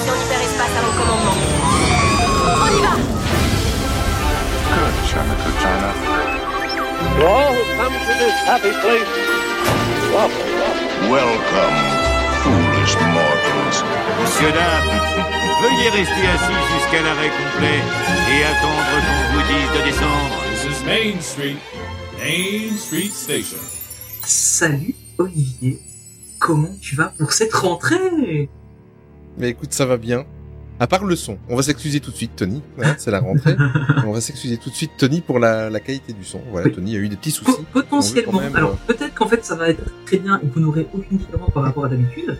station hyperespace à mon commandement. On y va Good, China, good China. To all who come to this happy place, welcome, welcome. Welcome, foolish mortals. Monsieur, dames, veuillez rester assis jusqu'à l'arrêt complet et attendre qu'on vous dise de descendre. This is Main Street, Main Street Station. Salut Olivier, comment tu vas pour cette rentrée? Mais écoute, ça va bien. À part le son, on va s'excuser tout de suite, Tony. Hein, c'est la rentrée. on va s'excuser tout de suite, Tony, pour la, la qualité du son. Voilà, Oui. Tony a eu des petits soucis. Potentiellement. Même, Alors euh, peut-être qu'en fait ça va être très bien et vous n'aurez aucune différence par rapport à d'habitude.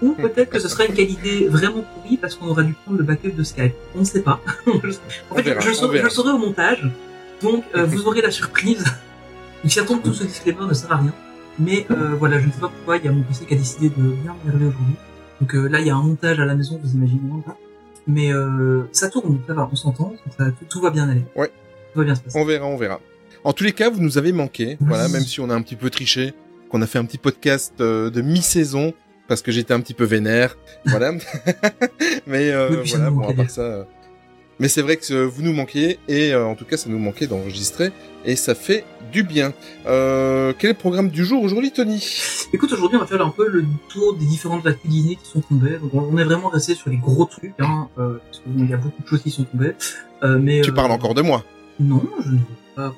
Ou peut-être que ce sera une qualité vraiment pourrie parce qu'on aura dû prendre le backup de Skype. On ne sait pas. en fait, verra, je, saurai, je saurai au montage. Donc euh, vous aurez la surprise. Si attend tout ce disclaimer ne sert à rien. Mais euh, voilà, je ne sais pas pourquoi il y a mon PC qui a décidé de bien m'énerver aujourd'hui. Donc euh, là il y a un montage à la maison, vous imaginez. Mais euh, ça tourne, ça va, on s'entend, tout, tout va bien aller. Ouais. Tout va bien se passer. On verra, on verra. En tous les cas, vous nous avez manqué. Oui. Voilà, même si on a un petit peu triché, qu'on a fait un petit podcast euh, de mi-saison parce que j'étais un petit peu vénère. Voilà. Mais euh, Oui, voilà, bon, à part ça. Mais c'est vrai que vous nous manquiez et euh, en tout cas, ça nous manquait d'enregistrer et ça fait du bien. Euh, quel est le programme du jour aujourd'hui, Tony? Écoute, aujourd'hui, on va faire un peu le tour des différentes actus Disney qui sont tombées. Donc, on est vraiment resté sur les gros trucs, hein, euh, parce qu'il y a beaucoup de choses qui sont tombées. Mais Tu parles encore de moi. Non, je ne pas.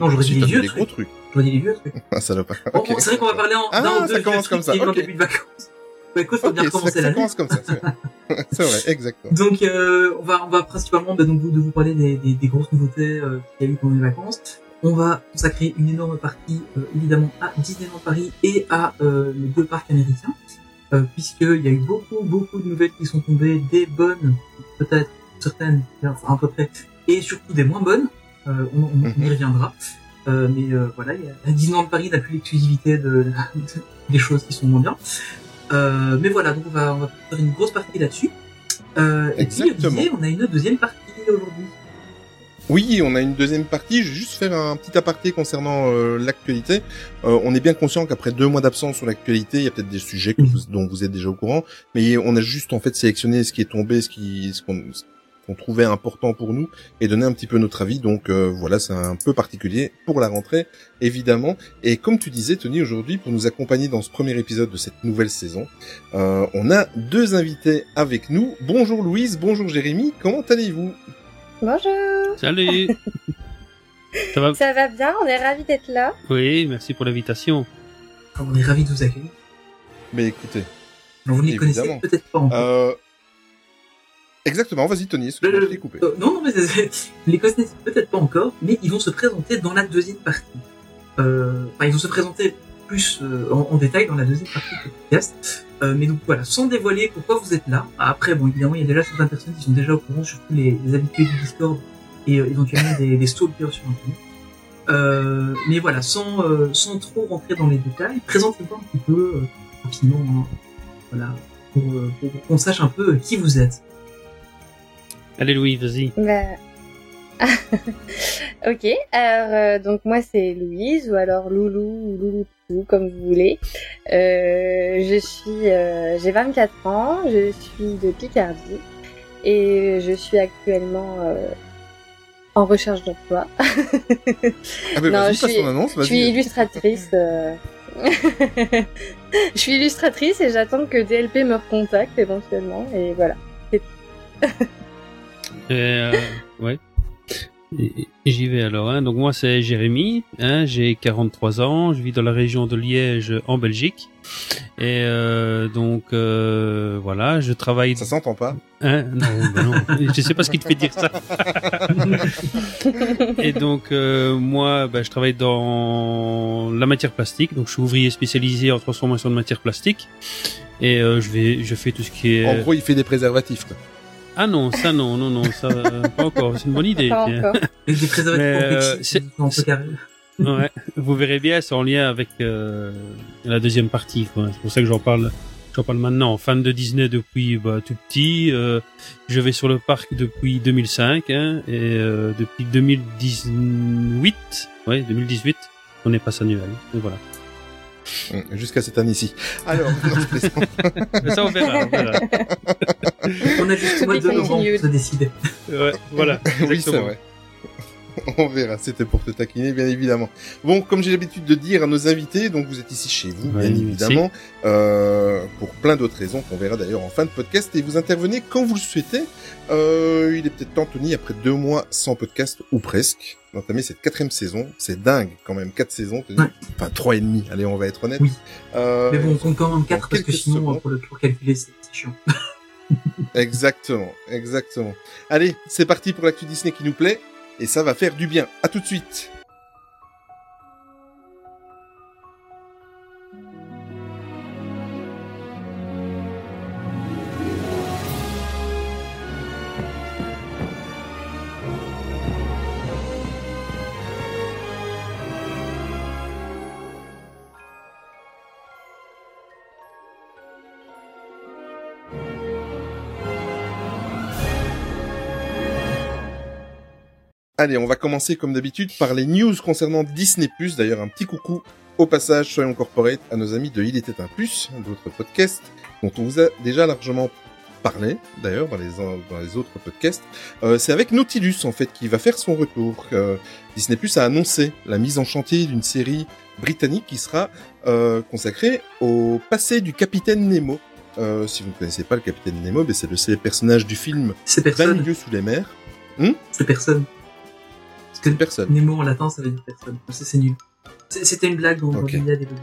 Non, j'aurais dit les vieux des gros trucs. J'aurais dit les vieux trucs. Ah, ça pas. Bon, Ok. bon, c'est vrai qu'on va parler en Ah, d'un ça deux commence comme ça, en début de vacances. Bah, écoute, faut bien commencer commence comme ça. c'est vrai. exactement. Donc, euh, on va, on va principalement bah, donc, vous- de vous parler des, des, des grosses nouveautés euh, qu'il y a eu pendant les vacances. On va consacrer une énorme partie, euh, évidemment, à Disneyland Paris et à euh, les deux parcs américains, euh, puisqu'il y a eu beaucoup, beaucoup de nouvelles qui sont tombées, des bonnes, peut-être certaines, enfin à peu près, et surtout des moins bonnes. Euh, on, on, on y reviendra. Euh, mais euh, voilà, il y a, Disneyland Paris n'a plus l'exclusivité de, de- des choses qui sont moins bien. Euh, mais voilà, donc on va, on va faire une grosse partie là-dessus. Euh, et Exactement. Olivier, on a une deuxième partie aujourd'hui. Oui, on a une deuxième partie. Je vais juste faire un petit aparté concernant euh, l'actualité. Euh, on est bien conscient qu'après deux mois d'absence sur l'actualité, il y a peut-être des sujets que Mhm. vous- dont vous êtes déjà au courant, mais on a juste en fait sélectionné ce qui est tombé, ce qui, ce qu'on ce qu'on trouvait important pour nous et donné un petit peu notre avis. Donc euh, voilà, c'est un peu particulier pour la rentrée, évidemment. Et comme tu disais, Tony, aujourd'hui, pour nous accompagner dans ce premier épisode de cette nouvelle saison, euh, on a deux invités avec nous. Bonjour Louise, bonjour Jérémy. Comment allez-vous? Bonjour Salut Ça va? Ça va bien, on est ravis d'être là. Oui, merci pour l'invitation. Alors, on est ravis de vous accueillir. Mais écoutez. Vous ne les connaissez peut-être pas encore. Euh... Exactement, vas-y Tony, je t'ai coupé. Euh, non, non, mais vous les connaissez peut-être pas encore, mais ils vont se présenter dans la deuxième partie. Euh, enfin, ils vont se présenter plus euh, en, en détail dans la deuxième partie du podcast. Euh, mais donc voilà, sans dévoiler pourquoi vous êtes là. Après, bon, évidemment, il y a déjà certaines personnes qui sont déjà au courant, surtout les, les habitués du Discord et euh, éventuellement des, des stalkers sur Internet. Euh, mais voilà, sans, euh, sans trop rentrer dans les détails, présentez-vous un petit peu euh, rapidement, hein, voilà, pour, euh, pour qu'on sache un peu qui vous êtes. Allez Louis, vas-y. Bah... ok, alors euh, donc moi c'est Louise ou alors Loulou ou Loulou tout, comme vous voulez. Euh, je suis, euh, j'ai 24 ans, je suis de Picardie et je suis actuellement euh, en recherche d'emploi. Ah ben Non, vas-y, je suis- ton annonce, Je suis illustratrice. euh. je suis illustratrice et j'attends que DLP me recontacte éventuellement et voilà. Euh, ouais. J'y vais alors. Hein. Donc moi c'est Jérémy, hein, j'ai 43 ans, je vis dans la région de Liège en Belgique. Et euh, donc euh, voilà, je travaille. Ça s'entend pas Hein non, ben non, je sais pas ce qui te fait dire ça. Et donc euh, moi, ben, je travaille dans la matière plastique, donc je suis ouvrier spécialisé en transformation de matière plastique. Et je vais, je fais tout ce qui est. En gros, il fait des préservatifs. quoi. Ah non, ça non, non, non, ça euh, pas encore. C'est une bonne idée. Pas encore. Et des préservatifs Mais, euh. Ouais, vous verrez bien, c'est en lien avec euh, la deuxième partie. quoi. C'est pour ça que j'en parle. J'en parle maintenant. Fan de Disney depuis bah, tout petit. euh, je vais sur le parc depuis 2005 hein, et euh, depuis 2018, ouais, 2018, on est passe annuel. Et voilà. Hum, Jusqu'à cette année ci Alors, non, je plaisante. Mais ça, on verra. on verra. On a juste le mois de To be novembre pour se décider. Ouais, voilà. oui, c'est exactement. vrai. On verra, c'était pour te taquiner, bien évidemment. Bon, comme j'ai l'habitude de dire à nos invités, donc vous êtes ici chez vous, bien Oui, évidemment, euh, pour plein d'autres raisons qu'on verra d'ailleurs en fin de podcast, et vous intervenez quand vous le souhaitez. Euh, il est peut-être temps, Tony, après deux mois sans podcast, ou presque, d'entamer cette quatrième saison. C'est dingue, quand même, quatre saisons. Ouais. Enfin, trois et demi, allez, on va être honnête. Oui. Euh, Mais bon, on compte quand même 4 parce que sinon, secondes. pour, le, pour calculer, c'est chiant. Exactement, exactement. Allez, c'est parti pour l'actu Disney qui nous plaît, et ça va faire du bien. À tout de suite. Allez, on va commencer comme d'habitude par les news concernant Disney+. D'ailleurs, un petit coucou au passage, soyons corporate, à nos amis de Il était un plus, d'autres podcasts dont on vous a déjà largement parlé, d'ailleurs, dans les, dans les autres podcasts. Euh, c'est avec Nautilus, en fait, qui va faire son retour. Euh, Disney Plus a annoncé la mise en chantier d'une série britannique qui sera euh, consacrée au passé du capitaine Nemo. Si vous ne connaissez pas le capitaine Nemo, ben c'est le célèbre personnage du film C'est 20 personne. milieux sous les mers. C'est personne. Parce que Personne. Nemo en latin, ça veut dire personne. Ça, c'est nul. C'était une blague dont Ok. il y a des bonnes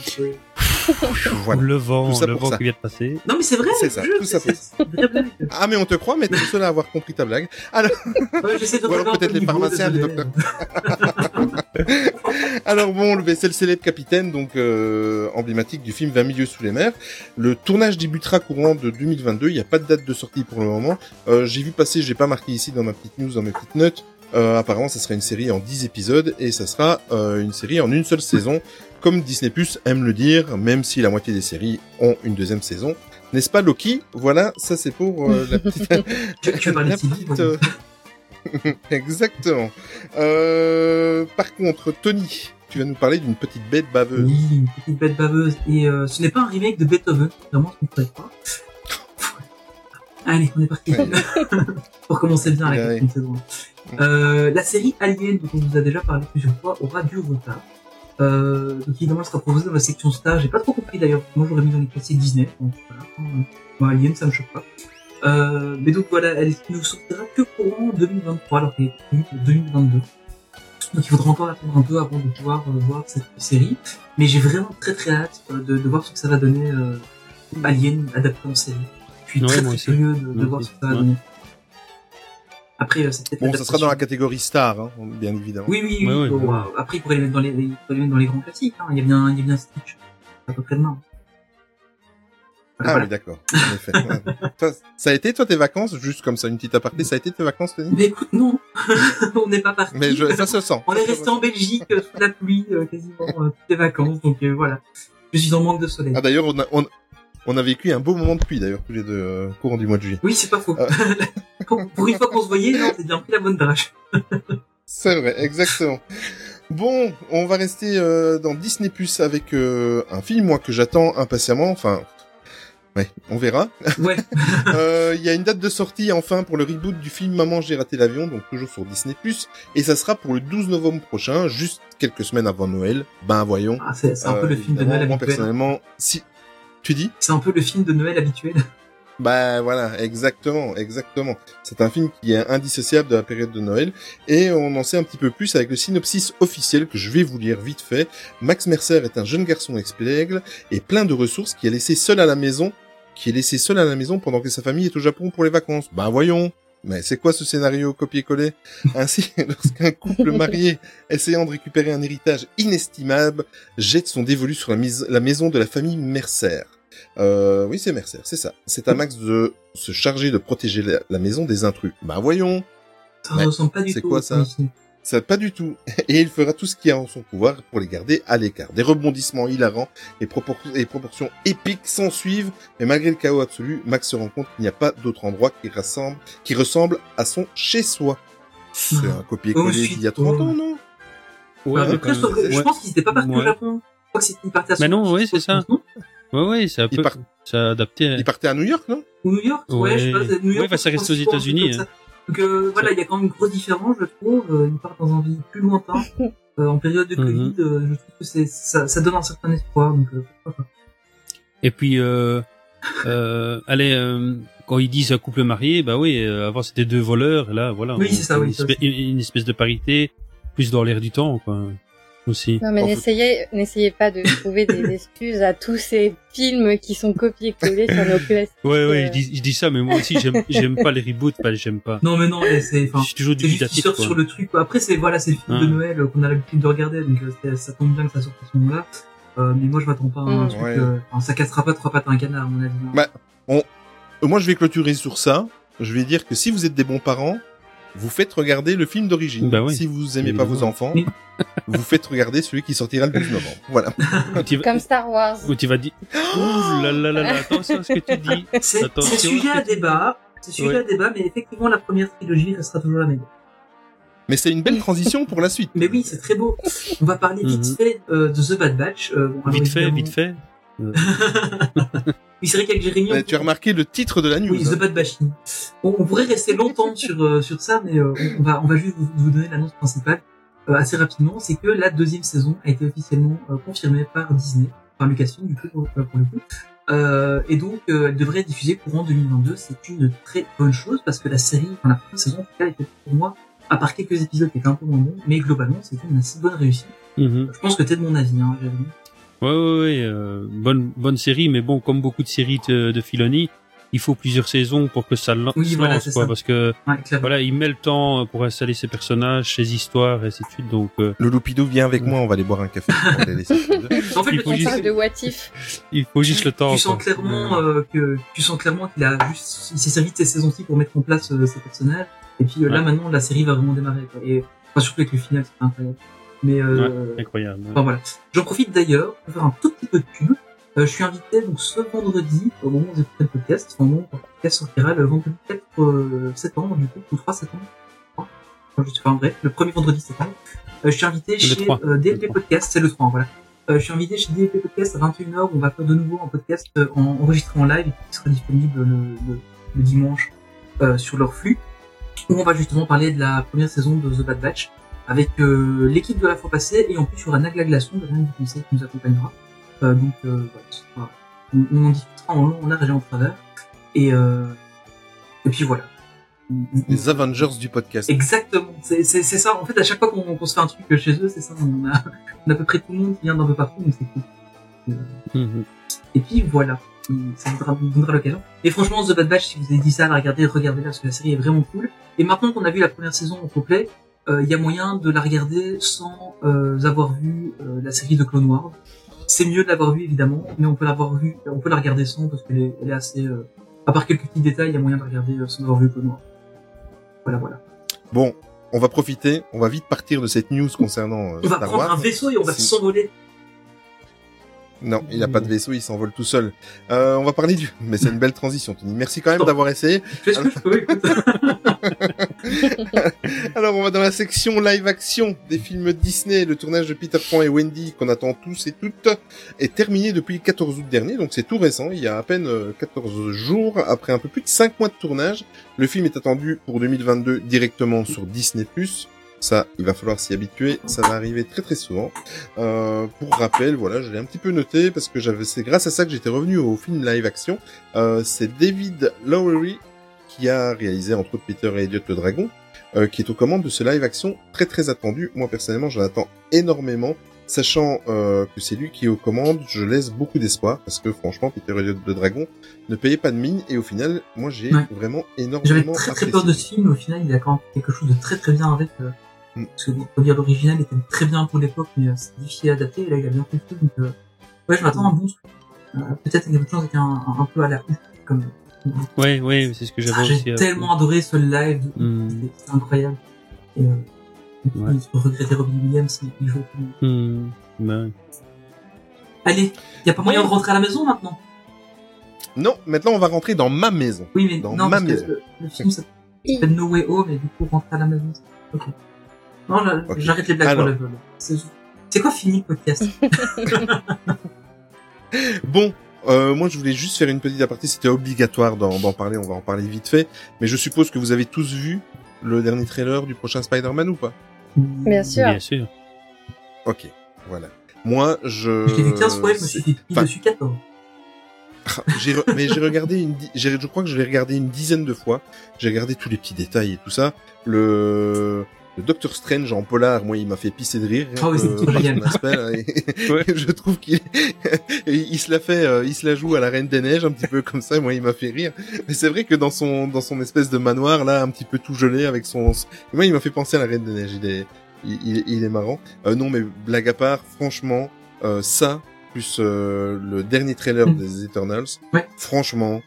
Voilà. Le vent, Tout ça le pour vont ça. qui vient de passer. Non, mais c'est vrai, C'est ça, tout ça une. Ah mais on te croit, mais t'es le seul à avoir compris ta blague. Alors, Ouais, j'essaie de Ou alors regarder peut-être les pharmaciens, les désolé. alors bon, le- c'est le célèbre capitaine, donc euh, emblématique du film 20 milieux sous les mers. Le tournage débutera courant de 2022. Il n'y a pas de date de sortie pour le moment. Euh, j'ai vu passer, j'ai pas marqué ici dans ma petite news, dans mes petites notes. Euh, apparemment, ça sera une série en 10 épisodes et ça sera euh, une série en une seule saison, comme Disney Plus aime le dire, même si la moitié des séries ont une deuxième saison. N'est-ce pas Loki? Voilà, ça c'est pour euh, la petite. Tu, tu La petite, Exactement. Par contre, Tony, tu vas nous parler d'une petite bête baveuse. Oui, une petite bête baveuse. Et ce n'est pas un remake de Beethoven, vraiment, ce ne pas. Allez, on est parti. Ouais. Pour commencer bien la quatrième saison. Euh, la série Alien, dont on vous a déjà parlé plusieurs fois, aura du retard. Euh, donc évidemment, elle sera proposée dans la section stage. J'ai pas trop compris d'ailleurs. Moi, j'aurais mis dans les classiques Disney. Donc voilà. Bon, Alien, ça me choque pas. Euh, mais donc voilà, elle ne sortira que courant 2023, alors qu'elle est prévue pour 2022. Donc il faudra encore attendre un peu avant de pouvoir euh, voir cette série. Mais j'ai vraiment très très hâte euh, de, de voir ce que ça va donner euh, Alien adapté en série. Suis Ouais, très moi très aussi. curieux de, voir ce que ça va Ouais. donner. Après, euh, c'est peut-être Bon, ça sera dans la catégorie star, hein, bien évidemment. Oui, oui, oui. Bon, Après, il pourrait les mettre dans les, il pourrait les mettre dans les grands classiques. Hein. Il y a bien, il y a bien Stitch. À peu près de main. Voilà, Ah voilà. oui, d'accord. En effet. Ouais. Toi, ça a été, toi, tes vacances, juste comme ça, une petite aparté, ça a été tes vacances, Tony? Mais écoute, non. on n'est pas parti. Mais je, ça se sent. On est resté en Belgique euh, sous la pluie euh, quasiment toutes les vacances, donc euh, voilà. Je suis en manque de soleil. Ah d'ailleurs, on a, on, on a vécu un beau moment de pluie, d'ailleurs, tous les deux, euh, courant du mois de juillet. Oui, c'est pas faux. Euh. pour, pour une fois qu'on se voyait, c'est bien pris la bonne drage. C'est vrai, exactement. Bon, on va rester euh, dans Disney Plus avec euh, un film, moi, que j'attends impatiemment. Enfin, ouais, on verra. Ouais. Euh, Il y a une date de sortie enfin pour le reboot du film Maman j'ai raté l'avion, donc toujours sur Disney Plus, et ça sera pour le 12 novembre prochain, juste quelques semaines avant Noël. Ben voyons. Ah, c'est un peu Euh, le film de Noël Moi personnellement, si tu dis, C'est un peu le film de Noël habituel. bah voilà, exactement, exactement. C'est un film qui est indissociable de la période de Noël et on en sait un petit peu plus avec le synopsis officiel que je vais vous lire vite fait. Max Mercer est un jeune garçon espiègle et plein de ressources qui est laissé seul à la maison, qui est laissé seul à la maison pendant que sa famille est au Japon pour les vacances. Bah voyons. Mais c'est quoi ce scénario copier-coller Ainsi, lorsqu'un couple marié essayant de récupérer un héritage inestimable jette son dévolu sur la, mise- la maison de la famille Mercer. Euh, oui, c'est Mercer, c'est ça. C'est à Max de se charger de protéger la, la maison des intrus. Bah voyons, Ça Ouais. ressemble pas du C'est tout. quoi au ça film. ça pas du tout. Et il fera tout ce qui est en son pouvoir pour les garder à l'écart. Des rebondissements hilarants et, propor- et proportions épiques s'en suivent, mais malgré le chaos absolu, Max se rend compte qu'il n'y a pas d'autre endroit qui rassemble, qui ressemble à son chez-soi. C'est Ah. un copier-coller d'il y a 30 oh. ans, non Ouais. Je Ouais. pense qu'ils étaient pas partis au. Japon. crois que c'était il partait à Mais non, Francisco, c'est ça. Ouais, ouais, c'est un Il peu, part- adapté. à- Il partait à New York, non? Ou New York, ouais, je sais pas, New York. Ouais, enfin, ça reste aux États-Unis, hein. Donc euh, voilà, il y a quand même une grosse différence, je trouve. Euh, ils partent dans un pays plus lointain, euh, en période de Mhm. Covid. euh, je trouve que c'est ça, ça donne un certain espoir. Donc euh. Et puis, euh, euh, allez, euh, quand ils disent un couple marié, bah oui, euh, avant c'était deux voleurs, et là, voilà. Oui, c'est ça, oui, Une, ça espèce, une- une espèce de parité, plus dans l'air du temps, quoi. Aussi. Non, mais En n'essayez, n'essayez pas de trouver des excuses à tous ces films qui sont copiés-collés sur nos classiques. Ouais, ouais, euh, je dis, je dis ça, mais moi aussi, j'aime, j'aime pas les reboots, pas, j'aime pas. Non, mais non, mais c'est, Je enfin, suis toujours c'est juste quoi. sur le truc. quoi. Après, c'est voilà, c'est le film de Ouais. Noël euh, qu'on a l'habitude de regarder, donc euh, ça tombe bien que ça sorte à ce moment-là. Euh, mais moi, je m'attends pas à un Mm. truc. Ouais. euh, enfin, ça cassera pas trois pattes à un canard, à mon avis. hein. Bah, Euh, Moi, je vais clôturer sur ça. Je vais dire que si vous êtes des bons parents, vous faites regarder le film d'origine. Bah oui. Si vous aimez pas vos enfants, vous faites regarder celui qui sortira le 12 novembre. Voilà. Comme Star Wars. ou tu vas dire, ouh là là là là, attention à ce que tu dis. C'est sujet à débat. C'est sujet Ouais. à débat, mais effectivement, la première trilogie restera toujours la meilleure. Mais c'est une belle transition pour la suite. Mais oui, c'est très beau. On va parler vite Mhm. fait euh, de The Bad Batch. Euh, bon, Vite fait, évidemment- vite fait. Euh, Oui, c'est vrai qu'avec Jérémy, Ouais, on- tu as remarqué le titre de la news. Oui, The hein. Bad Bashing. On, on pourrait rester longtemps sur euh, sur ça, mais euh, on, va on va juste vous, vous donner l'annonce principale euh, assez rapidement. C'est que la deuxième saison a été officiellement euh, confirmée par Disney, par Lucasfilm du coup pour, euh, pour le coup. Euh, et donc euh, elle devrait être diffusée courant 2022. C'est une très bonne chose parce que la série, enfin la première saison en tout cas, était pour moi, à part quelques épisodes qui étaient un peu moins bons, mais globalement c'était une assez bonne réussite. mhm. Je pense que t'es de mon avis, hein, Jérémy. Ouais, ouais, ouais, euh, bonne, bonne série, mais bon, comme beaucoup de séries de, de Filoni, il faut plusieurs saisons pour que ça Oui, voilà, lance, quoi, ça. parce que, Ouais, voilà, il met le temps pour installer ses personnages, ses histoires, et ainsi de suite, donc, euh, Le Loupido vient avec moi, on va aller boire un café. Les. En fait, il le faut juste- de What If. il faut juste le temps. tu sens quoi. clairement Euh, euh, que tu sens clairement qu'il a juste il s'est servi de ses saisons-ci pour mettre en place euh, ses personnages et puis euh, là maintenant la série va vraiment démarrer quoi. et enfin, surtout avec le final c'est incroyable mais euh, incroyable. enfin voilà j'en profite d'ailleurs pour faire un tout petit peu de pub euh, je suis invité donc ce vendredi au moment où vous écoutez le podcast moment où le podcast sortira le vendredi 4 euh, septembre du coup ou 3 septembre. Enfin, je sais pas en vrai le premier vendredi septembre je suis invité chez 3. DLP Le 3. Podcast c'est le 3 voilà euh, je suis invité chez DLP Podcast à 21h où on va faire de nouveau un podcast euh, en, enregistré en live qui sera disponible le, le, le dimanche euh, sur leur flux où on va justement parler de la première saison de The Bad Batch avec euh, l'équipe de la fois passée et en plus il y aura Nagla Glaçon de du Conseil qui nous accompagnera euh, donc euh, voilà, on, on en discutera en long, en large et en travers et euh, et puis voilà Les Avengers du podcast. Exactement, c'est c'est c'est ça. En fait, à chaque fois qu'on qu'on se fait un truc chez eux, c'est ça. On a, on a à peu près tout le monde qui vient d'un peu partout, donc c'est cool. Mhm. Et puis voilà, ça vous donnera, l'occasion. Et franchement, The Bad Batch, si vous avez dit ça, regarder, regardez-la parce que la série est vraiment cool. Et maintenant qu'on a vu la première saison au complet, euh, il y a moyen de la regarder sans euh, avoir vu euh, la série de Clone Wars. C'est mieux de l'avoir vu évidemment, mais on peut l'avoir vu, on peut la regarder sans parce qu'elle est, elle est assez. euh, à part quelques petits détails, il y a moyen de la regarder euh, sans avoir vu Clone Wars. Voilà, voilà. Bon, on va profiter, on va vite partir de cette news concernant euh, On va Star prendre Wars. un vaisseau et on va s'envoler. Non, il a pas de vaisseau, il s'envole tout seul. Euh, on va parler du... Mais c'est une belle transition, Tony. Merci quand même d'avoir essayé. Fais ce que je peux, écoute. Alors, on va dans la section live action des films Disney. Le tournage de Peter Pan et Wendy, qu'on attend tous et toutes, est terminé depuis le 14 août dernier, donc c'est tout récent. Il y a à peine euh, 14 jours, après un peu plus de 5 mois de tournage. Le film est attendu pour 2022 directement sur Disney+. Ça, il va falloir s'y habituer. Ça va arriver très très souvent. Euh, pour rappel, voilà, je l'ai un petit peu noté parce que j'avais, c'est grâce à ça que j'étais revenu au film live action. Euh, c'est David Lowery qui a réalisé entre autres Peter et Elliot le Dragon, euh, qui est aux commandes de ce live action très très attendu. Moi personnellement, j'en attends énormément. Sachant euh, que c'est lui qui est aux commandes, je laisse beaucoup d'espoir parce que franchement, Peter et Elliot le Dragon ne payait pas de mine et au final, moi j'ai Ouais. vraiment J'avais énormément très très apprécié. peur de ce film, mais au final, il a quand même quelque chose de très très bien avec. Euh, Mm. Parce que à l'original était très bien pour l'époque, mais euh, c'est difficile à adapter, et là, il a bien truc, donc euh, ouais, je m'attends à un bon truc. Euh, Peut-être quelque chose avec un, un, un peu à la comme... Ouais, ouais, c'est ce que j'avais Ah, aussi. J'ai euh, tellement adoré ce live, Mm. c'était incroyable. Et, euh, Ouais. il regretter Robbie Williams, il, il joue. hmm, bah, Allez, y a pas moyen de rentrer à la maison maintenant? Non, maintenant on va rentrer dans ma maison. Oui, mais Dans non, ma parce maison. que le, le film s'appelle No Way Home, et du coup, rentrer à la maison. c'est- Ok. Non, j'arrête les blagues Alors. pour le vol. C'est quoi fini le podcast Bon, euh, moi je voulais juste faire une petite aparté, c'était obligatoire d'en parler, on va en parler vite fait, mais je suppose que vous avez tous vu le dernier trailer du prochain Spider-Man ou pas? Bien sûr. Bien sûr. Ok, voilà. Moi, je... Je l'ai vu 15 fois, je me suis dit Enfin, dessus 14. j'ai re- mais j'ai regardé une, di- j'ai- je crois que je l'ai regardé une dizaine de fois. J'ai regardé tous les petits détails et tout ça. Le, le Doctor Strange en polar, moi, il m'a fait pisser de rire. Oui, c'est Ouais. je trouve qu'il, il se la fait, euh, il se la joue à la Reine des Neiges un petit peu comme ça. Moi, il m'a fait rire. Mais c'est vrai que dans son, dans son espèce de manoir là, un petit peu tout gelé avec son, moi, il m'a fait penser à la Reine des Neiges. Il est, il, il- il est marrant. Euh, non, mais blague à part, franchement, euh, ça plus euh, le dernier trailer Mm. des Eternals, Ouais. franchement,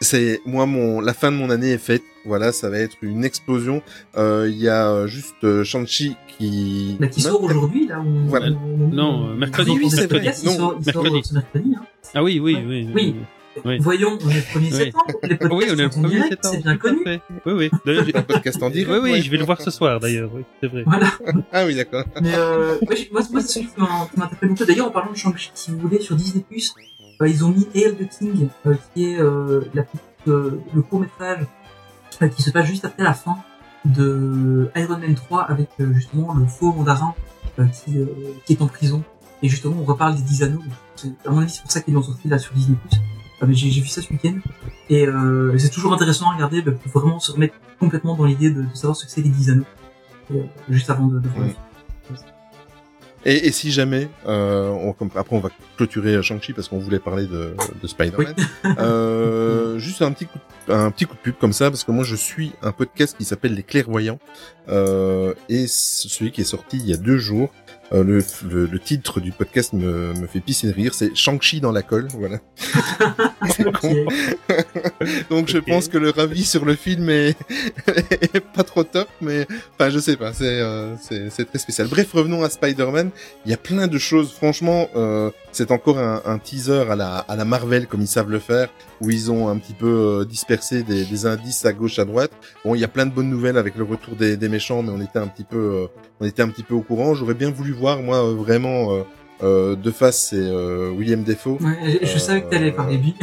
c'est moi mon la fin de mon année est faite. Voilà, ça va être une explosion. Euh, Il y a euh, juste euh, Shang-Chi qui Là, qui sort aujourd'hui, là, où... Voilà. Non, euh, mercredi, où- oui, c'est où- vrai. podcast, il Non, sort, il sort mercredi. ce mercredi, hein. Ah oui, oui, Ouais. oui. Oui. Oui. Voyons, on est le 1er Oui. septembre, les podcasts Oui, on est le sont en 1er direct, septembre. c'est bien connu. fait. Oui, oui. D'ailleurs, j'ai- un podcast en direct. Oui, oui, ouais. je vais le voir ce soir d'ailleurs, oui, c'est vrai. Voilà. Ah oui, d'accord. Mais euh, moi, moi, moi, c'est celui qui m'interpelle beaucoup. D'ailleurs, en parlant de Shang-Chi, si vous voulez, sur Disney+, euh, ils ont mis Hail the King, euh, qui est euh, la petite, euh, le court-métrage euh, qui se passe juste après la fin de Iron Man 3 avec euh, justement le faux mandarin euh, qui, euh, qui est en prison. Et justement, on reparle des 10 anneaux. À mon avis, c'est pour ça qu'ils l'ont sorti là sur Disney+. Euh, mais j'ai vu ça ce week-end. Et euh, c'est toujours intéressant à regarder bah, pour vraiment se remettre complètement dans l'idée de, de savoir ce que c'est les 10 anneaux. Euh, juste avant de, de voir le Mm. film. Et, et si jamais, euh, on, comme- après on va clôturer euh, Shang-Chi parce qu'on voulait parler de, de Spider-Man. Euh, juste un petit coup, de, un petit coup de pub comme ça parce que moi je suis un podcast qui s'appelle Les Clairvoyants euh, et celui qui est sorti il y a deux jours. Euh, le, le, le titre du podcast me, me fait pisser de rire, c'est Shang-Chi dans la colle, voilà. Donc je pense que le ravi sur le film est, est pas trop top, mais enfin je sais pas, c'est euh, très spécial. Bref, revenons à Spider-Man. Il y a plein de choses. Franchement, euh, c'est encore un, un teaser à la à la Marvel comme ils savent le faire, où ils ont un petit peu euh, dispersé des, des indices à gauche à droite. Bon, il y a plein de bonnes nouvelles avec le retour des, des méchants, mais on était un petit peu euh, on était un petit peu au courant. J'aurais bien voulu voir moi euh, vraiment. De face, c'est William Defoe. Ouais, je, savais que t'allais parler lui.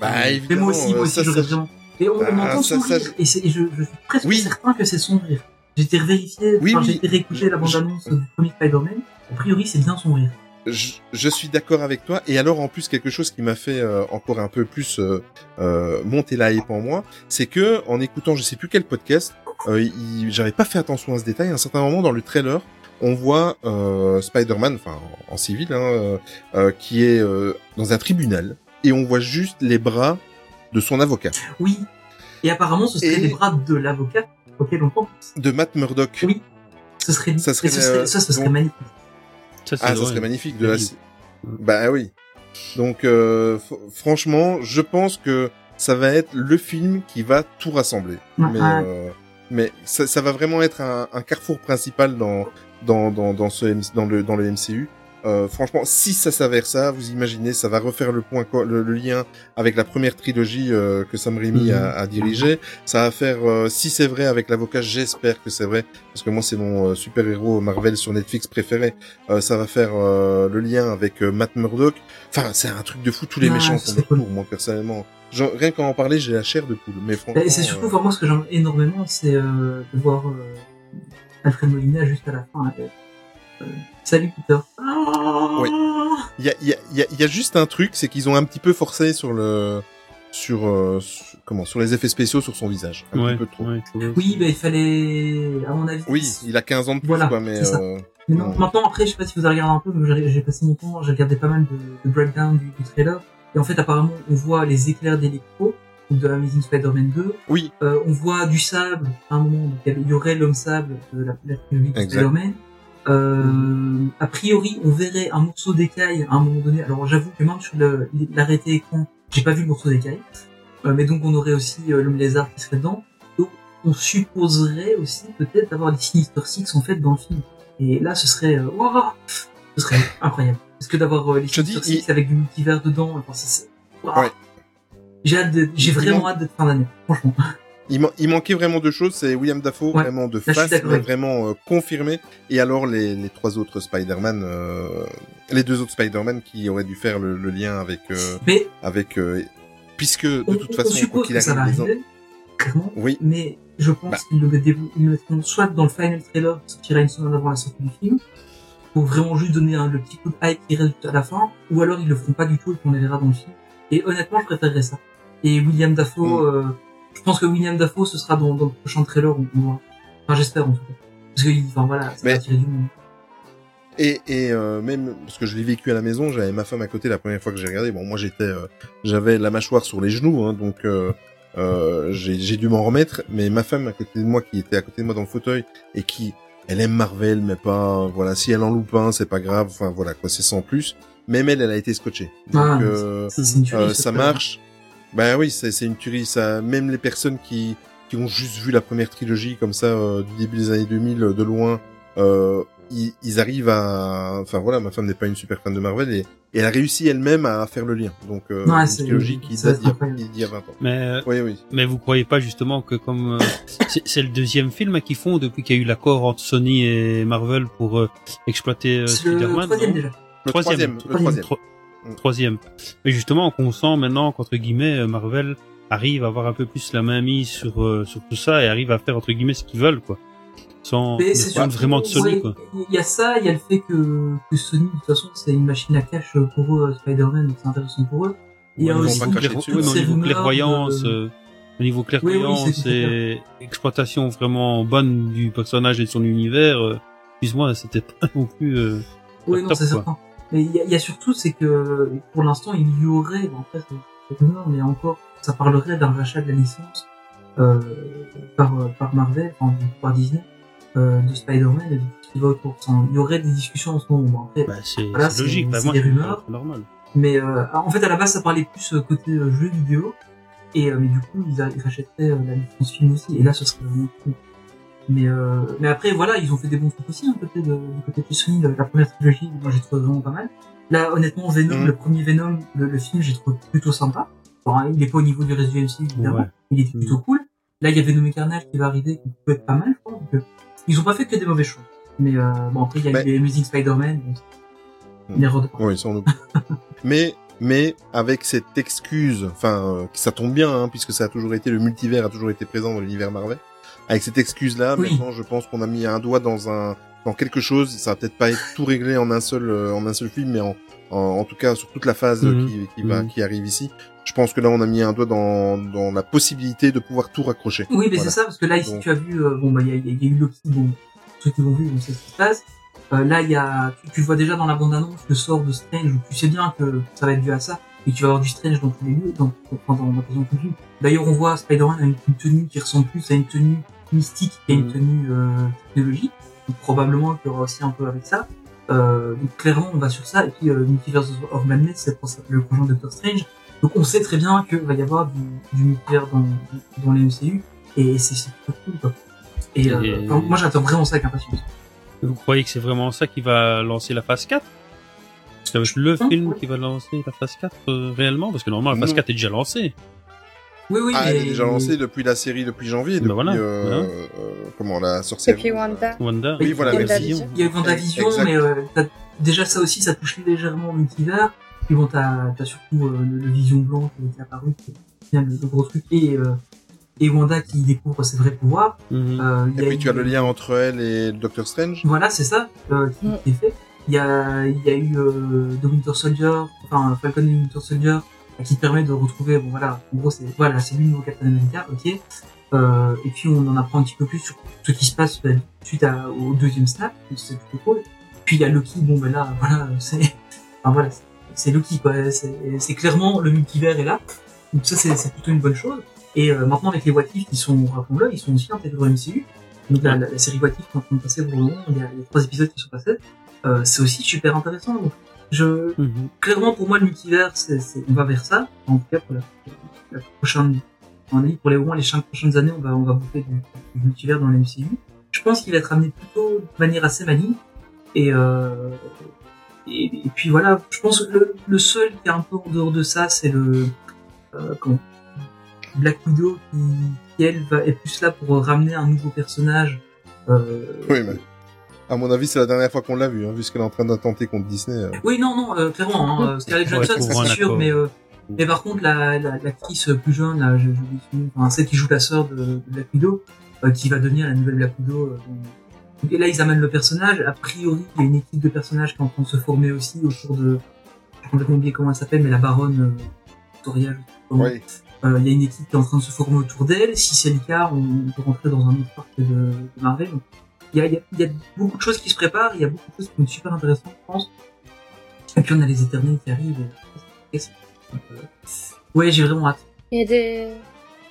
Bah Mais moi aussi, moi aussi, j'aurais vraiment. Et on, Ah, entend ça, son ça, rire, et, je, je suis presque Oui. certain que c'est son rire. J'ai été vérifié, Oui, enfin, oui. j'ai été réécouter la Je- bande-annonce du premier Spider-Man. A priori, c'est bien son rire. Je, je suis d'accord avec toi. Et alors, en plus, quelque chose qui m'a fait euh, encore un peu plus euh, euh, monter la hype en moi, c'est que en écoutant, je sais plus quel podcast, euh, j'avais pas fait attention à ce détail. À un certain moment, dans le trailer, on voit euh, Spider-Man, enfin en, en civil, hein, qui est euh, dans un tribunal, et on voit juste les bras de son avocat, Oui. Et apparemment, ce serait Et- les bras de l'avocat auquel on pense. de Matt Murdock. Oui. Ce serait, Ça et serait, ce serait, euh, ça, ce serait donc- magnifique. Ça, Ah, ça serait magnifique de la. Oui. Bah oui. Donc euh, franchement, je pense que ça va être le film qui va tout rassembler. Mais euh, mais ça, ça va vraiment être un, un carrefour principal dans dans dans dans ce dans le dans le MCU. Euh, franchement, si ça s'avère ça, vous imaginez, ça va refaire le point le, le lien avec la première trilogie euh, que Sam Raimi a, a dirigé. Ça va faire, euh, si c'est vrai avec l'avocat, j'espère que c'est vrai, parce que moi c'est mon euh, super héros Marvel sur Netflix préféré. Euh, ça va faire euh, le lien avec Matt Murdock. Enfin, c'est un truc de fou. Tous les méchants sont cool. retour, moi personnellement. Genre, rien qu'à en parler, j'ai la chair de poule. Mais franchement, Et c'est surtout, moi, ce que j'aime énormément, c'est euh, de voir euh, Alfred Molina juste à la fin. Salut Peter. Oui. il y a, il y, a, il y, a, il y a juste un truc, c'est qu'ils ont un petit peu forcé sur le sur, euh, sur- comment sur les effets spéciaux sur son visage, un Ouais, petit peu trop. ouais. Oui, bah, il fallait, à mon avis. Oui, il a 15 ans de plus, Voilà, quoi, mais ça. euh, Mais non, maintenant, après, je sais pas si vous avez regardé un peu, mais j'ai passé mon temps, j'ai regardé pas mal de, de breakdown du, du trailer. Et en fait, apparemment, on voit les éclairs d'électro de Amazing Spider-Man 2. oui, Euh, on voit du sable à un moment. Donc, il y aurait l'homme sable de la, la de Exact. Spider-Man. Euh, a priori, on verrait un morceau d'écaille à un moment donné. Alors, j'avoue que même sur l'arrêté écran, j'ai pas vu le morceau d'écaille. Euh, mais donc, on aurait aussi euh, l'homme lézard qui serait dedans. Donc, on supposerait aussi peut-être avoir des Sinister Six en fait dans le film. Et là, ce serait, euh, ouah, ce serait incroyable. Parce que d'avoir euh, les Sinister Six avec du multivers dedans, enfin, ouah. Ouais. J'ai j'ai vraiment hâte d'être fin d'année, franchement. Il, man- il manquait vraiment deux choses, c'est William Dafoe, Ouais. vraiment de suis face, mais vraiment euh, confirmé. Et alors les, les trois autres Spider-Man, euh, les deux autres Spider-Man qui auraient dû faire le, le lien avec euh, Mais avec euh, puisque de on, toute on façon quoi qu'il arrive, les arriver, clairement. oui, Mais je pense Bah. qu'ils le mettront- soit dans le final trailer qui sortira une semaine avant la sortie du film, pour vraiment juste donner le petit coup de hype qui reste à la fin, ou alors ils le feront pas du tout et qu'on les verra dans le film. Et honnêtement, je préférerais ça. Et William Dafoe, Mm. Je pense que William Dafoe, ce sera dans, dans le prochain trailer, on voit. Enfin, j'espère en tout cas. Parce que, enfin voilà, ça Mais- du monde. Et, et euh, même parce que je l'ai vécu à la maison, j'avais ma femme à côté la première fois que j'ai regardé. Bon, moi j'étais, euh, j'avais la mâchoire sur les genoux, hein, donc euh, euh, j'ai j'ai dû m'en remettre. Mais ma femme à côté de moi, qui était à côté de moi dans le fauteuil et qui, elle aime Marvel, mais pas, voilà, si elle en loupe un, c'est pas grave. Enfin voilà, quoi, c'est sans plus. Même elle, elle a été scotchée. Donc Ah, euh, C'est c'est euh, ce ça marche. Ben oui, c'est c'est une tuerie. Ça, même les personnes qui qui ont juste vu la première trilogie comme ça euh, du début des années 2000 euh, de loin, euh, ils, ils arrivent à. Enfin voilà, ma femme n'est pas une super fan de Marvel et, et elle a réussi elle-même à faire le lien. Donc euh, Ouais, une c'est- trilogie qui date d'il y a- incroyable. d'il y a 20 ans. Mais, euh, Oui, oui. mais vous croyez pas justement que comme euh, c'est c'est le deuxième film qu'ils font depuis qu'il y a eu l'accord entre Sony et Marvel pour euh, exploiter euh, Spider-Man troisième déjà. Le troisième. Le troisième. Mm. troisième. Mais justement, qu'on sent maintenant qu'entre guillemets, euh, Marvel arrive à avoir un peu plus la main mise sur, euh, sur tout ça et arrive à faire entre guillemets ce qu'ils veulent, quoi. Sans vraiment de Sony, ouais, quoi. Il y a ça, il y a le fait que, que Sony, de toute façon, c'est une machine à cash pour eux, Spider-Man, donc c'est intéressant pour eux. Il y a ils vont aussi niveau clairvoyance, euh, au niveau clairvoyance et exploitation vraiment bonne du personnage et de son univers, euh, excuse-moi, c'était pas non plus. Euh, Oui, non, c'est certain. Mais il y, y a surtout, c'est que pour l'instant, il y aurait, c'est rumeur, mais encore, ça parlerait d'un rachat de la licence euh, par, par Marvel, enfin, par Disney, euh, de Spider-Man et de tout ce qui va autour. Il y aurait des discussions en ce moment. Après, bah, c'est Voilà, c'est c'est- logique, bah, c'est moi, des rumeurs. normal. Mais euh, en fait, à la base, ça parlait plus euh, côté euh, jeux vidéo. Et euh, mais du coup, ils, a- ils rachèteraient la licence film aussi. Et là, ce serait vraiment cool. Mais euh, mais après, voilà, ils ont fait des bons trucs aussi, hein, côté de, du côté de Sony. La, première trilogie, moi, j'ai trouvé vraiment pas mal. Là, honnêtement, Venom, le premier Venom, le, le film, j'ai trouvé plutôt sympa. Bon, hein, il est pas au niveau du reste du MC, évidemment. Ouais. Il était plutôt cool. Là, il y a Venom et Carnage qui va arriver, qui peut être pas mal, je. Donc, euh, ils ont pas fait que des mauvaises choses. Mais euh, bon, après, il y a eu les Amazing Spider-Man. Mhm. erreur de Oui, on oublie. mais mais avec cette excuse, enfin euh, ça tombe bien hein, puisque ça a toujours été le multivers a toujours été présent dans l'univers Marvel. Avec cette excuse là, Oui. maintenant je pense qu'on a mis un doigt dans un dans quelque chose. Ça va peut-être pas être tout réglé en un seul euh, en un seul film, mais en en, en tout cas sur toute la phase Mhm. qui qui va Mhm. qui arrive ici. Je pense que là on a mis un doigt dans dans la possibilité de pouvoir tout raccrocher. Oui, mais Voilà. c'est ça, parce que là, ici, Donc- tu as vu, euh, bon, bah, il y a, y a- y a eu Loki, bon, ceux qui l'ont vu, on sait ce qui se passe. Euh, là, il y a, tu, tu vois déjà dans la bande-annonce le sort de Strange, tu sais bien que ça va être dû à ça, et tu vas avoir du Strange dans tous les lieux, dans, dans, dans, dans quasiment tout le film. D'ailleurs, on voit Spider-Man avec une tenue qui ressemble plus à une tenue mystique qu'à une Mhm. tenue euh, technologique. Donc, probablement qu'il y aura aussi un peu avec ça. Euh, donc clairement, on va sur ça. Et puis, euh, Multiverse of Madness, c'est le prochain Doctor Strange. Donc on sait très bien qu'il va y avoir du, du multivers dans, dans les MCU. Et c'est c'est plutôt cool, quoi. Et, euh, enfin, moi, j'attends vraiment ça avec impatience. Vous croyez que c'est vraiment ça qui va lancer la phase 4 Ça va être le film qui va lancer la phase 4 euh, réellement? Parce que normalement la phase Non. 4 est déjà lancée. Oui, oui, Ah, mais... elle est déjà lancée depuis la série depuis janvier, Bah depuis voilà, euh, voilà. euh, comment la sorcière. Depuis Wanda. Wanda. Oui, voilà. Il y a eu WandaVision, Exact. mais euh, déjà ça aussi, ça touche légèrement au multivers. Puis bon, t'as as surtout euh, le, le Vision Blanc qui est apparu, qui est le, gros truc, et, euh, et Wanda qui découvre ses vrais pouvoirs. Mhm. Euh, y Et a puis eu- tu as le lien entre elle et le Docteur Strange. Voilà, c'est ça euh, qui, Mm. qui est fait. Il y a, y a eu euh, The Winter Soldier, enfin Falcon et Winter Soldier, euh, qui te permet de retrouver, bon voilà, en gros c'est voilà, c'est lui le nouveau Captain America, ok. Euh, et puis on en apprend un petit peu plus sur ce qui se passe euh, suite au deuxième snap, c'est plutôt cool. Puis il y a Loki, bon ben là, voilà, c'est, enfin voilà, c'est- Loki quoi, c'est clairement le multivers est là, donc ça c'est plutôt une bonne chose. Et euh, maintenant avec les What qui sont, rappelons-le, ils sont aussi intégrés au MCU. Donc la, série What qui est en train de passer pour moment, il y a les trois épisodes qui sont passés. C'est aussi super intéressant. Donc, je, Mhm. clairement, pour moi, le multivers, c'est, c'est- on va vers ça. En tout cas, pour la, la prochaine, mon avis, pour les, au moins les cinq prochaines années, on va, on va bouffer du, du multivers dans la MCU. Je pense qu'il va être amené plutôt de manière assez maligne. Et, euh, et, et puis voilà, je pense que le, le seul qui est un peu en dehors de ça, c'est le, euh, comment, Black Widow qui, qui elle va est plus là pour ramener un nouveau personnage. Euh, Oui, mais à mon avis, c'est la dernière fois qu'on l'a vu, hein, vu ce qu'elle est en train d'attenter contre Disney. euh. Oui, non, non, euh, clairement. Hein, Scarlett Ouais, Johansson, un c'est sûr, mais euh, mais par contre, la la- l'actrice plus jeune, là, je, je enfin, celle qui joue la sœur de, de Black Widow, euh, qui va devenir la nouvelle Black Widow. euh, donc, et là, ils amènent le personnage. A priori, il y a une équipe de personnages qui est en train de se former aussi autour de. J'ai complètement oublié comment elle s'appelle, mais la baronne euh, Victoria. je. Oui. Euh, Il y a une équipe qui est en train de se former autour d'elle. Si c'est le cas, on peut rentrer dans un autre parc de, de Marvel. Donc, il y a, il y, a, il y a beaucoup de choses qui se préparent. Il y a beaucoup de choses qui être super intéressantes, je pense. Et puis on a les éternels qui arrivent. et- donc, euh, Ouais, j'ai vraiment hâte. Il y a des,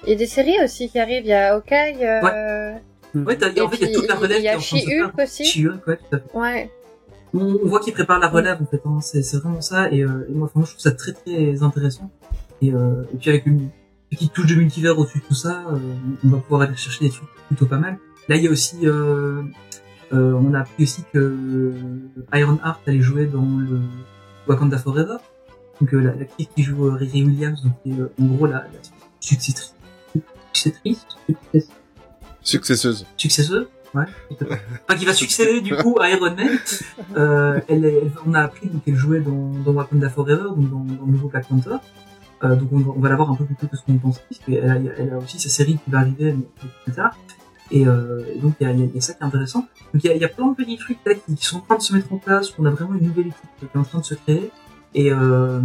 il y a des séries aussi qui arrivent. Il y a Hawkeye. Euh... Ouais, t'as- Et en fait, il y a toute la relève il y a She-Hulk aussi. She-Hulk, ouais, tout à fait. Ouais. On, on voit qu'ils préparent la relève, en fait. Hein. C'est vraiment ça. Et, euh, et moi, franchement, je trouve ça très, très intéressant. Et, euh, et puis avec une petite touche de multivers au-dessus de tout ça, euh, on va pouvoir aller chercher des trucs plutôt pas mal. Là, il y a aussi... Euh, euh, on a appris aussi que Ironheart allait jouer dans le Wakanda Forever. Donc euh, la- l'actrice qui joue euh, Riri Williams, donc qui est en gros la, la successrice, successrice, success- Successeuse. successeuse, ouais, enfin qui va succéder du coup à Iron Man. Elle, est- elle- on a appris qu'elle jouait dans, dans Wakanda Forever, donc dans, dans le nouveau Black Panther. Euh, donc on va, on va la voir un peu plus tôt que ce qu'on pense, parce qu'elle a, elle a aussi sa série qui va arriver plus tard. Et, euh, et donc il y a, il y a- il y a ça qui est intéressant. Donc il y a, il y a plein de petits trucs là qui, qui sont en train de se mettre en place. On a vraiment une nouvelle équipe qui est en train de se créer. Et, euh,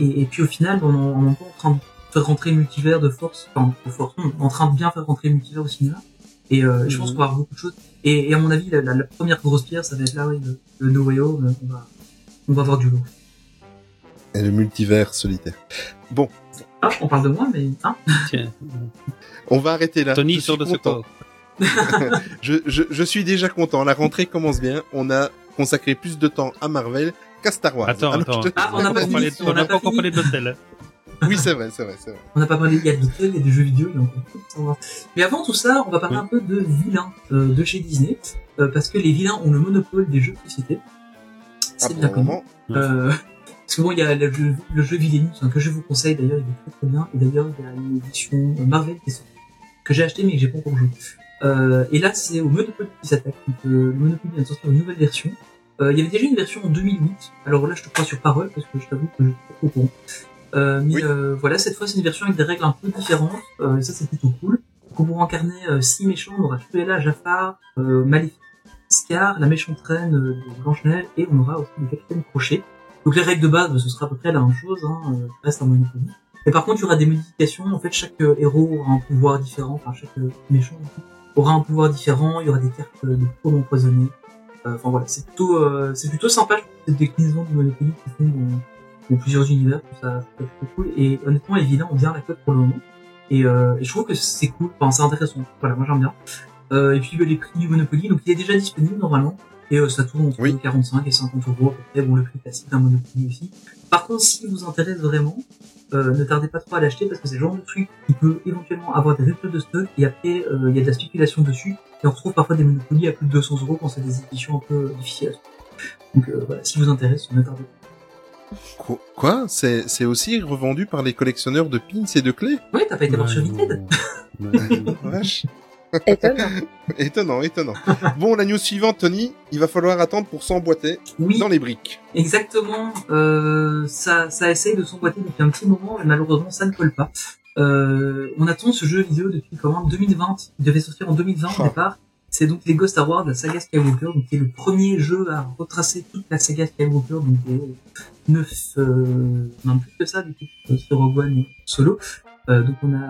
et, et puis au final, on est temps en train de faire rentrer le multivers de force, enfin de force, non, en train de bien faire rentrer le multivers au cinéma. Et euh, je pense Mhm. qu'on va avoir beaucoup de choses. Et, et à mon avis, la, la, la première grosse pierre, ça va être là, oui, le, le No Way Home. On va, on va avoir du lourd. Et le multivers solitaire. Bon, Ah, on parle de moi, mais hein Tiens. on va arrêter là. Tony Je sort suis de ce corps. je, je, je suis déjà content. La rentrée commence bien. On a consacré plus de temps à Marvel qu'à Star Wars. Attends, Alors, attends. te- Ah, on n'a pas encore parlé de- on on n'a n'a pas pas encore fini. parlé de l'hôtel. hein. Oui, c'est vrai, c'est vrai, c'est vrai. On n'a pas parlé, il y a de l'hôtel, a des jeux vidéo, de savoir. Mais avant tout ça, on va parler Oui. un peu de vilains euh, de chez Disney, euh, parce que les vilains ont le monopole des jeux de société. Ah, C'est pour bien connu. Euh, parce que bon, il y a le jeu, le jeu Villainous, hein, que je vous conseille d'ailleurs, il est très très bien. Et d'ailleurs, il y a une édition euh, Marvel qui est sortie, que j'ai acheté mais que j'ai pas encore joué. Euh, et là, c'est au Monopoly qui s'attaque. Donc, euh, le Monopoly vient de sortir une nouvelle version. Euh, il y avait déjà une version en 2008. Alors là, je te crois sur parole parce que je t'avoue que je suis pas trop courant. Euh, mais Oui. euh, voilà, cette fois, c'est une version avec des règles un peu différentes. Euh, et ça, c'est plutôt cool. Donc, on pourra incarner six méchants. On aura Cruella, Jafar, euh, Maléfique, Scar, la méchante reine de Blanche-Neige, et on aura aussi le capitaine Crochet. Donc les règles de base, ce sera à peu près la même chose, hein, euh, reste un Monopoly. Et par contre, il y aura des modifications. En fait, chaque euh, héros aura un pouvoir différent, enfin chaque euh, méchant aura un pouvoir différent. Il y aura des cartes de paumes empoisonnées. Enfin voilà, c'est plutôt, euh, c'est plutôt sympa cette déclinaison du Monopoly qui font dans, dans plusieurs univers. Ça, peut être cool. Et honnêtement, les vilains ont bien la cote pour le moment. Et, euh, je trouve que c'est cool. Enfin, c'est intéressant. Voilà, moi j'aime bien. Euh, et puis bah, les prix du Monopoly, donc il est déjà disponible normalement. Et euh, ça tourne entre Oui. 45 et 50 euros à peu près. Bon, le prix classique d'un Monopoly aussi. Par contre, si vous intéresse vraiment, euh, ne tardez pas trop à l'acheter parce que c'est le genre de truc qui peut éventuellement avoir des ruptures de stock et après euh, il y a de la spéculation dessus et on retrouve parfois des Monopoly à plus de 200 euros quand c'est des éditions un peu difficiles. Donc euh, voilà, si vous intéresse, ne tardez pas. Qu- Quoi? C'est c'est aussi revendu par les collectionneurs de pins et de clés? Ouais, t'as pas été voir sur Vinted Vache. Étonnant. Étonnant, étonnant. bon, la news suivante, Tony, il va falloir attendre pour s'emboîter Oui, dans les briques. exactement. Euh, ça, ça essaye de s'emboîter depuis un petit moment, mais malheureusement ça ne colle pas. Euh, on attend ce jeu vidéo depuis quand même 2020. Il devait sortir en 2020 Oh. au départ. C'est donc Lego Star Wars, la saga Skywalker, donc qui est le premier jeu à retracer toute la saga Skywalker, donc des neuf, euh, non plus que ça du coup, euh, sur Rogue One et Solo. Euh, donc on a,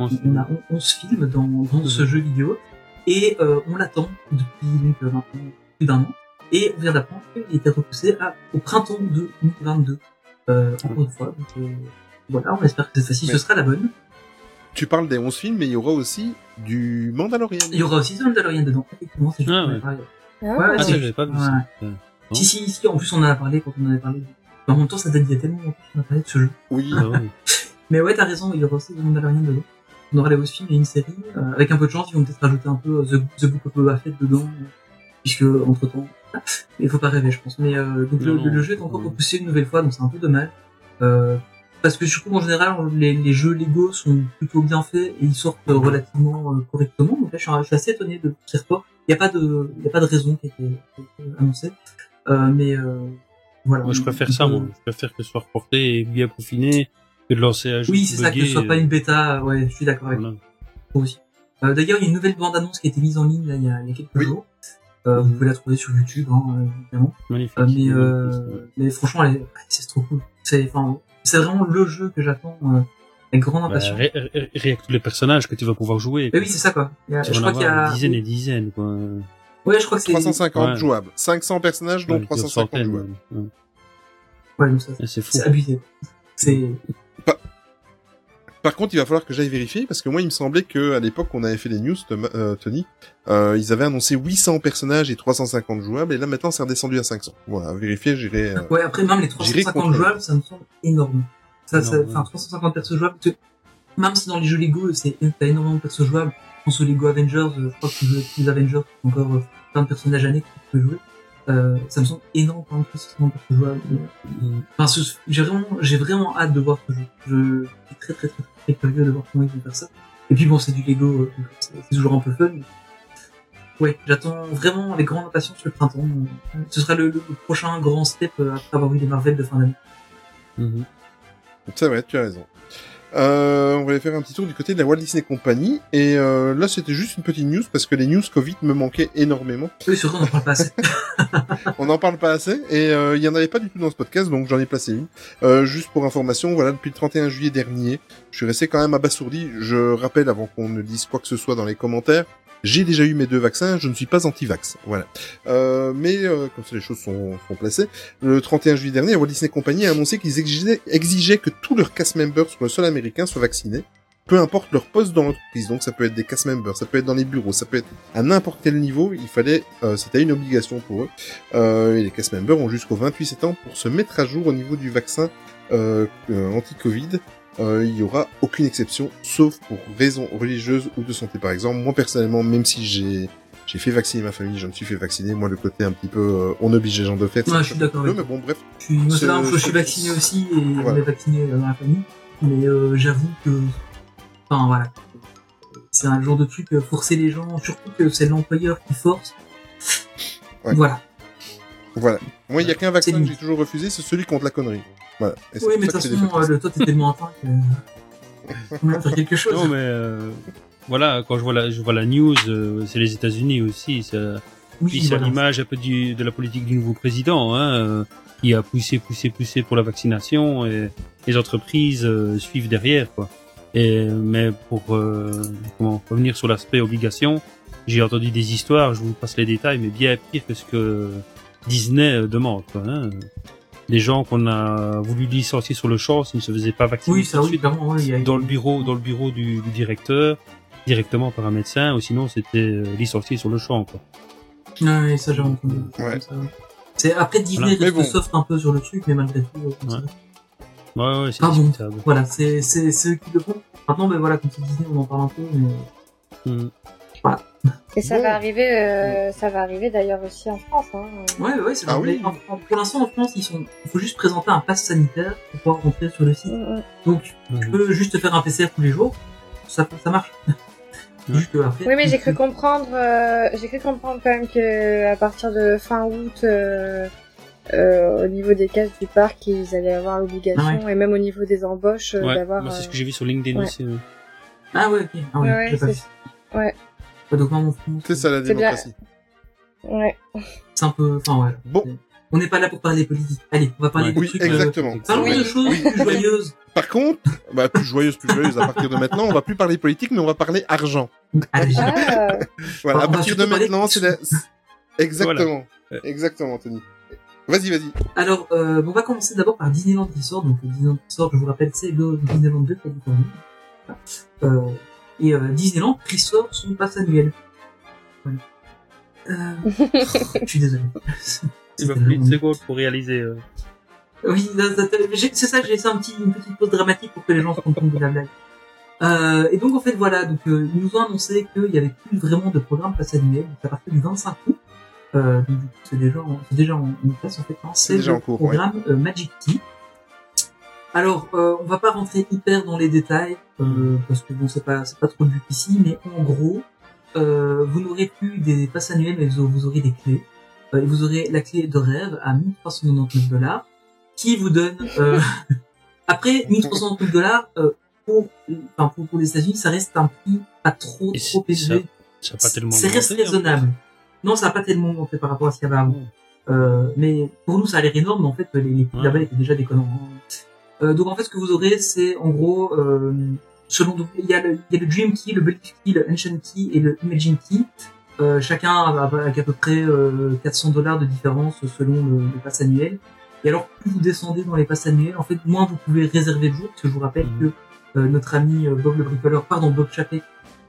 on a 11 films dans, dans ce jeu vidéo et euh, on l'attend depuis donc, euh, maintenant plus d'un an et on vient d'apprendre qu'il était repoussé à, au printemps de 2022 euh, encore une fois donc euh, voilà on espère que cette fois-ci ce sera la bonne Tu parles des 11 films, mais il y aura aussi du Mandalorian. il y aura aussi The Mandalorian dedans effectivement c'est juste Ah qu'on en a ouais. Ah, Ouais, Ah, ça, j'avais pas vu ça. ouais. Si si si en plus on en a parlé quand on en avait parlé mais en même temps ça date d'il y a tellement longtemps qu'on a parlé de ce jeu Oui. Ah ouais. Mais ouais, t'as raison, il y aura aussi The Mandalorian dedans. On aura les 11 films et une série. Euh, avec un peu de chance, ils vont peut-être rajouter un peu euh, The, The Book of Boba Fett dedans, euh, puisque entre temps, il faut pas rêver, je pense. Mais euh, donc le, Non, non. le jeu est encore repoussé une nouvelle fois, donc c'est un peu dommage. Euh, parce que surtout en général les, les jeux Lego sont plutôt bien faits et ils sortent euh, relativement euh, correctement. Donc là je suis, je suis assez étonné de ces reports. Il n'y a pas de il a pas de raison qui a été, qui a été annoncée, euh, mais euh, voilà. Moi, je préfère ça, moi. Je préfère que ce soit reporté et bien peaufiné de lancer un jeu. Oui, c'est ça, que ce soit pas euh, une bêta. Ouais, je suis d'accord avec voilà. toi aussi. Euh, D'ailleurs, il y a une nouvelle bande-annonce qui a été mise en ligne là, il, y a, il y a quelques Oui. jours. Euh, vous pouvez la trouver sur YouTube, hein, évidemment. Magnifique. Euh, mais, euh, mais franchement, elle est- c'est trop cool. C'est, vraiment le jeu que j'attends euh, avec grande Bah, impatience. ré- ré- rien que tous les personnages que tu vas pouvoir jouer. Mais oui, c'est ça quoi. Il y a- Tu je crois qu'il y a des dizaines et des dizaines, quoi. Ouais, je crois que c'est 350 Ouais. jouables. 500 personnages, dont Ouais, 350 centaines, jouables. ouais. Ouais, donc ça, Ouais, C'est fou. c'est abusé. C'est Par contre, il va falloir que j'aille vérifier parce que moi, il me semblait que à l'époque, on avait fait les news, euh, Tony, euh, ils avaient annoncé 800 personnages et 350 jouables, et là maintenant, c'est redescendu à 500. Voilà, à vérifier, j'irai. euh, Ouais, après, même les J'irai 350 contrôler. jouables, ça me semble énorme. Ça, enfin, ouais. 350 persos jouables, parce que même si dans les jeux Lego, c'est, t'as énormément de persos jouables, je pense aux Lego Avengers, je crois que tu joues les Avengers, encore plein de personnages années que tu peux jouer. Euh, ça me semble énorme quand même, 350 persos jouables. Mm. Enfin, ce- j'ai vraiment, j'ai vraiment hâte de voir ce jeu. Je suis très, très, très, curieux de voir comment ils vont faire ça. Et puis bon, c'est du Lego, euh, c'est toujours un peu fun. Ouais, j'attends vraiment avec grande impatience le printemps. Ce sera le, prochain grand step euh, après avoir vu les Marvel de fin d'année. Mhm. C'est vrai, tu as raison. Euh, on va aller faire un petit tour du côté de la Walt Disney Company. Et euh, là, c'était juste une petite news parce que les news Covid me manquaient énormément. Oui, surtout, on n'en parle pas assez. On n'en parle pas assez et euh, il y en avait pas du tout dans ce podcast, donc j'en ai placé une. Euh, juste pour information, voilà, depuis le 31 juillet dernier, je suis resté quand même abasourdi. Je rappelle avant qu'on ne dise quoi que ce soit dans les commentaires. J'ai déjà eu mes deux vaccins, je ne suis pas anti-vax, voilà. Euh, mais euh, comme ça les choses sont, sont placées, le 31 juillet dernier, Walt Disney Company a annoncé qu'ils exigeaient, exigeaient que tous leurs cast members sur le sol américain soient vaccinés, peu importe leur poste dans l'entreprise. Donc ça peut être des cast members, ça peut être dans les bureaux, ça peut être à n'importe quel niveau. Il fallait, euh, c'était une obligation pour eux. Euh, et les cast members ont jusqu'au 28 septembre pour se mettre à jour au niveau du vaccin euh, euh, anti-Covid. Euh, il y aura aucune exception, sauf pour raisons religieuses ou de santé, par exemple. Moi personnellement, même si j'ai j'ai fait vacciner ma famille, je me suis fait vacciner. Moi, le côté un petit peu, euh, on oblige les gens de faire. Ouais, je suis d'accord Mais bon, bref. Je suis, moi, je suis vacciné aussi et on Voilà. est vacciné euh, dans la famille. Mais euh, j'avoue que, enfin voilà, c'est un genre de truc euh, forcer les gens, surtout que c'est l'employeur qui force. Ouais. Voilà. Voilà. Moi, il y a qu'un vaccin que j'ai toujours refusé, c'est celui contre la connerie. Voilà. Et Oui, mais de toute façon, euh, le toi t'es tellement atteint que on va faire quelque chose. Non, mais euh, voilà, quand je vois la, je vois la news, euh, c'est les États-Unis aussi. Ça, oui, puis c'est à voilà. l'image un peu du, de la politique du nouveau président, hein, euh, qui a poussé, poussé, poussé pour la vaccination et les entreprises euh, suivent derrière, quoi. Et mais pour euh, comment revenir sur l'aspect obligation, j'ai entendu des histoires, je vous passe les détails, mais bien pire que ce que Disney demande, quoi. Hein. Des gens qu'on a voulu licencier sur le champ s'ils ne se faisaient pas vacciner Oui, ça oui, suite clairement, ouais, il y a... dans le bureau, dans le bureau du, du directeur, directement par un médecin, ou sinon c'était euh, licencié sur le champ, quoi. Ouais, ça j'ai entendu. Ouais. C'est après Disney Voilà. bon. soft un peu sur le truc, mais malgré tout. euh, comme Ouais. ça. Ouais, ouais, c'est Ah bon. Voilà, c'est c'est eux qui le font. Maintenant, ben voilà, comme c'est Disney, on en parle un peu, mais Et ça Bon. va arriver, euh, ça va arriver d'ailleurs aussi en France. Hein. Ouais, ouais, c'est Ah vrai. oui. En- en- Pour l'instant, en France, ils sont, il faut juste présenter un pass sanitaire pour pouvoir rentrer sur le site. Mm, mm. Donc, tu Mhm. peux juste faire un PCR tous les jours. Ça, ça marche. Oui, mais j'ai tu- cru comprendre, euh, j'ai cru comprendre quand même que à partir de fin août, euh, euh, au niveau des cases du parc, ils allaient avoir l'obligation, Ah et même au niveau des embauches, euh, Ouais, d'avoir. c'est ce euh, que j'ai vu sur LinkedIn ouais. aussi. Ah ouais, ok. Ah ouais, c'est- ouais. C'est ça la bien. démocratie. Ouais. c'est un peu, enfin, ouais. Bon. On n'est pas là pour parler politique. Allez, on va parler Ouais. de Oui, trucs, euh, exactement. Parlons Oui. de choses Oui. plus joyeuses. Par contre, bah, plus joyeuse, plus joyeuse, à partir de maintenant, on va plus parler politique, mais on va parler argent. Allez, Ah, Voilà, On à partir de maintenant, c'est la... Exactement. Voilà. Exactement, Anthony. Vas-y, vas-y. Alors, euh, on va commencer d'abord par Disneyland Resort. Donc, le Disneyland Resort, je vous rappelle, c'est le Disneyland de Californie. Euh, et euh, Disneyland ressort son pass annuel. Voilà. Euh, je suis désolé. Il m'a fallu une seconde pour réaliser. euh. Oui, c'est ça, j'ai laissé un petit, une petite pause dramatique pour que les gens se rendent compte de la blague. Euh, et donc en fait voilà, donc euh, ils nous ont annoncé qu'il y avait plus vraiment de programme pass annuel. Donc à partir du 25 août, euh, donc c'est déjà, en- c'est déjà en, en place en fait. hein, C'est le en cours, programme euh, Magic Key. Alors, euh, on va pas rentrer hyper dans les détails euh, parce que bon, c'est pas c'est pas trop le but ici, mais en gros, euh, vous n'aurez plus des passes annuelles, mais vous, aurez des clés. Euh, et vous aurez la clé de rêve à 1399 dollars, qui vous donne euh, après 1399 dollars euh, pour enfin pour, pour les États-Unis, ça reste un prix pas trop Et trop élevé. Ça pas C'est reste raisonnable. Non, ça n'a pas tellement monté par rapport à ce qu'il y avait avant. Euh, mais pour nous, ça a l'air énorme, mais en fait, les, les prix Ouais. là-bas étaient déjà déconnants. Euh, donc en fait, ce que vous aurez, c'est en gros, euh, selon donc, il y, a le, il y a le Dream Key, le Belief Key, le Ancient Key et le Imagine Key. Euh, chacun avec à peu près euh, 400 dollars de différence selon le, le pass annuel. Et alors, plus vous descendez dans les passes annuelles, en fait, moins vous pouvez réserver de jours, parce que je vous rappelle Mhm. que euh, notre ami euh, Bob le bricoleur, pardon, Bob Chapek,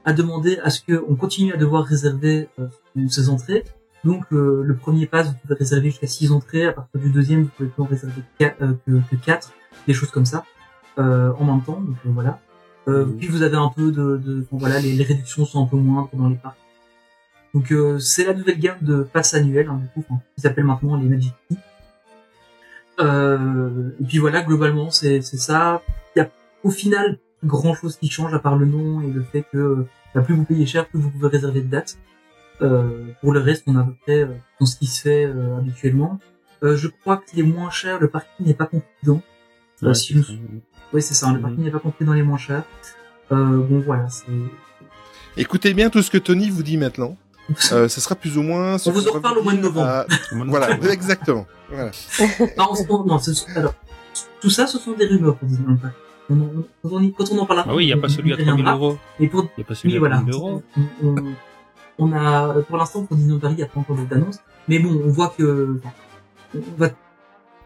a demandé à ce qu'on continue à devoir réserver euh, ses entrées. Donc euh, le premier pass, vous pouvez réserver jusqu'à 6 entrées. À partir du deuxième, vous pouvez plus en réserver euh, que 4, des choses comme ça, euh, en même temps. Donc euh, voilà. Euh. Puis vous avez un peu de, de bon, voilà, les, les réductions sont un peu moindres dans les parcs. Donc euh, c'est la nouvelle gamme de passes annuelles, hein, du coup, qui s'appelle maintenant les Magic Key. Euh, et puis voilà, globalement, c'est c'est ça. Il y a au final grand chose qui change à part le nom et le fait que bah, plus vous payez cher, plus vous pouvez réserver de dates. Euh, pour le reste, on a à peu près euh, dans ce qui se fait euh, habituellement. Euh, je crois qu'il est moins cher, le parking n'est pas compris dedans. Ouais, si je. Oui, c'est ça, le parking n'est pas compris dans les moins chers. Euh, bon, voilà, c'est... Écoutez bien tout ce que Tony vous dit maintenant. Euh, ce sera plus ou moins. On vous qu'on en reparle au mois de novembre. à-. Voilà, exactement. Voilà. Non, non, alors, tout ça, ce sont des rumeurs pour Disneyland Paris. On en- on- quand, on quand on en parlera, Ah oui, il n'y a pas celui à y 3000 reviendra. euros. Il n'y a pas celui à voilà. 3000 euros. On, a, pour l'instant, pour Disneyland Paris, il n'y a pas encore d'annonce. Mais bon, on voit que, enfin, on va,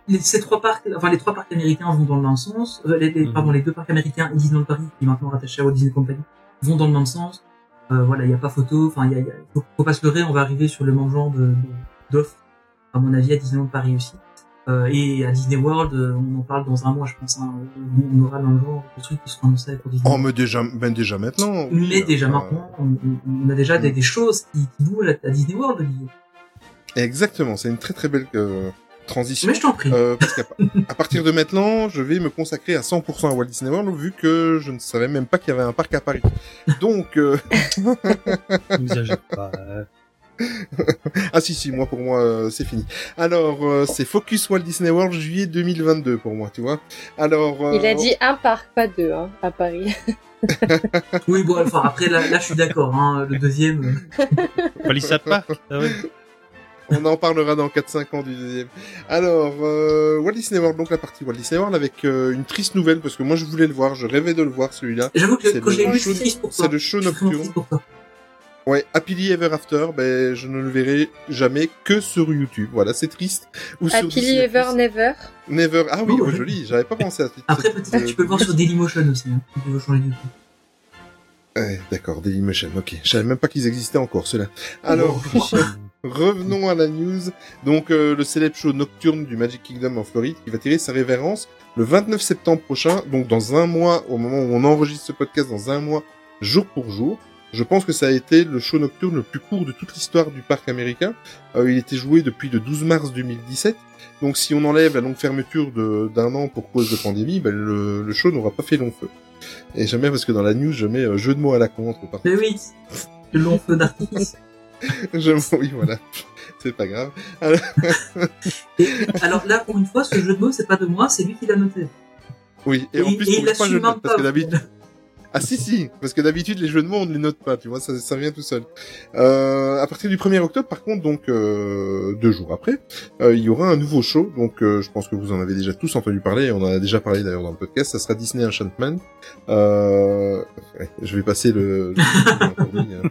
les, ces trois parcs, enfin, les trois parcs américains vont dans le même sens. Euh, les, les- Mhm. Pardon, les deux parcs américains et Disneyland Paris, qui est maintenant rattaché à Walt Disney Company, vont dans le même sens. Euh, voilà, il n'y a pas photo. Enfin, il y a, il y a- faut, faut pas se leurrer, on va arriver sur le même genre de, d'offres, à mon avis, à Disneyland Paris aussi. Euh, et à Disney World, on en parle dans un mois, je pense. Hein, on aura dans le genre de trucs qui seront annoncés pour Disney. Oh, mais déjà, ben déjà maintenant. Mais déjà maintenant, on, a déjà des, des choses qui, qui bougent à, à Disney World. Exactement, c'est une très très belle transition. Mais je t'en prie. Euh, parce qu'à à partir de maintenant, je vais me consacrer à 100% à Walt Disney World, vu que je ne savais même pas qu'il y avait un parc à Paris. Donc, euh, pas. euh. ah si si, moi pour moi euh, c'est fini. Alors, euh, c'est Focus Walt Disney World juillet 2022 pour moi, tu vois. Alors, euh, Il a dit un parc, pas deux, hein, à Paris. Oui, bon, enfin, après, là, là je suis d'accord. Hein, le deuxième, Palissade Park ah ouais. On en parlera dans 4-5 ans du deuxième. Alors, euh, Walt Disney World, donc la partie Walt Disney World avec euh, une triste nouvelle parce que moi je voulais le voir, je rêvais de le voir celui-là. j'avoue que quand j'ai lu, je show- suis triste pour toi. C'est le show nocturne. Ouais, Happily Ever After, ben je ne le verrai jamais que sur YouTube. Voilà, c'est triste. Ou sur Happily Disney+. Ever Never. Never. Ah oui, Oh, oh, ouais. joli. J'avais pas pensé à cette. Après, peut-être que tu peux le voir sur Dailymotion aussi. Hein, si tu veux changer tout. Ouais, d'accord, Dailymotion. Ok, je savais même pas qu'ils existaient encore ceux-là. Alors, Oh. revenons à la news. Donc, euh, le célèbre show nocturne du Magic Kingdom en Floride qui va tirer sa révérence le 29 septembre prochain. Donc, dans un mois, au moment où on enregistre ce podcast, dans un mois, jour pour jour. Je pense que ça a été le show nocturne le plus court de toute l'histoire du parc américain. Euh, il était joué depuis le 12 mars 2017. Donc si on enlève la longue fermeture de- d'un an pour cause de pandémie, ben, le, le show n'aura pas fait long feu. Et jamais parce que dans la news je mets euh, jeu de mots à la contre. Par Mais oui, le long feu d'artifice. je, oui voilà, c'est pas grave. Et, alors là, pour une fois, ce jeu de mots, c'est pas de moi, c'est lui qui l'a noté. Oui, et, en plus et pour une fois, je note parce que d'habitude, Ah si si, parce que d'habitude les jeux de mots on ne les note pas, tu vois, ça, ça vient tout seul. Euh, à partir du 1er octobre, par contre, donc euh, deux jours après, euh, il y aura un nouveau show. Donc euh, je pense que vous en avez déjà tous entendu parler, on en a déjà parlé d'ailleurs dans le podcast. Ça sera Disney Enchantment. Euh, je vais passer le. hein.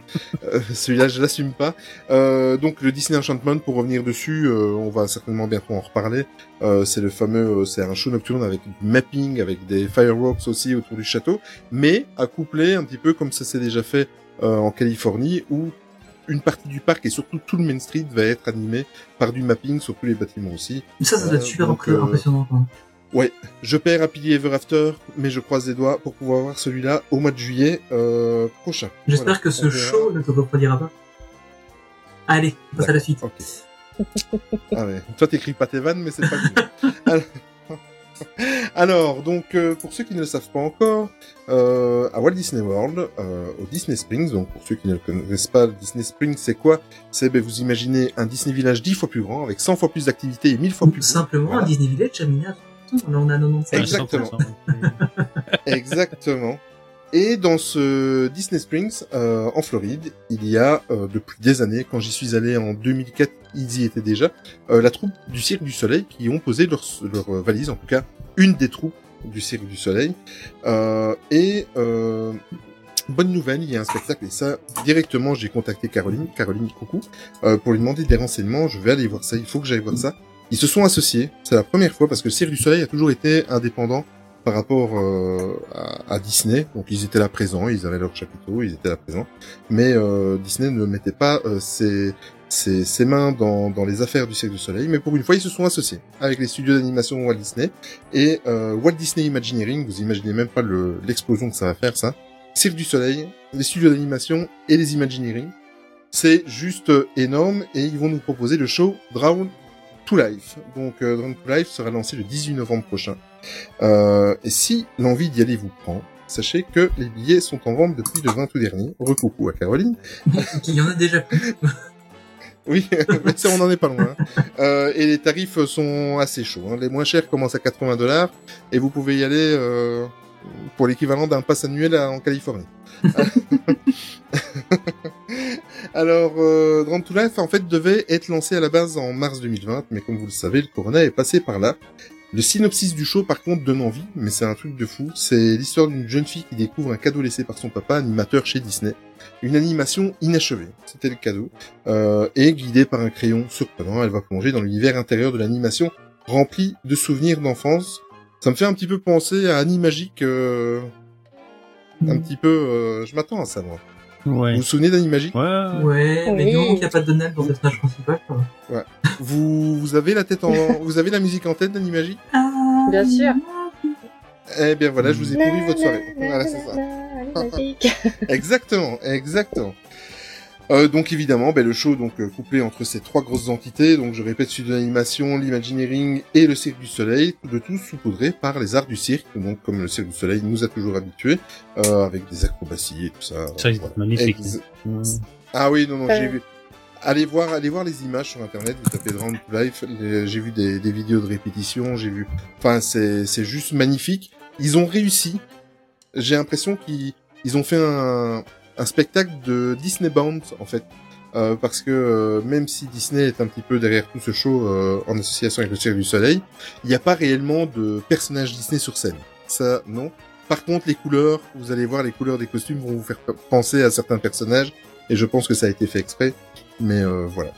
Euh, Celui-là, je l'assume pas. Euh, donc le Disney Enchantment, pour revenir dessus, euh, on va certainement bientôt en reparler. Euh, c'est le fameux, euh, c'est un show nocturne avec du mapping, avec des fireworks aussi autour du château, mais à coupler un petit peu comme ça s'est déjà fait euh, en Californie, où une partie du parc et surtout tout le Main Street va être animé par du mapping sur tous les bâtiments aussi. Ça, ça doit être Euh, super donc, impressionnant. Quoi. Je perds Happily Ever After, mais je croise les doigts pour pouvoir voir celui-là au mois de juillet euh, prochain. J'espère Voilà, que ce verra. show ne te refroidira pas. Allez, on passe à la suite. Ah ouais. Toi, t'écris pas tes vannes, mais c'est pas grave. Alors, Alors, donc, euh, pour ceux qui ne le savent pas encore, euh, à Walt Disney World, euh, au Disney Springs, donc pour ceux qui ne connaissent pas, le Disney Springs, c'est quoi? C'est, ben, vous imaginez un Disney Village 10 fois plus grand, avec 100 fois plus d'activités et 1000 fois plus simplement Voilà. un Disney Village à 100%. Là, on a 95. Exactement. 100%. Exactement. Et dans ce Disney Springs, euh, en Floride, il y a euh, depuis des années, quand j'y suis allé en 2004, ils y étaient déjà, euh, la troupe du Cirque du Soleil qui ont posé leur, leur valise, en tout cas une des troupes du Cirque du Soleil. Euh, et euh, bonne nouvelle, il y a un spectacle et ça directement j'ai contacté Caroline, Caroline coucou, euh, pour lui demander des renseignements. Je vais aller voir ça, il faut que j'aille voir ça. Ils se sont associés, c'est la première fois parce que Cirque du Soleil a toujours été indépendant par rapport euh, à, Disney. Donc ils étaient là présents, ils avaient leur chapiteau, ils étaient là présents. Mais euh, Disney ne mettait pas euh, ses, ses, ses mains dans, dans les affaires du Cirque du Soleil. Mais pour une fois, ils se sont associés avec les studios d'animation Walt Disney. Et euh, Walt Disney Imagineering, vous imaginez même pas le- l'explosion que ça va faire ça. Cirque du Soleil, les studios d'animation et les Imagineering. C'est juste euh, énorme et ils vont nous proposer le show Drown to Life. Donc euh, to Life sera lancé le 18 novembre prochain. Euh, et si l'envie d'y aller vous prend, sachez que les billets sont en vente depuis le 20 août dernier. Recoucou à Caroline. Il y en a déjà plus. Oui, mais ça on n'en est pas loin. Euh, et les tarifs sont assez chauds. hein. Les moins chers commencent à 80 dollars et vous pouvez y aller euh, pour l'équivalent d'un pass annuel à- en Californie. Alors, euh, Grand to Life en fait devait être lancé à la base en mars 2020, mais comme vous le savez, le corona est passé par là. Le synopsis du show, par contre, donne envie, mais c'est un truc de fou. C'est l'histoire d'une jeune fille qui découvre un cadeau laissé par son papa, animateur chez Disney. Une animation inachevée, c'était le cadeau. Euh, et guidée par un crayon surprenant, elle va plonger dans l'univers intérieur de l'animation, rempli de souvenirs d'enfance. Ça me fait un petit peu penser à Animagique, euh, un petit peu... euh, je m'attends à ça, moi. Ouais. Vous vous souvenez d'Animagique Ouais. Ouais, mais moment qu'il n'y a pas de Donald dans le personnage principal, va. vous, vous avez la tête en... vous avez la musique en tête d'Animagique Bien sûr. Eh bien voilà, je vous ai pourri votre soirée. Voilà, c'est ça. Exactement, exactement. Euh, donc évidemment, ben, le show donc euh, couplé entre ces trois grosses entités, donc je répète celui de l'animation, l'imagineering et le Cirque du Soleil, le tout saupoudré par les arts du cirque, donc comme le Cirque du Soleil nous a toujours habitués, euh, avec des acrobaties et tout ça. Ça, c'est Voilà. magnifique. Ex-. Ah oui, non, non, Euh. j'ai vu. Allez voir, allez voir les images sur internet, vous tapez Drown to Life, j'ai vu des, des vidéos de répétition, j'ai vu, enfin c'est, c'est juste magnifique. Ils ont réussi. J'ai l'impression qu'ils, ils ont fait un, un spectacle de Disney Bound, en fait. Euh, parce que euh, même si Disney est un petit peu derrière tout ce show euh, en association avec le Cirque du Soleil, il n'y a pas réellement de personnages Disney sur scène. Ça, non. Par contre, les couleurs, vous allez voir, les couleurs des costumes vont vous faire penser à certains personnages, et je pense que ça a été fait exprès. Mais euh, voilà.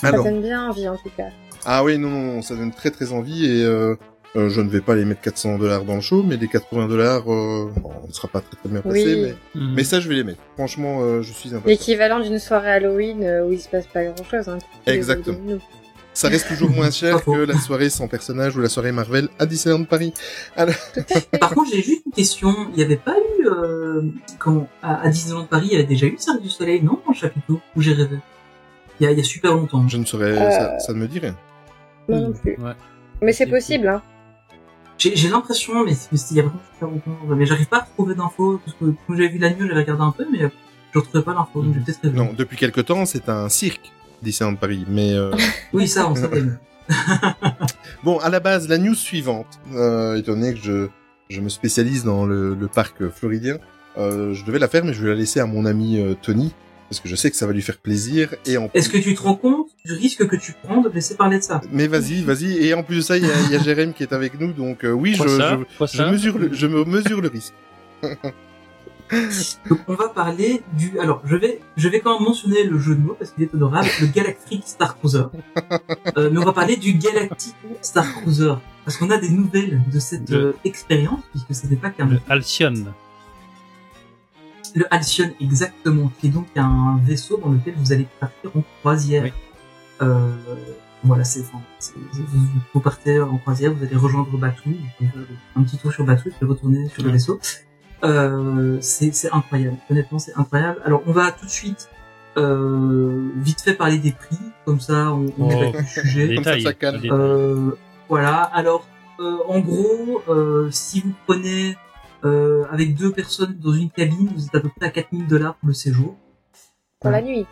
Ça Alors, donne bien envie en tout cas. ah oui, non, non, ça donne très très envie, et euh, je ne vais pas les mettre 400 dollars dans le show, mais les 80 dollars, euh, bon, on ne sera pas très très bien passé, Oui. mais, Mhm. mais ça je vais les mettre. Franchement, euh, je suis impatient. L'équivalent d'une soirée Halloween euh, où il se passe pas grand chose. Hein, Exactement. Ça reste toujours moins cher que la soirée sans personnage ou la soirée Marvel à Disneyland Paris. Par contre, j'ai juste une question. Il n'y avait pas eu, euh, quand, à, à Disneyland Paris, il y avait déjà eu Cirque du Soleil, non, le chapiteau, où j'ai rêvé? Il y a, il y a super longtemps. Je ne saurais, Euh, ça, ça ne me dit rien. Moi non plus. Ouais. Mais c'est C'est possible, hein. J'ai l'impression, mais c'est- il y a vraiment super longtemps. Mais j'arrive pas à trouver d'infos, parce que quand j'avais vu la news, j'avais regardé un peu, mais je retrouvais pas l'info, donc peut-être rêvé. Non, depuis quelque temps, c'est un cirque Disneyland Paris, mais euh, Oui, ça, on savait. Bon, à la base, la news suivante, euh, étant donné que je, je me spécialise dans le, le parc floridien, euh, je devais la faire, mais je vais la laisser à mon ami euh, Tony, parce que je sais que ça va lui faire plaisir. Et en Est-ce que tu te rends compte du risque que tu prends de laisser parler de ça? Mais vas-y, vas-y. Et en plus de ça, il y a, il y a Jérém qui est avec nous, donc euh, oui, je, ça? mesure le, je me mesure le risque. Donc on va parler du. Alors je vais je vais quand même mentionner le jeu de mots parce qu'il est honorable, le Galactic Star Cruiser. Euh, mais on va parler du Galactic Star Cruiser parce qu'on a des nouvelles de cette Le- euh, expérience puisque c'était pas qu'un Le Halcyon. Le Halcyon exactement, qui est donc un vaisseau dans lequel vous allez partir en croisière. Oui. Euh, voilà, c'est, enfin, c'est- vous, vous partez en croisière, vous allez rejoindre Batou, un petit tour sur Batou et puis retourner sur le vaisseau. Euh, c'est, c'est incroyable. Honnêtement, c'est incroyable. Alors, on va tout de suite euh, vite fait parler des prix, comme ça, on, on Oh. évacue le sujet. Détail. ça calme. Détail. Euh, voilà. Alors, euh, en gros, euh, si vous prenez euh, avec deux personnes dans une cabine, vous êtes à peu près à 4000 dollars pour le séjour. Pour la nuit.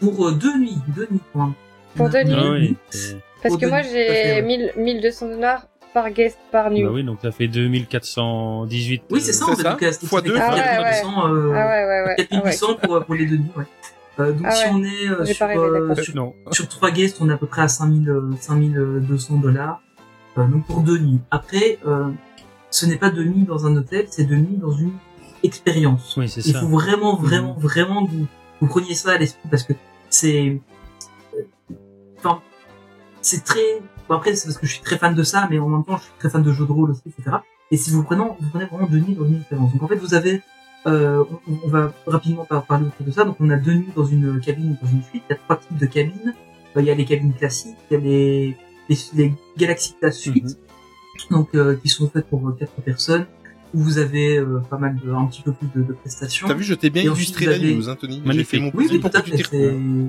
Pour euh, deux nuits, deux nuits pour un. Pour deux nuits. Ah oui. Parce Pour que moi, j'ai ouais. 1000 1200 dollars par guest par nuit. Bah oui, donc ça fait 2418. Oui, c'est ça, en C'est fait. ça. Donc, euh, Fois c'est deux, fait fois deux. 4800, euh, Ah ouais, ouais, ouais. Ah ouais. 4800 pour, euh, pour les deux nuits, ouais. Euh, donc Ah si ouais. on est euh, sur, euh, d'accord. sur, Non. sur trois guests, on est à peu près à 5000, euh, 5200 dollars. Euh, donc pour deux nuits. Après, euh, ce n'est pas deux nuits dans un hôtel, c'est deux nuits dans une expérience. Oui, c'est Il ça. faut vraiment, vraiment, Mhm. vraiment que vous, vous preniez ça à l'esprit parce que c'est, euh, enfin, c'est très, bon après c'est parce que je suis très fan de ça, mais en même temps je suis très fan de jeux de rôle aussi, etc. Et si vous prenez, vous prenez vraiment deux nuits dans une expérience. Donc en fait vous avez, euh, on, on va rapidement par- parler autour de ça. Donc on a deux nuits dans une cabine, dans une suite. Il y a trois types de cabines. Euh, Il y a les cabines classiques, il y a les, les, les Galaxy Class Suite, Mhm. Donc euh, qui sont faites pour euh, quatre personnes. Où vous avez euh, pas mal de, un petit peu plus de, de prestations. T'as vu, je t'ai bien Et ensuite, illustré vous la avez- news, hein, Tony. J'ai fait mon Oui, oui, pour tout à que tu fait. retrouves.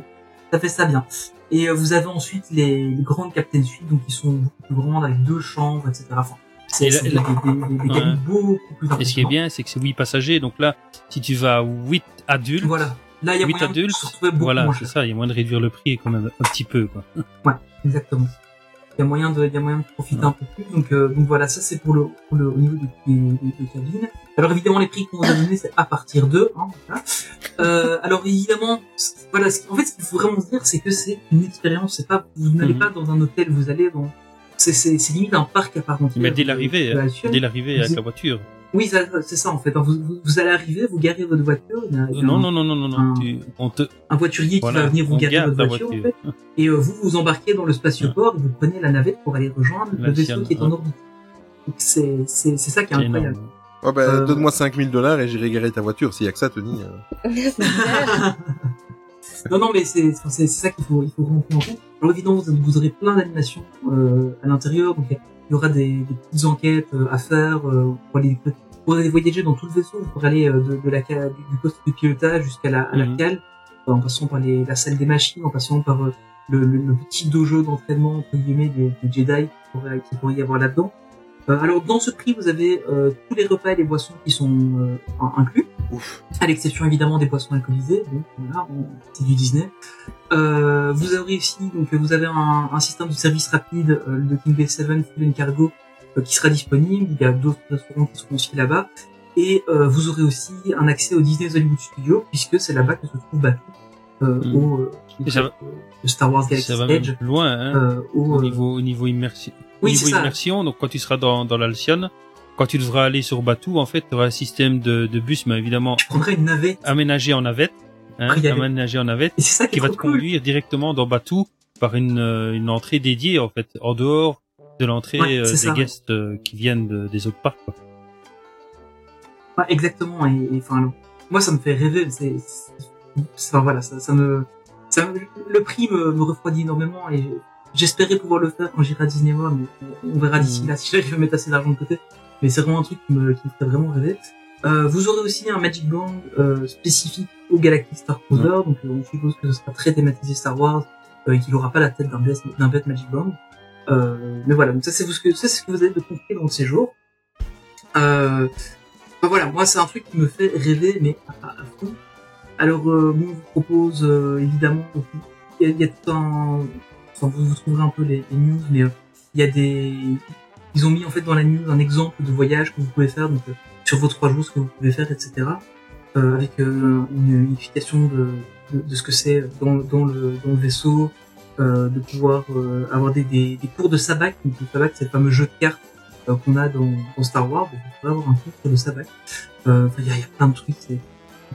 ça fait ça bien. Et euh, vous avez ensuite les, les grandes Captain Suite, donc qui sont beaucoup plus grandes, avec deux chambres, etc. Enfin, c'est Et la- des, des, des, des Ouais. beaucoup plus Et ce qui est bien, c'est que c'est 8 passagers. Donc là, si tu vas à 8 adultes, Voilà. Là, il y a 8 moyen de adultes, se retrouver beaucoup voilà, moins c'est ça. Il y a moins de réduire le prix quand même un petit peu. Quoi. Exactement. Il y a moyen de, il y a moyen de profiter un peu plus. Donc, euh, donc voilà, ça c'est pour le, pour le au niveau des, des, des- des cabines. Alors évidemment, les prix qu'on vous a donnés, c'est à partir de. Hein, voilà. euh, alors évidemment, voilà. En fait, ce qu'il faut vraiment se dire, c'est que c'est une expérience. C'est pas, vous n'allez Mhm. pas dans un hôtel, vous allez dans. C'est, limite un parc à part entière. Mais dès l'arrivée, dès l'arrivée avec la voiture. Oui, c'est ça en fait. Vous, vous, vous allez arriver, vous garez votre voiture. Il y a, il y a Non, un, non, non, non, non, non. un- Tu, on te, un voiturier voilà, qui va venir vous garer votre voiture, voiture. en fait. Et euh, vous vous embarquez dans le spatioport et vous prenez la navette pour aller rejoindre La le vaisseau qui est en orbite. Donc c'est c'est c'est ça qui est C'est incroyable. énorme. Oh, bah, Euh, donne-moi 5000 dollars et j'irai garer ta voiture. S'il y a que ça, Tony. euh. Non non mais c'est ça qu'il faut il faut vraiment prendre en compte. Alors évidemment vous, vous aurez plein d'animations euh, à l'intérieur donc il y aura des, des petites enquêtes euh, à faire euh, pour aller pour aller voyager dans tout le vaisseau pour aller euh, de, de la du, poste de pilotage jusqu'à la, à la Mhm. cale en passant par les, la salle des machines en passant par le, le, le petit dojo d'entraînement entre guillemets des, des Jedi qui pourrait, y avoir là-dedans. Euh, alors dans ce prix vous avez euh, tous les repas et les boissons qui sont euh, in- inclus Ouf. à l'exception évidemment des boissons alcoolisées. Donc voilà, c'est du Disney. Euh, vous aurez aussi donc vous avez un, un système de service rapide euh, de King Bay 7 Food and Cargo euh, qui sera disponible. Il y a d'autres restaurants qui seront aussi là-bas. Et euh, vous aurez aussi un accès au Disney's Hollywood Studios puisque c'est là-bas que se trouve Batuu euh, Mm. au va- Star Wars Galaxy Ça va même Edge. loin, hein, au, au niveau, au niveau immersion. Oui, niveau ça. immersion, donc quand tu seras dans, dans l'Alcyon, quand tu devras aller sur Batou, en fait, tu auras un système de, de bus, mais évidemment une navette. aménagé en navette, hein, y avait- aménagé en navette, ça qui, qui va te cool. conduire directement dans Batou par une, euh, une entrée dédiée, en fait, en dehors de l'entrée Ouais, euh, des ça. guests euh, qui viennent de- des autres parcs. quoi. Ouais, exactement. Et, et, enfin, moi, ça me fait rêver. C'est, enfin, voilà, ça, ça me, ça, me- le prix me, me refroidit énormément et j'espérais pouvoir le faire quand j'irai à Disney World, mais on, on verra d'ici Mhm. là si j'arrive à mettre assez d'argent de côté. Mais c'est vraiment un truc qui me, qui me fait vraiment rêver. Euh, vous aurez aussi un Magic Band euh, spécifique au Galactic Star Cruiser, donc euh, on suppose que ce sera très thématisé Star Wars euh, et qu'il aura pas la tête d'un bête, Magic Band. Euh, mais voilà, donc ça c'est ce que ça, c'est ce que vous avez de compris dans le séjour. Euh, voilà, moi c'est un truc qui me fait rêver, mais à, à fond. Alors, euh, bon, on vous propose euh, évidemment, il y, a- il y a tout un, enfin, vous, vous trouverez un peu les, les news, mais euh, il y a des, ils ont mis en fait dans la news un exemple de voyage que vous pouvez faire, donc euh, sur vos trois jours ce que vous pouvez faire, etc. Euh, avec euh, une, explication de, de, de ce que c'est dans, dans le dans le vaisseau, euh, de pouvoir euh, avoir des, des, des cours de sabbac. Donc le sabbac, c'est le fameux jeu de cartes qu'on a dans, dans Star Wars. Donc, vous pouvez avoir un cours sur le sabbac. Euh, enfin, il y, y a plein de trucs. C'est,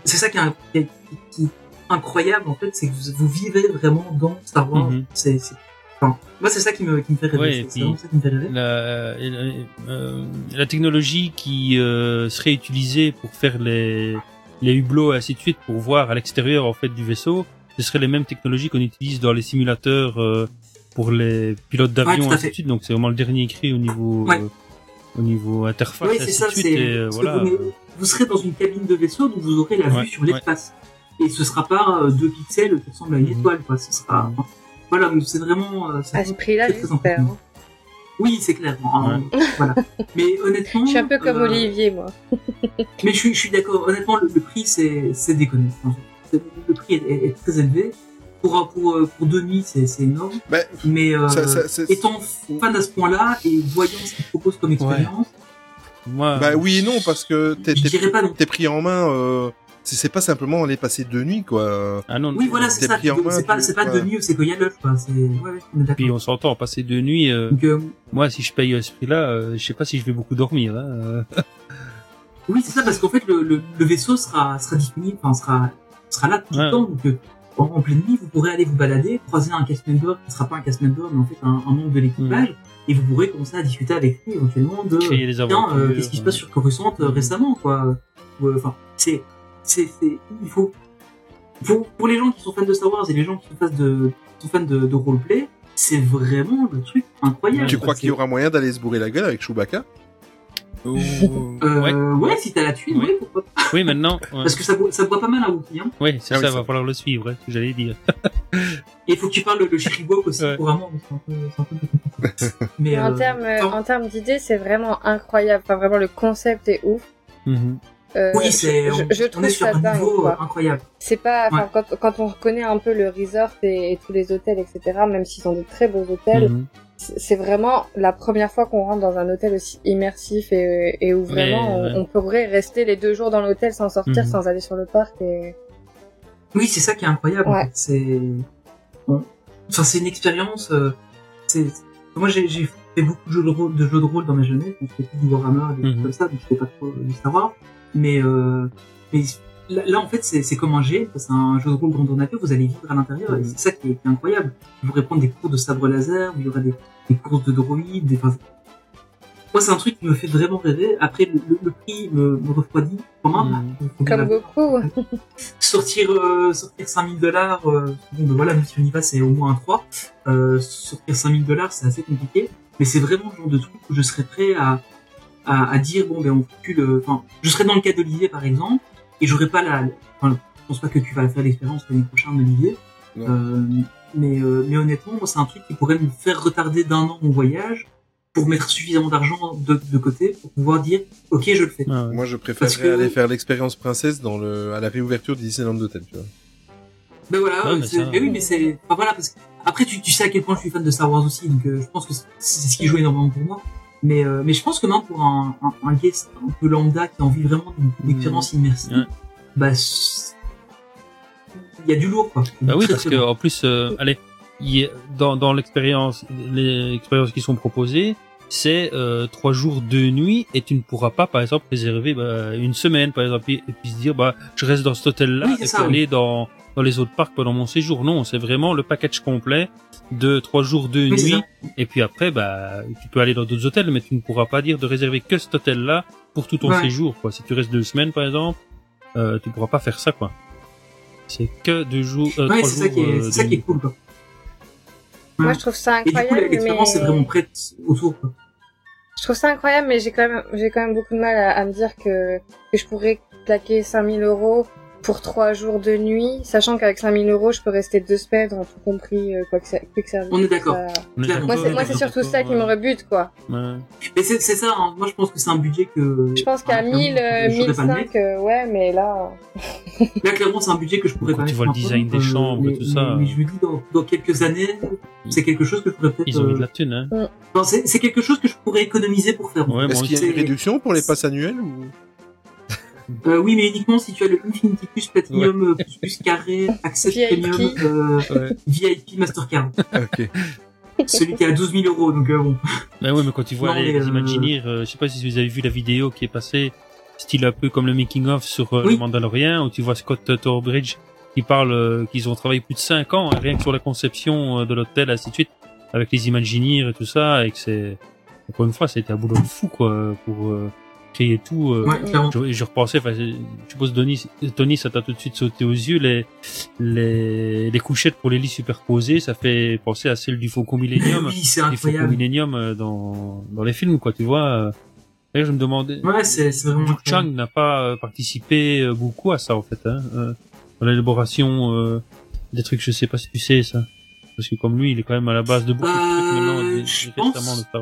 c'est ça qui est, qui, est- incroyable en fait, c'est que vous, vous vivez vraiment dans Star Wars. Mhm. C'est, c'est, enfin, moi c'est ça qui me, qui me fait rêver. Ouais, c'est, ça qui me fait rêver. la, la, euh, la technologie qui euh, serait utilisée pour faire les, les hublots et ainsi de suite pour voir à l'extérieur en fait du vaisseau, ce seraient les mêmes technologies qu'on utilise dans les simulateurs euh, pour les pilotes d'avion et ainsi de suite. Donc c'est vraiment le dernier écrit au niveau Ouais. euh, au niveau interface Oui, et c'est ainsi ça. de suite. Et, euh, voilà. vous, vous serez dans une cabine de vaisseau, donc vous aurez la Ouais, vue sur l'espace. Et ce sera pas euh, deux pixels qui ressemblent à une Mhm. étoile, quoi. Ce sera, Mhm. voilà, donc c'est vraiment, euh, c'est À ce prix-là, j'espère. Oui, c'est clair. hein, voilà. Mais honnêtement, Je suis un peu comme euh, Olivier, moi. Mais je suis, je suis d'accord. Honnêtement, le, le prix, c'est, c'est déconné. Le prix est, est- est très élevé. Pour, pour, euh, pour deux nuits, c'est, c'est énorme. Bah, Mais euh, ça- ça- c'est- étant fan à ce point-là et voyant ce qu'il propose comme expérience, Bah oui et non parce que t'es pris en main. Euh, c'est c'est pas simplement aller passer deux nuits quoi. ah non, Oui, voilà, c'est ça. C'est pas, c'est pas deux nuits c'est qu'il y a l'œuf, quoi. C'est, ouais, ouais, on. Puis on s'entend, passer deux nuits. euh, Donc, euh, moi, si je paye à ce prix-là, euh, je sais pas si je vais beaucoup dormir. Hein. euh. oui, c'est ça, parce qu'en fait, le, le, le vaisseau sera, sera disponible, enfin, sera, sera là tout Ouais. le temps. Donc, euh, en, en pleine nuit, vous pourrez aller vous balader, croiser un cast member qui sera pas un cast member, mais en fait un, un membre de l'équipage, et vous pourrez commencer à discuter avec lui éventuellement de tiens, euh, qu'est-ce qui se passe sur Coruscant euh, récemment, quoi. Euh, Enfin, c'est, c'est, c'est, il faut, pour, pour les gens qui sont fans de Star Wars et les gens qui sont fans de, sont fans de, de roleplay, c'est vraiment le truc incroyable. tu crois qu'il y aura moyen d'aller se bourrer la gueule avec Chewbacca? Ouh, euh, ouais. ouais. si t'as la thune, Ouais. ouais, pourquoi pas. Oui, maintenant. Ouais, Parce que ça, boit- ça boit pas mal à Wookiee, hein. Ouais, c'est Ah oui, ça, ça- va falloir le suivre, hein, j'allais dire. Et il faut que tu parles le, le Shiribok aussi Ouais. couramment, mais c'est un peu, c'est un peu compliqué. Mais, en euh, termes termes d'idées, c'est vraiment incroyable. Enfin, vraiment, le concept est ouf. Mhm. Euh, oui, c'est, je, on, je on trouve est sur ça un dingue. niveau quoi. incroyable. C'est pas, Ouais. quand, quand on reconnaît un peu le resort et, et tous les hôtels, etc., même s'ils ont de très beaux hôtels, Mhm. c'est c'est vraiment la première fois qu'on rentre dans un hôtel aussi immersif et, et où vraiment Mais, on, on pourrait rester les deux jours dans l'hôtel sans sortir, Mhm. sans aller sur le parc. Et... Oui, c'est ça qui est incroyable. Ouais. C'est, bon. enfin, c'est une expérience. euh, c'est, moi, j'ai, fait beaucoup de jeux de rôle, de jeux de rôle dans ma jeunesse. Donc, c'était plus du Warhammer, des Mhm. trucs comme ça, donc c'était pas trop du Star Wars. Mais, euh, mais là, là, en fait, c'est, c'est comme un G. C'est un jeu de rôle grandeur nature. Vous allez vivre à l'intérieur. Et c'est ça qui est, qui est incroyable. Vous pourrez prendre des cours de sabre laser. Il y aura des, des courses de droïdes. Des, enfin, moi, c'est un truc qui me fait vraiment rêver. Après, le, le, le prix me, me refroidit quand même. Faut Comme beaucoup. sortir euh, sortir 5000 dollars euh, bon ben voilà même si on y va c'est au moins un 3 euh, sortir 5000 dollars c'est assez compliqué mais c'est vraiment le genre de truc où je serais prêt à à, à dire bon ben on fait le enfin je serais dans le cas d'Olivier par exemple et j'aurais pas la enfin je pense pas que tu vas faire l'expérience l'année prochaine Olivier euh, mais euh, mais honnêtement moi c'est un truc qui pourrait me faire retarder d'un an mon voyage pour mettre suffisamment d'argent de, de côté pour pouvoir dire ok je le fais ouais. Moi je préférerais que- aller faire l'expérience princesse dans le à la réouverture du Disneyland tu vois. Ben voilà, Ouais, mais c'est- ça- mais oui, mais c'est, enfin voilà, parce que après tu, tu sais à quel point je suis fan de Star Wars aussi, donc euh, je pense que c'est c'est ce qui joue énormément pour moi. Mais euh, mais je pense que même pour un, un, un guest un peu lambda qui a envie vraiment d'une d'une expérience immersive, Ouais. bah il y a du lourd quoi. Bah oui, parce que bon. en plus, euh, allez, y a- dans, dans l'expérience, les expériences qui sont proposées, c'est euh, trois jours, deux nuits, et tu ne pourras pas, par exemple, réserver bah, une semaine, par exemple, et, et puis se dire, bah, je reste dans cet hôtel-là Oui, et puis ça, oui. aller dans dans les autres parcs pendant mon séjour. Non, c'est vraiment le package complet de trois jours, deux nuits, et puis après, bah, tu peux aller dans d'autres hôtels, mais tu ne pourras pas dire de réserver que cet hôtel-là pour tout ton Ouais. séjour. Quoi. Si tu restes deux semaines, par exemple, euh, tu pourras pas faire ça, quoi. C'est que deux jours, euh, Ouais, trois c'est ça qui est, euh, c'est ça de qui est nuit. cool quoi. Moi, Ouais. je trouve ça Et du coup incroyable, l'expérience mais est vraiment prête autour quoi. je trouve ça incroyable, mais j'ai quand même, j'ai quand même beaucoup de mal à, à me dire que, que je pourrais claquer 5000 euros pour trois jours de nuit, sachant qu'avec 5000 euros, je peux rester deux semaines en tout compris, euh, quoi que ça, quick service. On est d'accord. Ça-. Moi, c'est, surtout ça qui me rebute, quoi. Ouais. Mais c'est ça, hein. moi je pense que c'est un budget que. Je pense qu'à Ah, 1000, euh, je saurais pas le mettre. 1005, euh, ouais, mais là, Là, clairement, c'est un budget que je pourrais pas tu vois le design des chambres et mais- tout ça. Mais, mais je me dis, dans, dans quelques années, c'est quelque chose que je pourrais peut-être. Ils ont mis euh, de la thune, hein. non, c'est quelque chose que je pourrais économiser pour faire. Ouais, Est-ce qu'il y a c'est- une réduction pour les passes annuelles ou? Euh, oui, mais uniquement si tu as le Infinity Plus Platinum, euh, plus, plus carré, Access VIP. Premium, euh, Ouais. VIP Mastercard. Ok. Celui qui est à 12 000 euros, donc euh, bon. Mais ouais, mais quand tu vois Non, les, les euh, Imagineers, euh, je sais pas si vous avez vu la vidéo qui est passée, style un peu comme le making of sur euh, Oui. le Mandalorian, où tu vois Scott Torbridge qui parle euh, qu'ils ont travaillé plus de 5 ans hein, rien que sur la conception euh, de l'hôtel, ainsi de suite, avec les Imagineers et tout ça, et que c'est encore une fois, c'était un boulot de fou quoi pour euh, créer tout. euh, Ouais, je, je repensais, enfin, je suppose Tony, Tony, ça t'a tout de suite sauté aux yeux les les les couchettes pour les lits superposés, ça fait penser à celle du Faucon Millennium Oui, c'est les Faucon incroyable. Millennium euh, dans, dans les films, quoi, tu vois. euh. D'ailleurs, je me demandais, Ouais, c'est vraiment Chang incroyable. n'a pas euh, participé euh, beaucoup à ça, en fait, hein, euh, dans l'élaboration euh, des trucs, je sais pas si tu sais ça. Parce que comme lui, il est quand même à la base de beaucoup de trucs maintenant, Euh, des- je pense,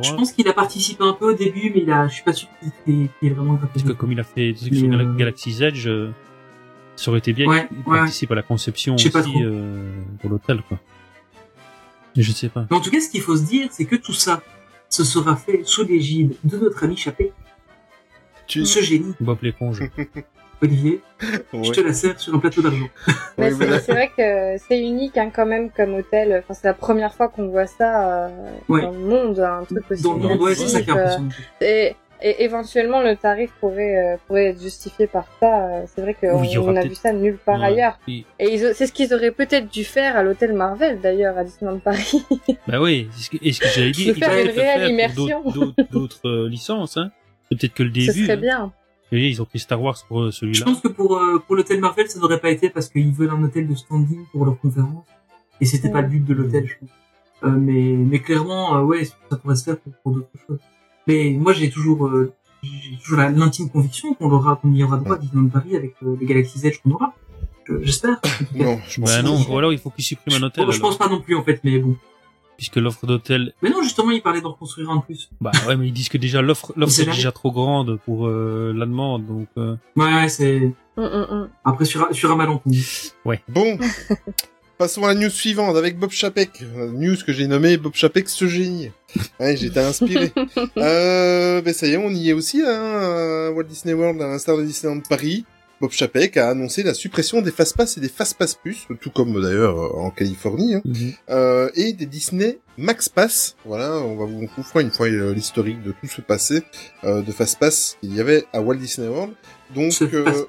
je pense qu'il a participé un peu au début, mais il a, je suis pas sûr qu'il ait vraiment. Parce que comme il a fait euh, Galaxy's Edge, euh, ça aurait été bien Ouais, qu'il ouais. participe à la conception aussi trop. euh, pour l'hôtel, quoi. Mais je sais pas. Mais en tout cas, ce qu'il faut se dire, c'est que tout ça, ce sera fait sous l'égide de notre ami Chappé, Tu... ce génie, Bob l'éponge. Olivier. Ouais. Je te la sers sur un plateau d'argent. Mais Ouais, c'est voilà. c'est vrai que c'est unique hein, quand même comme hôtel. Enfin, c'est la première fois qu'on voit ça euh, Ouais. dans le monde, un truc aussi Dans le monde, ouais, c'est ça qui est euh, et, et éventuellement, le tarif pourrait euh, pourrait être justifié par ça. Euh, C'est vrai qu'on Oui, on a vu ça nulle part Ouais. ailleurs. Et- Et ils ont- c'est ce qu'ils auraient peut-être dû faire à l'hôtel Marvel d'ailleurs à Disneyland Paris. Bah oui, c'est ce que, ce que. De ils faire une le réelle faire immersion. d'autres- d'autres- D'autres euh, licences, hein. C'est peut-être que le Ce début. serait hein. bien. Ils ont pris Star Wars pour euh, Je celui-là. pense que pour, euh, pour l'hôtel Marvel, ça n'aurait pas été parce qu'ils veulent un hôtel de standing pour leur conférence. Et c'était pas le but de l'hôtel, je pense. Euh, mais, mais clairement, euh, ouais, ça pourrait se faire pour, pour d'autres choses. Mais moi, j'ai toujours, euh, j'ai toujours l'intime conviction qu'on aura, qu'on y aura droit à Disneyland Paris avec euh, les Galaxy's Edge qu'on aura. Je- J'espère. Non, je pense Bah non, ou alors il faut qu'ils suppriment un hôtel. Bon, je alors. pense pas non plus, en fait, mais bon. Puisque l'offre d'hôtel, Mais non, justement, il parlait d'en construire un de plus. bah ouais, mais ils disent que déjà l'offre, l'offre est déjà trop grande pour euh, la demande, donc. euh, Ouais, ouais, c'est, Hum, hum, hum. après, sur, sur un malentendu. Bon. Passons à la news suivante avec Bob Chapek. Euh, News que j'ai nommé Bob Chapek ce génie. Ouais, j'étais inspiré. euh, ben ça y est, on y est aussi, hein, à Walt Disney World, à l'instar de Disneyland Paris. Bob Chapek a annoncé la suppression des Fastpass et des Fastpass Plus, tout comme d'ailleurs en Californie, hein, euh, et des Disney Max Pass. Voilà, on va vous, on une fois euh, l'historique de tout ce passé euh, de Fastpass qu'il y avait à Walt Disney World. Donc, euh.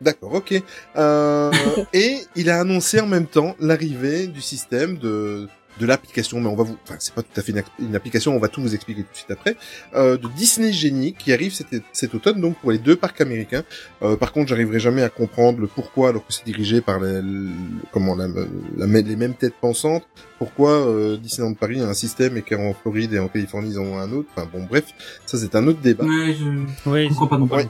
D'accord, ok. Euh, et il a annoncé en même temps l'arrivée du système de de l'application, mais on va vous, enfin c'est pas tout à fait une, application, on va tout vous expliquer tout de suite après, euh, de Disney Genie qui arrive cet, cet automne donc pour les deux parcs américains. Euh, par contre, j'arriverai jamais à comprendre le pourquoi alors que c'est dirigé par les, le- comment la, la- les mêmes têtes pensantes. Pourquoi euh, Disneyland Paris a un système et qu'en Floride et en Californie ils en ont un autre. Enfin bon, bref, ça c'est un autre débat. Ouais, je, Ouais, je comprends pas non plus. Ouais.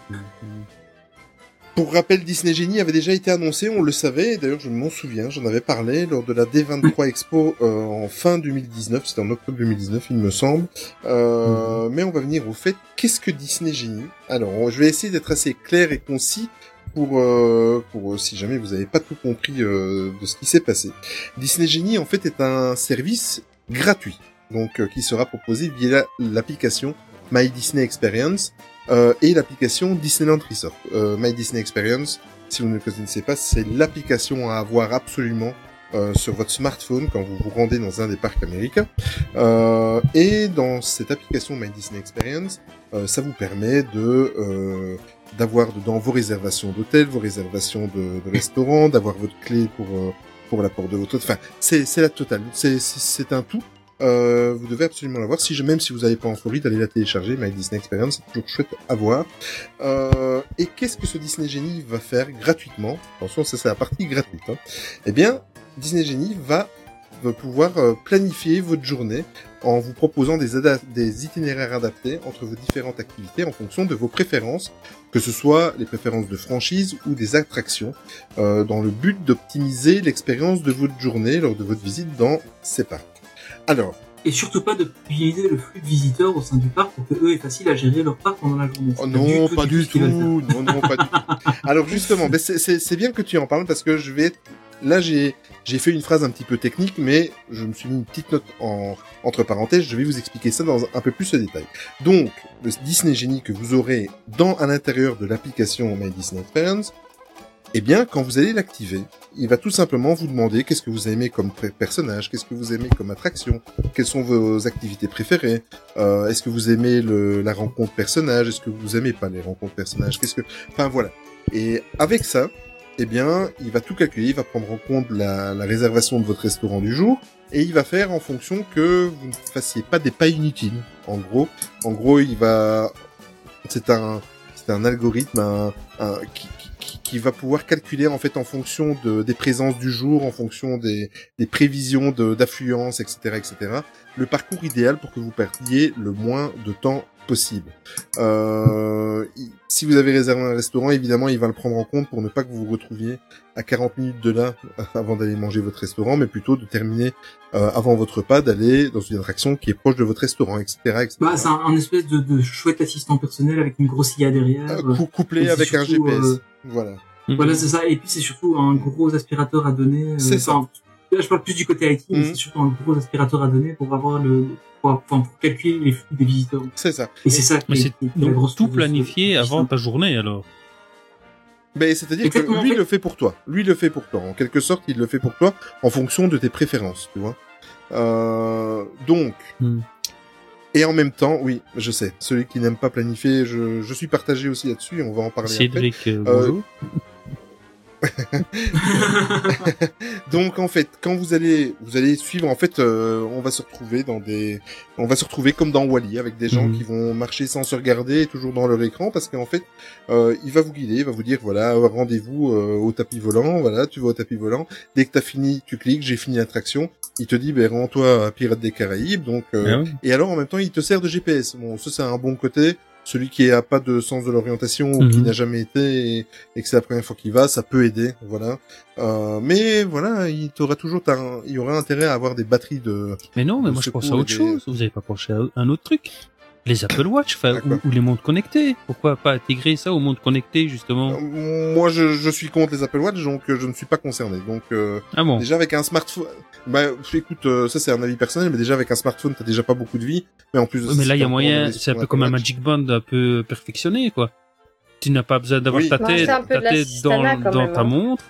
Pour rappel, Disney Genie avait déjà été annoncé, on le savait, d'ailleurs je m'en souviens, j'en avais parlé lors de la D23 Expo euh, en fin 2019, c'était en octobre 2019 il me semble. Euh, Mais on va venir au fait, qu'est-ce que Disney Genie Alors, je vais essayer d'être assez clair et concis pour, euh, pour euh, si jamais vous n'avez pas tout compris euh, de ce qui s'est passé. Disney Genie en fait est un service gratuit, donc qui sera proposé via la- l'application My Disney Experience euh, et l'application Disneyland Resort. Euh, My Disney Experience, si vous ne connaissez pas, c'est l'application à avoir absolument euh, sur votre smartphone quand vous vous rendez dans un des parcs américains. Euh, et dans cette application My Disney Experience, euh, ça vous permet de euh, d'avoir dedans vos réservations d'hôtel, vos réservations de, de restaurants, d'avoir votre clé pour pour la porte de votre. Enfin, c'est c'est la totale. C'est c'est un tout. Euh, vous devez absolument l'avoir. Si je, même si vous n'allez pas en Floride, allez la télécharger. My Disney Experience, c'est toujours chouette à voir. Euh, et qu'est-ce que ce Disney Genie va faire gratuitement? Attention, ça c'est la partie gratuite. Hein. Eh bien, Disney Genie va, pouvoir euh, planifier votre journée en vous proposant des itinéraires adaptés entre vos différentes activités en fonction de vos préférences, que ce soit les préférences de franchise ou des attractions, euh, dans le but d'optimiser l'expérience de votre journée lors de votre visite dans ces parcs. Alors, Et surtout pas de utiliser le flux de visiteurs au sein du parc pour que eux aient facile à gérer leur parc pendant la journée. Oh non, pas du tout. Non, non, pas du tout. Alors justement, ben c'est- c'est c'est bien que tu en parles parce que je vais. Là, j'ai j'ai fait une phrase un petit peu technique, mais je me suis mis une petite note en entre parenthèses. Je vais vous expliquer ça dans un peu plus de détail. Donc, le Disney Genie que vous aurez dans à l'intérieur de l'application My Disney Experience, eh bien, quand vous allez l'activer, il va tout simplement vous demander qu'est-ce que vous aimez comme personnage, qu'est-ce que vous aimez comme attraction, quelles sont vos activités préférées, euh, est-ce que vous aimez le, la rencontre personnage, est-ce que vous aimez pas les rencontres personnages, qu'est-ce que, enfin voilà. Et avec ça, eh bien, il va tout calculer, il va prendre en compte la, la réservation de votre restaurant du jour, et il va faire en fonction que vous ne fassiez pas des pas inutiles. En gros, en gros, il va, c'est un, c'est un algorithme un, un- qui, qui- va pouvoir calculer en fait en fonction de, des présences du jour, en fonction des, prévisions d'affluence, etc., etc., le parcours idéal pour que vous perdiez le moins de temps possible. Euh, si vous avez réservé un restaurant, évidemment, il va le prendre en compte pour ne pas que vous vous retrouviez à 40 minutes de là avant d'aller manger votre restaurant, mais plutôt de terminer euh, avant votre repas, d'aller dans une attraction qui est proche de votre restaurant, etc. etc. Bah, c'est un, un espèce de, de chouette assistant personnel avec une grosse IA derrière. Euh, cou- couplé avec un GPS. euh, Voilà. Voilà, c'est ça. Et puis c'est surtout un gros aspirateur à donner. euh, C'est ça. Là, je parle plus du côté IT, mais Mhm. c'est surtout un gros aspirateur à donner pour avoir le, pour, enfin, pour calculer les flux des visiteurs. C'est ça. Et c'est ça qui Mais est, c'est donc tout ce- planifié avant ta journée alors. Ben, c'est-à-dire que lui en fait. le fait pour toi. Lui le fait pour toi. En quelque sorte, il le fait pour toi en fonction de tes préférences, tu vois. Euh, donc, Hmm. et en même temps, oui, je sais, celui qui n'aime pas planifier, je, je suis partagé aussi là-dessus. On va en parler après. Cédric, euh, Euh, bonjour. Donc en fait, quand vous allez, vous allez suivre, en fait, euh, on va se retrouver dans des, on va se retrouver comme dans Wally avec des gens Mhm. qui vont marcher sans se regarder, toujours dans leur écran, parce qu'en fait, euh, il va vous guider, il va vous dire voilà, rendez-vous euh, au tapis volant, voilà, tu vas au tapis volant. Dès que t'as fini, tu cliques, j'ai fini l'attraction. Il te dit ben rends-toi à Pirates des Caraïbes, donc. Ah oui. Et alors en même temps, il te sert de GPS. Bon, ça c'est un bon côté. Celui qui a pas de sens de l'orientation ou qui Mhm. n'a jamais été et, et que c'est la première fois qu'il va, ça peut aider, voilà. Euh, mais voilà, il t'aura toujours, il y aura intérêt à avoir des batteries de. Mais non, mais moi je pense à autre des- chose. Vous avez pas pensé à un autre truc? Les Apple Watch, ou, ou les montres connectées. Pourquoi pas intégrer ça aux montres connectées justement Euh, Moi, je, je suis contre les Apple Watch, donc euh, je ne suis pas concerné. Donc euh, Ah bon déjà avec un smartphone, bah écoute, euh, ça c'est un avis personnel, mais déjà avec un smartphone, t'as déjà pas beaucoup de vie. Mais en plus, de Ouais, ça, mais là, il y a moyen, c'est un peu comme un Magic Band un peu perfectionné, quoi. Tu n'as pas besoin d'avoir Oui. ta tête, ta dans, dans ta hein. montre,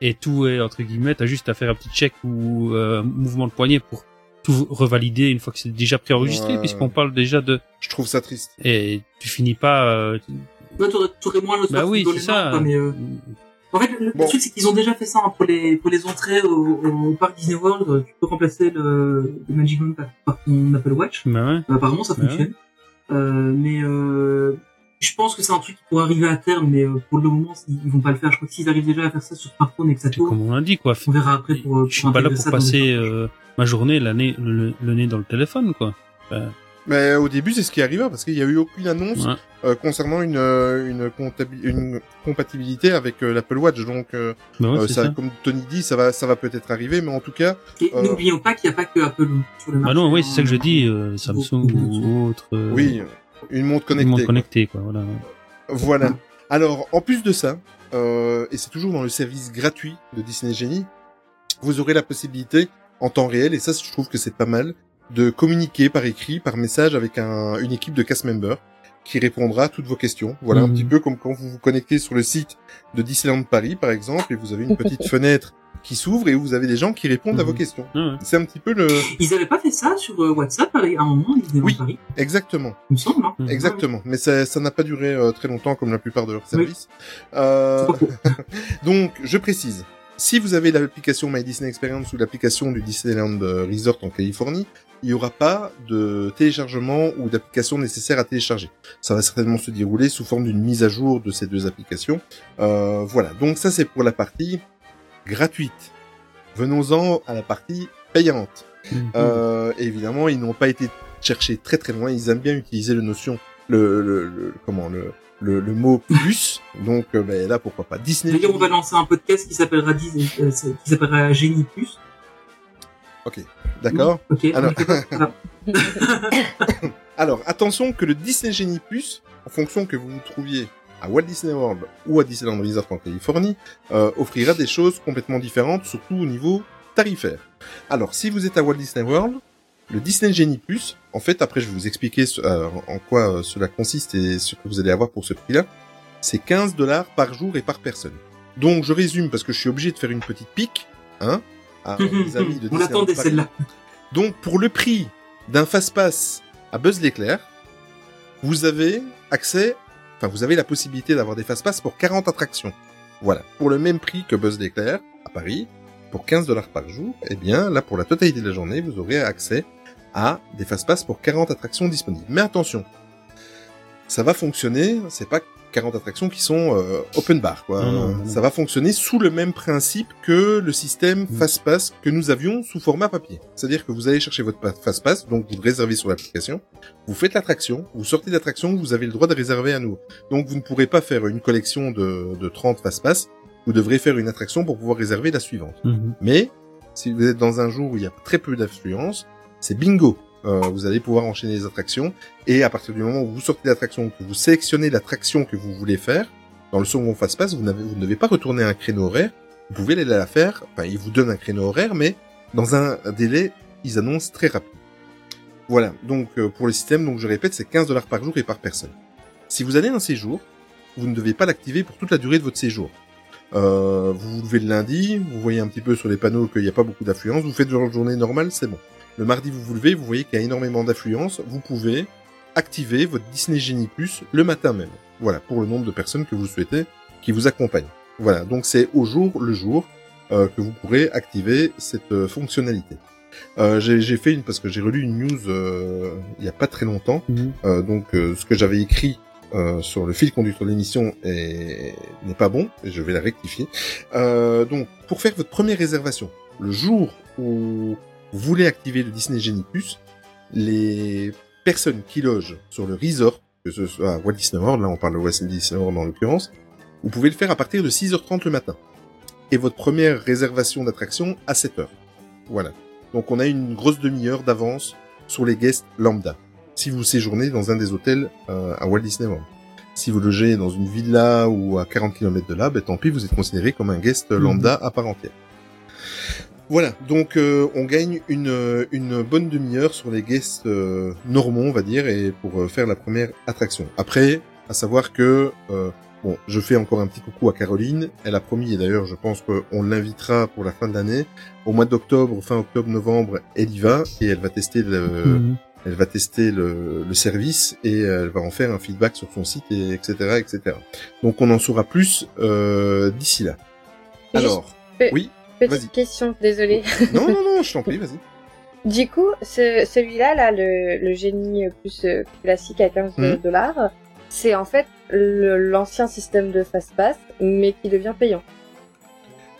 et tout est, entre guillemets, t'as juste à faire un petit check ou euh, mouvement de poignet pour tout revalider une fois que c'est déjà préenregistré, Ouais. puisqu'on parle déjà de... Je trouve ça triste. Et tu finis pas... euh, Ouais, t'aurais, t'aurais moins le Bah oui, c'est ça. mais, euh, En fait, le, Bon. truc, c'est qu'ils ont déjà fait ça hein, pour les pour les entrées au, au parc Disney World. euh, Tu peux remplacer le, le Magic Band par, ton Apple Watch. Bah ouais. Euh, apparemment, ça Ouais. fonctionne. Euh, mais euh, je pense que c'est un truc qui pourrait arriver à terme, mais euh, pour le moment, ils, vont pas le faire. Je crois que s'ils arrivent déjà à faire ça sur smartphone et que ça tourne, comme on l'a dit, quoi. on verra après pour. euh, Je suis pour pas là pour passer euh, ma journée la nez- le, le nez dans le téléphone, quoi. Mais au début, c'est ce qui arriva parce qu'il y a eu aucune annonce Ouais. euh, concernant une une, compatibilité avec euh, l'Apple Watch. Donc, euh, Bah ouais, euh, c'est ça, ça. comme Tony dit, ça va ça va peut-être arriver, mais en tout cas, Et euh, n'oublions pas qu'il n'y a pas que Apple sur le Bah marché. non, oui, hein. c'est ça que je dis, euh, Samsung ou autre. euh, oui, une montre une connectée. montre quoi. connectée, quoi. Voilà. Voilà. Alors, en plus de ça, euh, et c'est toujours dans le service gratuit de Disney Genie, vous aurez la possibilité en temps réel, et ça, je trouve que c'est pas mal, de communiquer par écrit, par message avec un, une équipe de cast members qui répondra à toutes vos questions. Voilà, un Mhm. petit peu comme quand vous vous connectez sur le site de Disneyland Paris, par exemple, et vous avez une petite fenêtre qui s'ouvre et où vous avez des gens qui répondent à vos Mhm. questions. Ah ouais. C'est un petit peu le... Ils avaient pas fait ça sur euh, WhatsApp à un moment, ils Oui. Paris, Exactement. il me semble. Hein. Mhm. Exactement, mais ça ça n'a pas duré euh, très longtemps comme la plupart de leurs services. Euh, donc, je précise, si vous avez l'application My Disney Experience ou l'application du Disneyland euh, Resort en Californie, il n'y aura pas de téléchargement ou d'application nécessaire à télécharger. Ça va certainement se dérouler sous forme d'une mise à jour de ces deux applications. Euh, voilà, donc ça c'est pour la partie gratuite. Venons-en à la partie payante. Mhm. Euh, évidemment, ils n'ont pas été cherchés très très loin. Ils aiment bien utiliser le notion, le, le, le- comment le, le, le mot plus. Donc euh, ben, là, pourquoi pas Disney. D'ailleurs, on va lancer un podcast qui s'appellera Disney, euh, qui s'appellera Génie Plus. Ok, d'accord. Ok. Alors-. Alors attention que le Disney Genie Plus, en fonction que vous vous trouviez à Walt Disney World ou à Disneyland Resort en Californie, euh, offrira des choses complètement différentes, surtout au niveau tarifaire. Alors si vous êtes à Walt Disney World, le Disney Genie Plus, en fait, après je vais vous expliquer ce- euh, en quoi euh, cela consiste et ce que vous allez avoir pour ce prix-là, c'est 15 dollars par jour et par personne. Donc je résume parce que je suis obligé de faire une petite pique, hein, à mes amis de on Disneyland l'attendait Paris. celle-là. Donc, pour le prix d'un fast-pass à Buzz l'éclair, vous avez accès, vous avez la possibilité d'avoir des fast-pass pour 40 attractions. Voilà. Pour le même prix que Buzz l'éclair à Paris, pour 15 dollars par jour, eh bien, là, pour la totalité de la journée, vous aurez accès à des fast-pass pour 40 attractions disponibles. Mais attention. Ça va fonctionner, c'est pas 40 attractions qui sont euh, open bar. Quoi. Non, non, non. Ça va fonctionner sous le même principe que le système Mm. Fastpass que nous avions sous format papier. C'est-à-dire que vous allez chercher votre pa- Fastpass, donc vous le réservez sur l'application, vous faites l'attraction, vous sortez de l'attraction, vous avez le droit de réserver à nouveau. Donc vous ne pourrez pas faire une collection de, de 30 Fastpass, vous devrez faire une attraction pour pouvoir réserver la suivante. Mhm. Mais si vous êtes dans un jour où il y a très peu d'affluence, c'est bingo. Euh, vous allez pouvoir enchaîner les attractions et à partir du moment où vous sortez l'attraction, que vous sélectionnez l'attraction que vous voulez faire, dans le second fast pass, vous, vous ne devez pas retourner un créneau horaire. Vous pouvez aller la faire. Enfin, ils vous donnent un créneau horaire, mais dans un délai, ils annoncent très rapide. Voilà. Donc euh, pour le système, donc je répète, c'est 15 dollars par jour et par personne. Si vous allez un séjour, vous ne devez pas l'activer pour toute la durée de votre séjour. Euh, vous vous levez le lundi, vous voyez un petit peu sur les panneaux qu'il n'y a pas beaucoup d'affluence, vous faites votre journée normale, c'est bon. Le mardi, vous vous levez, vous voyez qu'il y a énormément d'affluence, vous pouvez activer votre Disney Genie Plus le matin même. Voilà, pour le nombre de personnes que vous souhaitez qui vous accompagnent. Voilà, donc c'est au jour le jour euh, que vous pourrez activer cette euh, fonctionnalité. Euh, j'ai fait une parce que j'ai relu une news euh, il y a pas très longtemps. Mhm. Euh, donc euh, ce que j'avais écrit euh, sur le fil conducteur de l'émission est- n'est pas bon et je vais la rectifier. Euh, donc pour faire votre première réservation, le jour où vous voulez activer le Disney Genie Plus, les personnes qui logent sur le resort, que ce soit à Walt Disney World, là on parle de Walt Disney World en l'occurrence, vous pouvez le faire à partir de 6h30 le matin. Et votre première réservation d'attraction à 7h. Voilà. Donc on a une grosse demi-heure d'avance sur les guests lambda. Si vous séjournez dans un des hôtels euh, à Walt Disney World. Si vous logez dans une villa ou à 40 km de là, ben tant pis, vous êtes considéré comme un guest lambda à part entière. Voilà, donc euh, on gagne une, euh, une bonne demi-heure sur les guests euh, normaux, on va dire, et pour euh, faire la première attraction. Après, à savoir que euh, bon, je fais encore un petit coucou à Caroline. Elle a promis, et d'ailleurs, je pense qu'on l'invitera pour la fin de l'année. Au mois d'octobre, fin octobre-novembre, elle y va et elle va tester le, Mhm. elle va tester le, le service et elle va en faire un feedback sur son site, et etc., etc. Donc on en saura plus euh, d'ici là. Alors, oui. Petite question, désolée. non, non, non, je t'en prie, vas-y. Du coup, ce, celui-là, là, le, le génie plus euh, classique à 15 Mhm. dollars, c'est en fait le- l'ancien système de fast-pass, mais qui devient payant.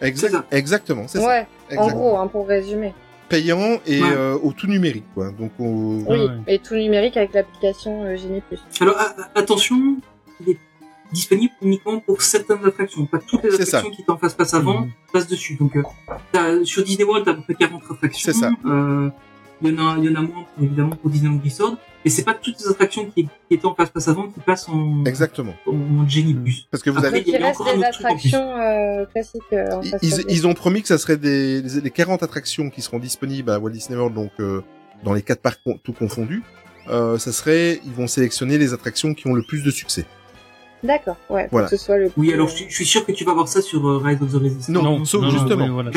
Exact- C'est ça. exactement, c'est ça. Ouais, en Exactement. gros, hein, pour résumer. Payant et Ouais. euh, au tout numérique, quoi. Donc, au... Ah Oui, ouais. et tout numérique avec l'application euh, Génie Plus. Alors attention, il est disponible uniquement pour certaines attractions, pas toutes les ça. attractions qui t'en fassent passe avant Mhm. passent dessus. Donc euh, sur Disney World, t'as à peu près 40 attractions. C'est ça. Euh, il y en a, il y en a moins pour, évidemment pour Disneyland Resort, mais c'est pas toutes les attractions qui, qui étaient en passe passe avant qui passent en, Exactement. en Genie Mhm. Plus. Parce que vous Après, avez... Il y a reste des attractions euh, classiques euh, en Ils, fast-pass. ils- ils ont promis que ça serait des, les, les 40 attractions qui seront disponibles à Walt Disney World, donc euh, dans les quatre parcs tout confondus. Euh, ça serait, ils vont sélectionner les attractions qui ont le plus de succès. D'accord, ouais, Voilà. que ce soit le Oui, alors euh, je, suis- je suis sûr que tu vas voir ça sur euh, Rise of the Resistance. Non, sauf justement. voilà.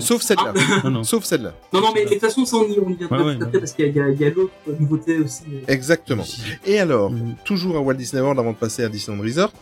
Sauf celle-là. Ah, Non, non. Sauf celle-là. non, non, mais de toute façon, ça on y, on y viendra Ouais, ouais, tout à fait ouais. parce qu'il y a, y a, l'autre nouveauté aussi. euh. Exactement. Et alors, Mhm. toujours à Walt Disney World avant de passer à Disneyland Resort,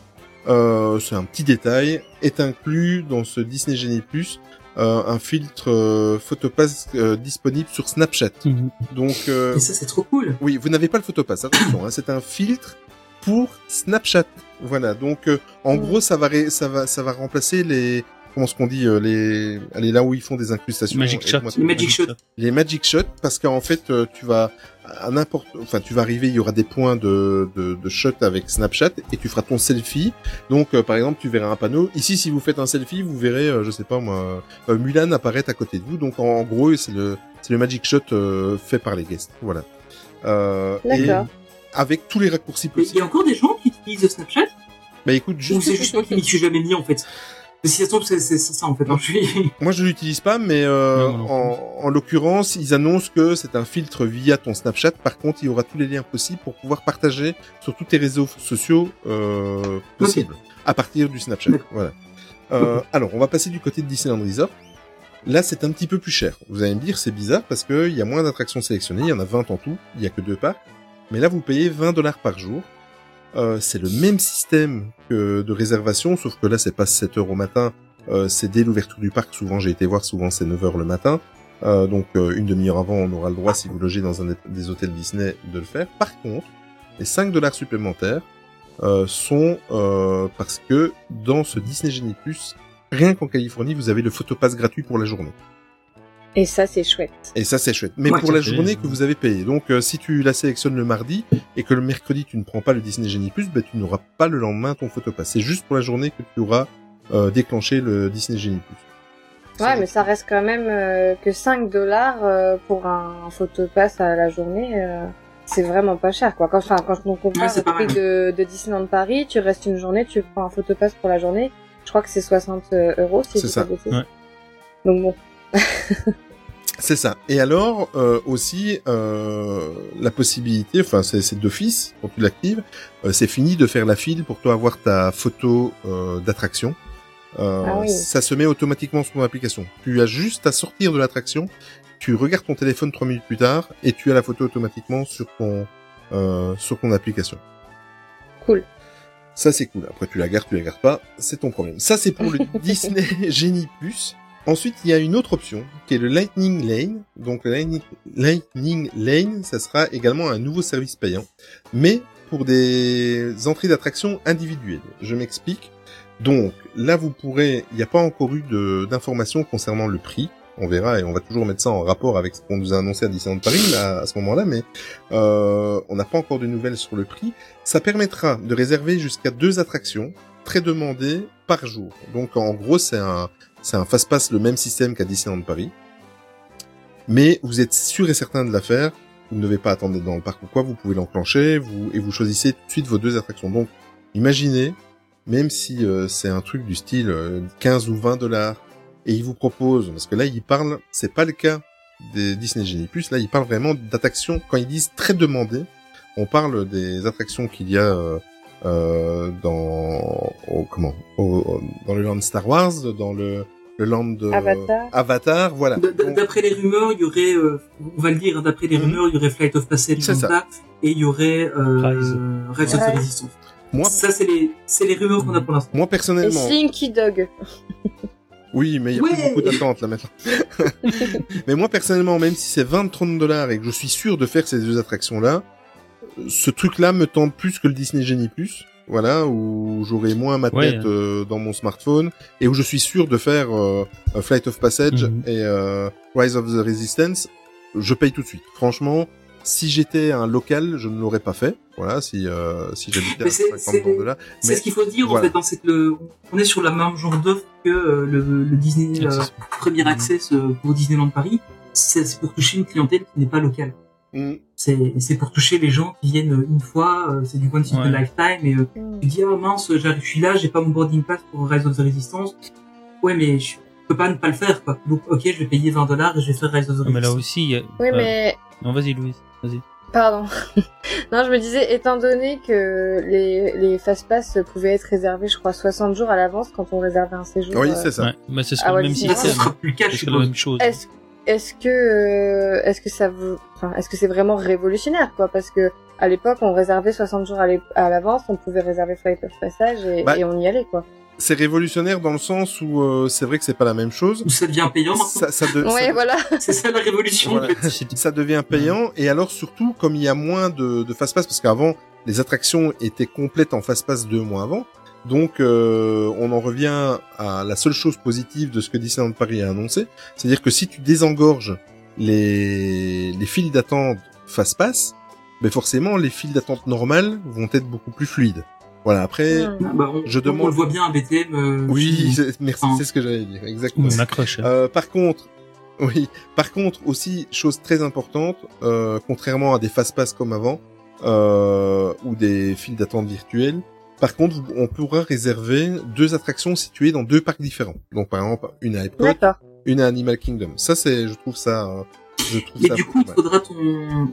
euh, c'est un petit détail, est inclus dans ce Disney Genie Plus euh, un filtre euh, Photopass euh, disponible sur Snapchat. Mhm. Donc, euh, Et ça, c'est trop cool. oui, vous n'avez pas le Photopass, attention, hein, c'est un filtre pour Snapchat. Voilà, donc euh, en Mhm. gros, ça va, ré- ça va, ça va remplacer les, comment ce qu'on dit, euh, les, allez là où ils font des incrustations. Magic Shot. Les Magic Shot. les Magic Shot parce qu'en fait euh, tu vas à n'importe enfin tu vas arriver il y aura des points de de, de shot avec Snapchat et tu feras ton selfie donc euh, par exemple tu verras un panneau ici si vous faites un selfie vous verrez euh, je sais pas moi euh, Mulan apparaître à côté de vous donc en, en gros c'est le c'est le Magic Shot euh, fait par les guests voilà euh, et D'accord. Avec tous les raccourcis Mais il y possibles a encore des gens qui utilisent Snapchat bah écoute Ou juste c'est juste moi qui m'y suis jamais mis en fait Mais si ça se trouve, c'est ça en fait. hein, je suis... Moi, je l'utilise pas, mais euh, Non, moi non en, en l'occurrence, ils annoncent que c'est un filtre via ton Snapchat. Par contre, il y aura tous les liens possibles pour pouvoir partager sur tous tes réseaux sociaux euh, possibles à partir du Snapchat. Voilà. Euh, alors, on va passer du côté de Disneyland Resort. Là, c'est un petit peu plus cher. Vous allez me dire, c'est bizarre parce que il y a moins d'attractions sélectionnées. Il y en a 20 en tout. Il y a que deux parcs. Mais là, vous payez 20 dollars par jour. Euh, c'est le même système de réservation, sauf que là, c'est pas 7 heures au matin, euh, c'est dès l'ouverture du parc. Souvent, j'ai été voir, souvent c'est 9 heures le matin. Euh, donc, une demi-heure avant, on aura le droit, si vous logez dans un des- hôtels Disney, de le faire. Par contre, les 5 dollars supplémentaires, sont parce que dans ce Disney Genie rien qu'en Californie, vous avez le photopass gratuit pour la journée. Et ça, c'est chouette. Et ça, c'est chouette. Mais Ouais, pour la fait- journée que vous avez payé. Donc, euh, si tu la sélectionnes le mardi et que le mercredi tu ne prends pas le Disney Genie Plus, ben, tu n'auras pas le lendemain ton photopass. C'est juste pour la journée que tu auras euh, déclenché le Disney Genie Plus. Ouais, mais ça reste quand même euh, que 5 dollars euh, pour un photopass à la journée. euh, c'est vraiment pas cher, quoi. Quand, enfin, quand on compare Ouais, pas prix de, de Disneyland Paris, tu restes une journée, tu prends un photopass pour la journée. Je crois que c'est 60 euros, si C'est ça. Ouais. Donc bon. C'est ça. Et alors euh, aussi euh, la possibilité, enfin c'est c'est d'office quand tu l'actives, euh, c'est fini de faire la file pour toi avoir ta photo euh, d'attraction. Euh, Ah oui. Ça se met automatiquement sur ton application. Tu as juste à sortir de l'attraction, tu regardes ton téléphone trois minutes plus tard et tu as la photo automatiquement sur ton euh, sur ton application. Cool. Ça c'est cool. Après tu la gardes, tu la gardes pas, c'est ton problème. Ça c'est pour le Disney Genie Plus. Ensuite, il y a une autre option qui est le Lightning Lane. Donc le Lightning, Lane, ça sera également un nouveau service payant, mais pour des entrées d'attractions individuelles. Je m'explique. Donc là, vous pourrez, il n'y a pas encore eu d'informations concernant le prix. On verra et on va toujours mettre ça en rapport avec ce qu'on nous a annoncé à Disneyland Paris à ce moment-là, mais euh, on n'a pas encore de nouvelles sur le prix. Ça permettra de réserver jusqu'à deux attractions très demandées par jour. Donc en gros, c'est un c'est un fast-pass, le même système qu'à Disneyland Paris. Mais vous êtes sûr et certain de la faire. Vous ne devez pas attendre dans le parc ou quoi. Vous pouvez l'enclencher vous, et vous choisissez tout de suite vos deux attractions. Donc, imaginez, même si euh, c'est un truc du style euh, 15 ou 20 dollars, et il vous propose, parce que là, il parle, c'est pas le cas des Disney Genie Plus, là, il parle vraiment d'attractions, quand ils disent très demandées, on parle des attractions qu'il y a euh, euh, dans au, comment au- dans le land Star Wars, dans le le land de Avatar. Avatar, voilà. D'après les rumeurs, il y aurait, euh, on va le dire, hein, d'après les Mhm. rumeurs, il y aurait Flight of Passage et il y aurait euh, Rise. Rise of the. Resistance. moi, Ça, c'est les, c'est les rumeurs qu'on a pour l'instant. moi Et personnellement, Slinky Dog. oui, mais il y a Ouais. plus beaucoup d'attentes là maintenant. mais moi personnellement, même si c'est 20-30 dollars et que je suis sûr de faire ces deux attractions là, ce truc là me tente plus que le Disney Genie Plus. Voilà, où j'aurai moins ma Ouais. tête euh, dans mon smartphone et où je suis sûr de faire euh, Flight of Passage Mhm. et euh, Rise of the Resistance. Je paye tout de suite. Franchement, si j'étais un local, je ne l'aurais pas fait. Voilà, si euh, si j'habitais à Mais c'est- 50 c'est- dollars. C'est ce qu'il faut dire, voilà. en fait, hein, c'est que le, on est sur la même genre d'offre que euh, le, le Disney euh. Premier Access pour Disneyland Paris. C'est pour toucher une clientèle qui n'est pas locale. Mm. C'est c'est pour toucher les gens qui viennent une fois, euh, c'est du one time Ouais. lifetime, et euh, tu dis, ah mince, j'arrive, je suis là, j'ai pas mon boarding pass pour Rise of the Resistance. Ouais, mais je peux pas ne pas le faire, quoi. Donc, ok, je vais payer 20 dollars et je vais faire Rise of the Ah, mais là Resistance. aussi, il y a- Oui, euh, mais Non, vas-y, Louise. Vas-y. Pardon. non, je me disais, étant donné que les, les fast-pass pouvaient être réservés, je crois, 60 jours à l'avance quand on réservait un séjour. Oui, euh, c'est ça. Ouais, mais ce Ah sera ouais, le même c'est Là, ça système. sera plus le cas, Ce je sera la suppose. même chose. Est-ce est-ce que euh, est-ce que ça vous enfin est-ce que c'est vraiment révolutionnaire quoi? Parce que à l'époque on réservait 60 jours à l'avance on pouvait réserver Flight of Passage et, Bah, et on y allait quoi C'est révolutionnaire dans le sens où euh, c'est vrai que c'est pas la même chose. Ou ça devient payant. Ça, ça, de- ouais ça- voilà C'est ça la révolution, Voilà. en fait. C'est- ça devient payant et alors surtout comme il y a moins de, de fast pass parce qu'avant les attractions étaient complètes en fast pass deux mois avant donc euh, on en revient à la seule chose positive de ce que Disneyland Paris a annoncé c'est-à-dire que si tu désengorges les les files d'attente fast pass mais forcément les files d'attente normales vont être beaucoup plus fluides voilà après. Ah, bah, on, Je demande- on le voit bien à BTM. euh, oui merci Enfin, c'est ce que j'allais dire exactement On accroche. hein. euh, par contre, oui. Par contre, aussi chose très importante, euh, contrairement à des fast-pass comme avant euh, ou des files d'attente virtuelles, par contre, on pourra réserver deux attractions situées dans deux parcs différents. Donc, par exemple, une à Epcot, une à Animal Kingdom. Ça, c'est, je trouve ça, euh, je trouve Mais ça. du coup, il faudra ton.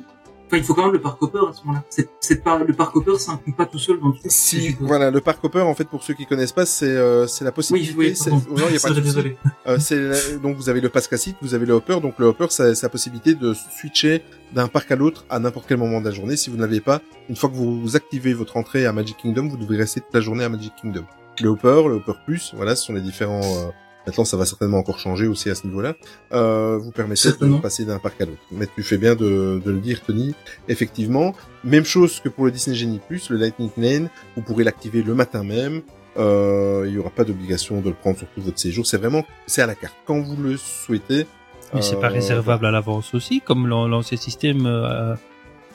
Enfin, il faut quand même le parc hopper à ce moment-là. C'est, c'est pas le parc hopper s'inclut pas tout seul dans le truc. Si, voilà, le parc hopper, en fait, pour ceux qui connaissent pas, c'est euh, c'est la Oui, possibilité. oui, c'est- pardon. non, y a pas de Désolé. Euh, c'est la- donc vous avez le pass classique, vous avez le hopper. Donc le hopper, ça- c'est la possibilité de switcher d'un parc à l'autre à n'importe quel moment de la journée. Si vous ne l'avez pas, une fois que vous activez votre entrée à Magic Kingdom, vous devrez rester toute la journée à Magic Kingdom. Le hopper, le hopper plus, voilà, ce sont les différents euh, Maintenant, ça va certainement encore changer aussi à ce niveau-là. Euh, vous permettez de passer d'un parc à l'autre. Mais tu fais bien de, de le dire, Tony. Effectivement, même chose que pour le Disney Genie Plus, le Lightning Lane, vous pourrez l'activer le matin même. Euh, il y aura pas d'obligation de le prendre sur tout votre séjour. C'est vraiment, c'est à la carte. Quand vous le souhaitez. Mais c'est pas euh, réservable à l'avance aussi, comme l'an- l'ancien système euh,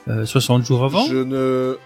euh, 60 jours avant. Je ne.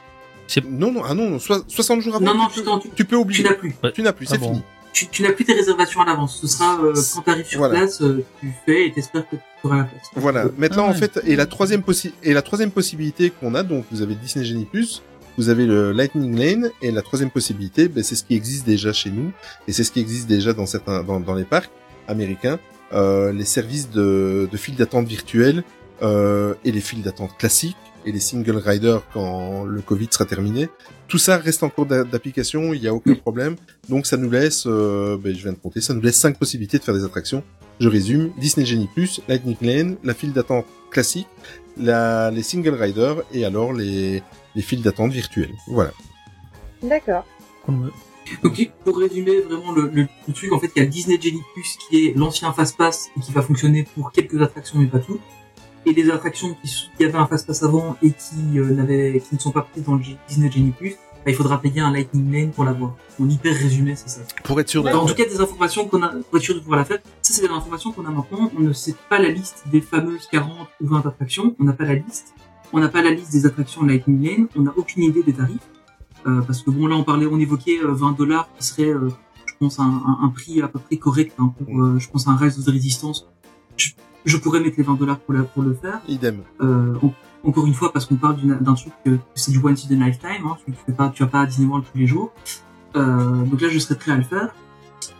C'est- Non, non, ah non, non, sois- 60 jours avant. Non, non, tu, tu, tu, tu peux tu oublier. n'as plus. Tu n'as plus, Ah c'est bon. fini. Tu, tu n'as plus tes réservations à l'avance. Ce sera euh, quand tu arrives sur Voilà. place, euh, tu fais et t'espères que tu auras la place. Voilà. Maintenant, Ah en ouais. fait, et la troisième possi- et la troisième possibilité qu'on a, donc vous avez Disney Genie Plus, vous avez le Lightning Lane, et la troisième possibilité, ben, c'est ce qui existe déjà chez nous, et c'est ce qui existe déjà dans certains, dans, dans les parcs américains, euh, les services de, de files d'attente virtuelles, euh, et les files d'attente classiques, et les single riders quand le Covid sera terminé. Tout ça reste en cours d'a- d'application, il n'y a aucun problème. Donc ça nous laisse, euh, ben, je viens de compter, ça nous laisse cinq possibilités de faire des attractions. Je résume, Disney Genie Plus, Lightning Lane, la file d'attente classique, la, les single riders et alors les, les files d'attente virtuelles. Voilà. D'accord. Donc, pour résumer vraiment le, le, le truc, en fait, il y a Disney Genie Plus qui est l'ancien Fastpass et qui va fonctionner pour quelques attractions mais pas toutes. Et les attractions qui, avaient un Fastpass avant et qui, euh, n'avaient, qui ne sont pas prises dans le Disney Genie Plus, bah, il faudra payer un Lightning Lane pour l'avoir. En hyper résumé, c'est ça. Pour être sûr de... Alors, en tout cas, des informations qu'on a, pour être sûr de pouvoir la faire, ça c'est des informations qu'on a maintenant. On ne sait pas la liste des fameuses 40 ou 20 attractions. On n'a pas la liste. On n'a pas la liste des attractions Lightning Lane. On n'a aucune idée des tarifs. Euh, parce que bon, là, on parlait, on évoquait euh, 20 dollars qui serait, euh, je pense, un, un, un prix à peu près correct hein, pour, euh, je pense, un Rise de résistance. Je, je pourrais mettre les 20 dollars pour, pour le faire. Idem. Euh, en- encore une fois, parce qu'on parle d'un truc que, que c'est du once in a lifetime, hein, tu, fais pas, tu vas pas à Disney World tous les jours. Euh, donc là, je serais prêt à le faire.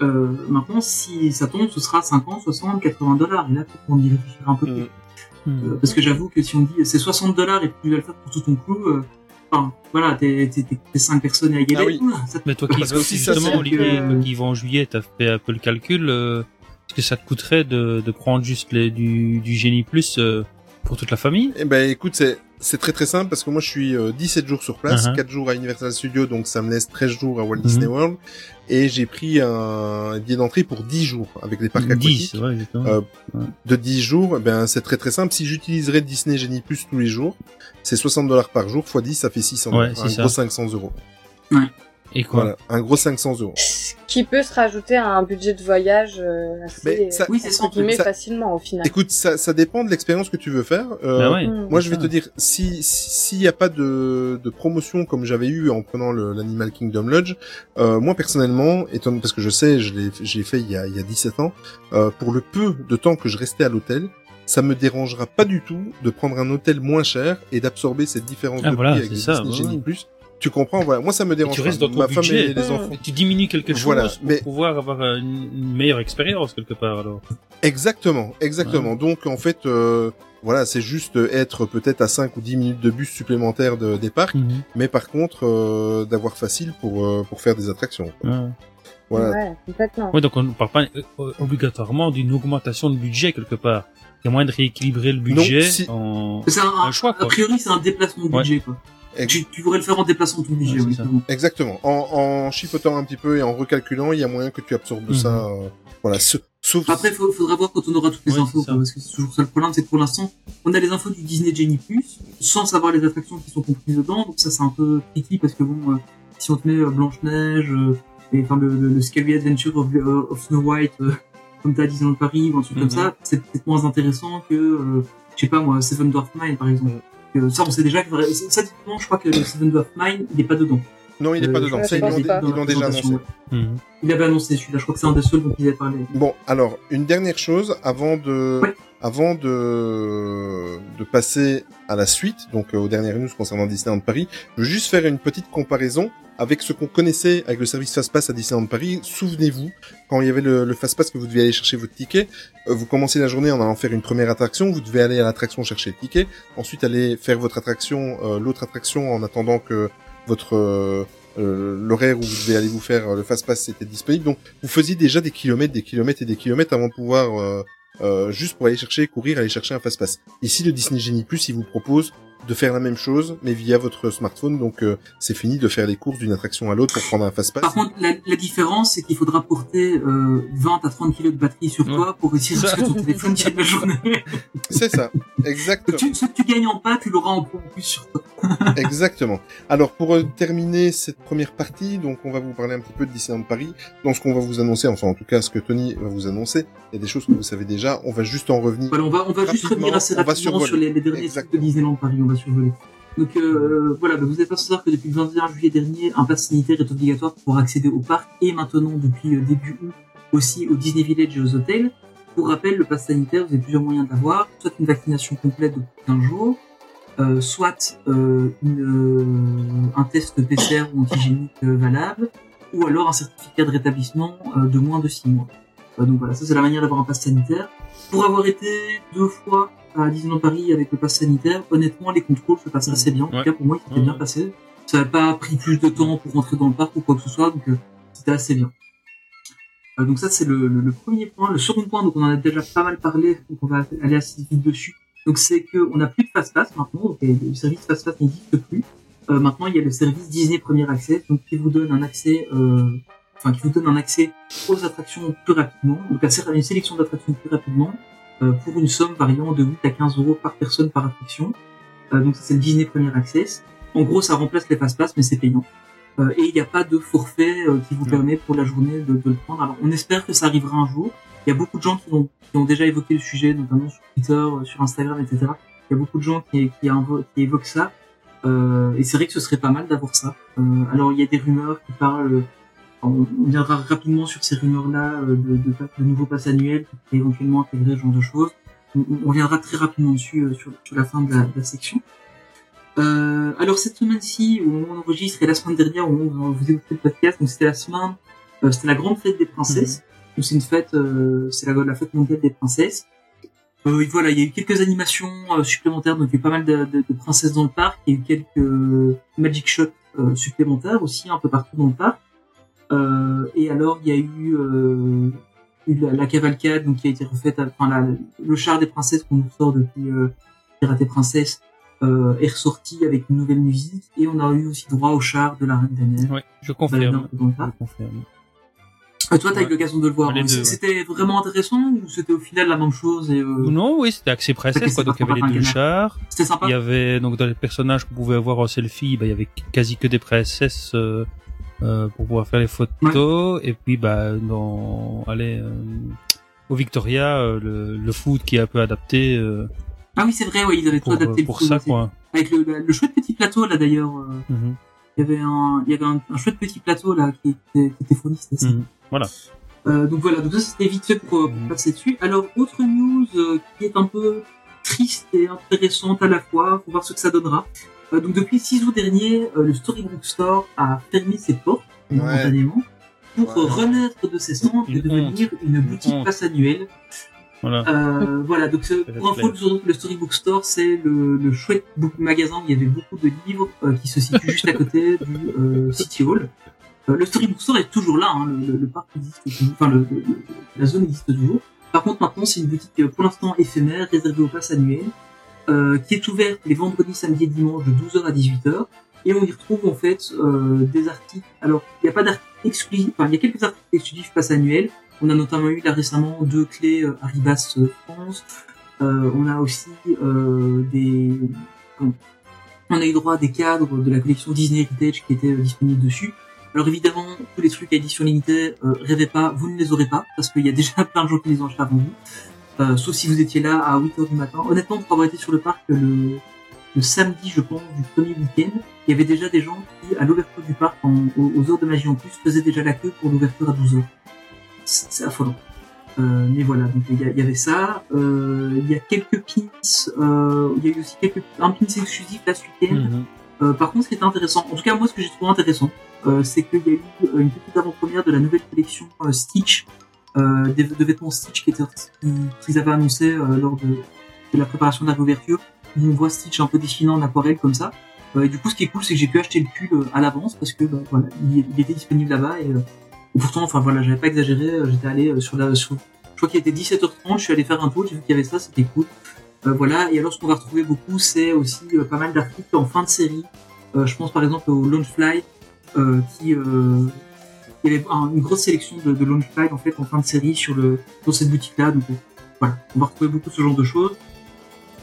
Euh, maintenant, si ça tombe, ce sera 50, 60, 80 dollars. Et là, peut-être qu'on y réfléchira un peu plus. Mm. Hmm. Euh, parce que j'avoue que si on dit c'est 60 dollars et tu vas le faire pour tout ton crew, euh, enfin, voilà, t'es, t'es, 5 personnes à égaler. Ah oui. ça te- Mais toi qui, aussi, justement, Olivier, toi qui vas en juillet, t'as fait un peu le calcul. euh, Est-ce que ça te coûterait de, de prendre juste les, du, du Génie Plus euh, pour toute la famille? Eh ben, écoute, c'est, c'est très très simple parce que moi je suis euh, 17 jours sur place, Uh-huh. 4 jours à Universal Studios, donc ça me laisse 13 jours à Walt Mhm. Disney World. Et j'ai pris un billet d'entrée pour 10 jours avec les parcs 10, aquatiques. ouais, exactement. Euh, Ouais. de 10 jours, eh ben c'est très très simple. Si j'utiliserais Disney Genie Plus tous les jours, c'est 60 dollars par jour, x 10, ça fait 600 Ouais, Un ça. gros 500 euros. Et quoi Voilà, un gros 500 euros. Ce qui peut se rajouter à un budget de voyage euh, assez, Mais ça- Oui, c'est ça, ça- facilement au final. Écoute, ça, ça dépend de l'expérience que tu veux faire. Euh, Bah ouais. Mm. Moi, je vais ça. te dire, si si- s'il n'y a pas de, de promotion comme j'avais eu en prenant le- l'Animal Kingdom Lodge, euh, moi personnellement, étant parce que je sais, je l'ai j'ai fait il y a il y a 17 ans, euh, pour le peu de temps que je restais à l'hôtel, ça me dérangera pas du tout de prendre un hôtel moins cher et d'absorber cette différence Ah, de voilà, prix avec c'est le ça, Disney ouais, Genie ouais. Plus. Tu comprends, voilà. Moi, ça me dérange tu restes dans ton Ma femme budget. et les enfants. Et tu diminues quelque chose Voilà, pour mais- pouvoir avoir une meilleure expérience quelque part alors. Exactement, exactement. Donc en fait, euh, voilà, c'est juste être peut-être à 5 ou 10 minutes de bus supplémentaires de, des parcs, mais par contre euh, d'avoir facile pour euh, pour faire des attractions. quoi. Ouais. Voilà. Ouais, complètement. Ouais, donc on ne parle pas euh, obligatoirement d'une augmentation de budget quelque part. Il y a moyen de rééquilibrer le budget si- en C'est un, un choix a priori, c'est un déplacement de Ouais. budget, quoi. Ex- Tu, tu pourrais le faire en déplacement de ton budget, c'est oui. Exactement. En, en chipotant un petit peu et en recalculant, il y a moyen que tu absorbes Mhm. ça. euh, voilà. ce- Sauf. Après, il faudra voir quand on aura toutes les Ouais, infos, quoi, parce que c'est toujours ça le problème, c'est que pour l'instant, on a les infos du Disney Genie Plus, sans savoir les attractions qui sont comprises dedans, donc ça c'est un peu tricky, parce que bon, euh, si on te met euh, Blanche-Neige, euh, et enfin le, le, le Scary Adventure of, euh, of Snow White, euh, comme t'as à Disneyland Paris, ou un truc Mhm. comme ça, c'est peut-être moins intéressant que, euh, je sais pas moi, Seven Dwarf Mine par exemple. Euh, ça, on sait déjà que, ça, typiquement, je crois que le Seven Dwarf Mine, il est pas dedans. Non, il est pas Euh, dedans. Ça, ils l'ont ils déjà annoncé. Mhm. Il avait annoncé celui-là, je crois que c'est un des seuls dont il avait parlé. Bon, alors une dernière chose avant de Ouais. Avant de de passer à la suite, donc euh, aux dernières news concernant Disneyland Paris, je veux juste faire une petite comparaison avec ce qu'on connaissait avec le service Fastpass à Disneyland Paris. Souvenez-vous, quand il y avait le, le Fastpass que vous deviez aller chercher votre ticket, euh, vous commencez la journée en allant faire une première attraction, vous devez aller à l'attraction chercher le ticket, ensuite aller faire votre attraction, euh, l'autre attraction en attendant que votre euh, euh, l'horaire où vous devez aller vous faire le Fastpass était disponible. Donc vous faisiez déjà des kilomètres, des kilomètres et des kilomètres avant de pouvoir juste pour aller chercher, courir, aller chercher un Fastpass. Ici, le Disney Genie Plus, il vous propose de faire la même chose, mais via votre smartphone. Donc euh, c'est fini de faire les courses d'une attraction à l'autre pour prendre un fast-pass. Par contre, la, la différence, c'est qu'il faudra porter euh, 20 à 30 kilos de batterie sur toi pour réussir à ce que ton téléphone tienne la journée. C'est ça, exactement. tu, ce que tu gagnes en pas, tu l'auras en plus sur toi. Exactement. Alors pour euh, terminer cette première partie, donc on va vous parler un petit peu de Disneyland Paris. Dans ce qu'on va vous annoncer, enfin en tout cas ce que Tony va vous annoncer, il y a des choses que vous savez déjà. On va juste en revenir. Voilà, on va, on va juste revenir assez on va rapidement sur les, les derniers de. Disneyland Paris, on va survoler. Donc euh, voilà, bah, vous êtes pas sans savoir que depuis le 21 juillet dernier, un pass sanitaire est obligatoire pour accéder au parc et maintenant depuis euh, début août aussi au Disney Village et aux hôtels. Pour rappel, le pass sanitaire, vous avez plusieurs moyens d'avoir, soit une vaccination complète de 15 jours, euh, soit euh, euh, un test PCR ou antigénique valable, ou alors un certificat de rétablissement de moins de 6 mois. Donc voilà, ça c'est la manière d'avoir un pass sanitaire. Pour avoir été deux fois à Disneyland Paris avec le pass sanitaire, honnêtement les contrôles se passaient assez bien. En Ouais. tout cas pour moi, ils s'étaient Ouais. bien passés. Ça n'a pas pris plus de temps pour rentrer dans le parc ou quoi que ce soit, donc euh, c'était assez bien. Euh, donc ça c'est le, le, le premier point. Le second point, donc on en a déjà pas mal parlé, donc on va aller assez vite dessus. Donc c'est que on n'a plus de fast pass maintenant, donc le service fast pass n'existe plus. Euh, maintenant il y a le service Disney Premier Access, donc qui vous donne un accès, enfin qui vous donne un accès aux attractions plus rapidement, donc à une sélection d'attractions plus rapidement, pour une somme variant de 8 à 15 euros par personne par attraction. Euh, donc ça c'est le Disney Premier Access. En gros ça remplace les fast pass mais c'est payant. Euh, et il n'y a pas de forfait euh, qui vous permet pour la journée de, de le prendre. Alors on espère que ça arrivera un jour. Il y a beaucoup de gens qui ont, qui ont déjà évoqué le sujet, notamment sur Twitter, euh, sur Instagram, etc. Il y a beaucoup de gens qui, qui, qui évoquent ça. Euh, et c'est vrai que ce serait pas mal d'avoir ça. Euh, alors il y a des rumeurs qui parlent, euh, on on viendra rapidement sur ces rumeurs-là euh, de, de, de nouveaux passes annuels qui pourraient éventuellement intégrer ce genre de choses. On, on- on viendra très rapidement dessus euh, sur, sur la fin de la, de la section. Euh, alors cette semaine-ci, au moment où on enregistre, et la semaine dernière, où vous écoutez le podcast, donc c'était la semaine, euh, c'était la grande fête des princesses. Donc c'est une fête, euh, c'est la, la fête mondiale des princesses. Euh, voilà, il y a eu quelques animations euh, supplémentaires, donc il y a eu pas mal de, de- de princesses dans le parc, il y a eu quelques euh, magic shots euh, supplémentaires aussi un peu partout dans le parc. Euh, et alors il y a eu, euh, eu la, la cavalcade, donc qui a été refaite, à- enfin la- le char des princesses qu'on nous sort depuis euh, Pirates et Princesses euh, est ressorti avec une nouvelle musique, et on a eu aussi droit au char de la Reine des Neiges. Ouais, je confirme. Je. Euh, toi, t'as eu Ouais. l'occasion de le voir. Hein. ouais. C'était vraiment intéressant ou c'était au final la même chose et euh, Non, oui, c'était accès Parce princesse, quoi. Donc, il y avait les deux chars. c'était sympa Il y avait, donc, dans les personnages qu'on pouvait avoir en selfie, bah, il y avait quasi que des princesses, euh, euh, pour pouvoir faire les photos. Et puis, bah, dans, allez, euh, au Victoria, euh, le, le food qui est un peu adapté, Ah oui, c'est vrai, ouais, ils avaient tout adapté pour le ça, quoi. Avec le, le, le chouette petit plateau là d'ailleurs. Mhm. Il y avait un, il y avait un, un chouette petit plateau là qui était, qui était fourni, c'était ça. Mhm. Voilà. Donc voilà, donc ça c'était vite fait pour, Mhm. passer dessus. Alors autre news qui est un peu triste et intéressante à la fois, faut voir ce que ça donnera. Euh, donc depuis le 6 août dernier, euh, le Storybook Store a fermé ses portes Ouais. momentanément pour Ouais. renaître de ses cendres et Une devenir une boutique passe annuelle. Voilà. Euh, voilà, donc pour info, le, le Storybook Store, c'est le, le chouette book magasin où il y avait beaucoup de livres euh, qui se situe juste à côté du euh, City Hall. Euh, le Storybook Store est toujours là, hein, le, le, le parc existe toujours, enfin le, la zone existe toujours. Par contre, maintenant, c'est une boutique pour l'instant éphémère, réservée aux passes annuelles, euh, qui est ouverte les vendredis, samedis et dimanches de 12h à 18h. Et on y retrouve en fait euh, des articles. Alors, il n'y a pas d'articles exclusifs, enfin, il y a quelques articles exclusifs passes annuelles. On a notamment eu là récemment deux clés euh, Arribas euh, France. Euh, on a aussi des. on a eu droit à des cadres de la collection Disney Heritage qui étaient disponibles dessus. Alors évidemment, tous les trucs à édition limitée, rêvez pas, vous ne les aurez pas, parce qu'il y a déjà plein de gens qui les ont achetés avant vous. Euh, sauf si vous étiez là à 8h du matin. Honnêtement, pour avoir été sur le parc le, le samedi, je pense, du premier week-end, il y avait déjà des gens qui, à l'ouverture du parc, en- aux, aux heures de magie en plus, faisaient déjà la queue pour l'ouverture à 12h. C'est affolant. Euh, mais voilà, donc il y, avait ça. Euh, il y a quelques pins. euh, il y a eu aussi quelques un pins exclusif là ce week-end. Mhm. Euh, par contre, ce qui est intéressant, en tout cas moi, ce que j'ai trouvé intéressant, euh, c'est qu'il y a eu une petite avant-première de la nouvelle collection Stitch, euh, des, de vêtements Stitch qu'ils avaient annoncé euh, lors de, de la préparation de la réouverture. Où on voit Stitch un peu dessinant en aquarelle comme ça. Euh, et du coup, ce qui est cool, c'est que j'ai pu acheter le pull euh, à l'avance parce que bah, voilà, il, était disponible là-bas et, et pourtant, enfin voilà, j'avais pas exagéré. J'étais allé sur la, sur, je crois qu'il était 17h30, je suis allé faire un tour, j'ai vu qu'il y avait ça, c'était cool. Euh, voilà. Et alors, ce qu'on va retrouver beaucoup, c'est aussi euh, pas mal d'articles en fin de série. Euh, je pense par exemple au Launchfly, qui il y avait un- une grosse sélection de, de Launchfly en fait en fin de série sur le sur cette boutique-là. Donc euh, voilà, on va retrouver beaucoup ce genre de choses.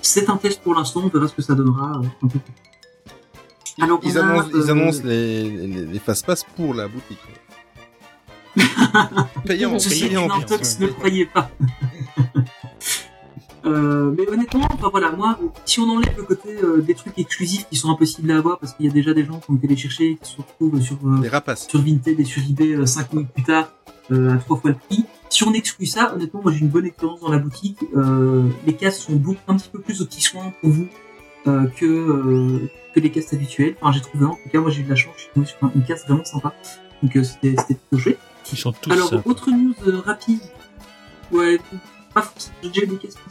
C'est un test pour l'instant, on verra ce que ça donnera euh, un peu plus. tard. Alors, Ils on a, annoncent, ils euh, annoncent les, les, les fast-pass pour la boutique. payant, payant. intox, ne le croyez pas. Euh, mais honnêtement, enfin voilà, moi, si on enlève le côté euh, des trucs exclusifs qui sont impossibles à avoir parce qu'il y a déjà des gens qui ont été les chercher, qui se retrouvent sur euh, rapaces. sur Vinted et sur eBay 5 minutes plus tard euh, à trois fois le prix. Si on exclut ça, honnêtement, moi j'ai une bonne expérience dans la boutique. Euh, les casques sont beaucoup un petit peu plus au petit soin pour vous euh, que euh, que les casques habituels. Enfin, j'ai trouvé en tout cas, moi j'ai eu de la chance, je suis tombé sur un- une casse vraiment sympa. Donc euh, c'était c'était plutôt chouette. Ils sont tous Alors, autre news euh, rapide. Ouais, pas des questions.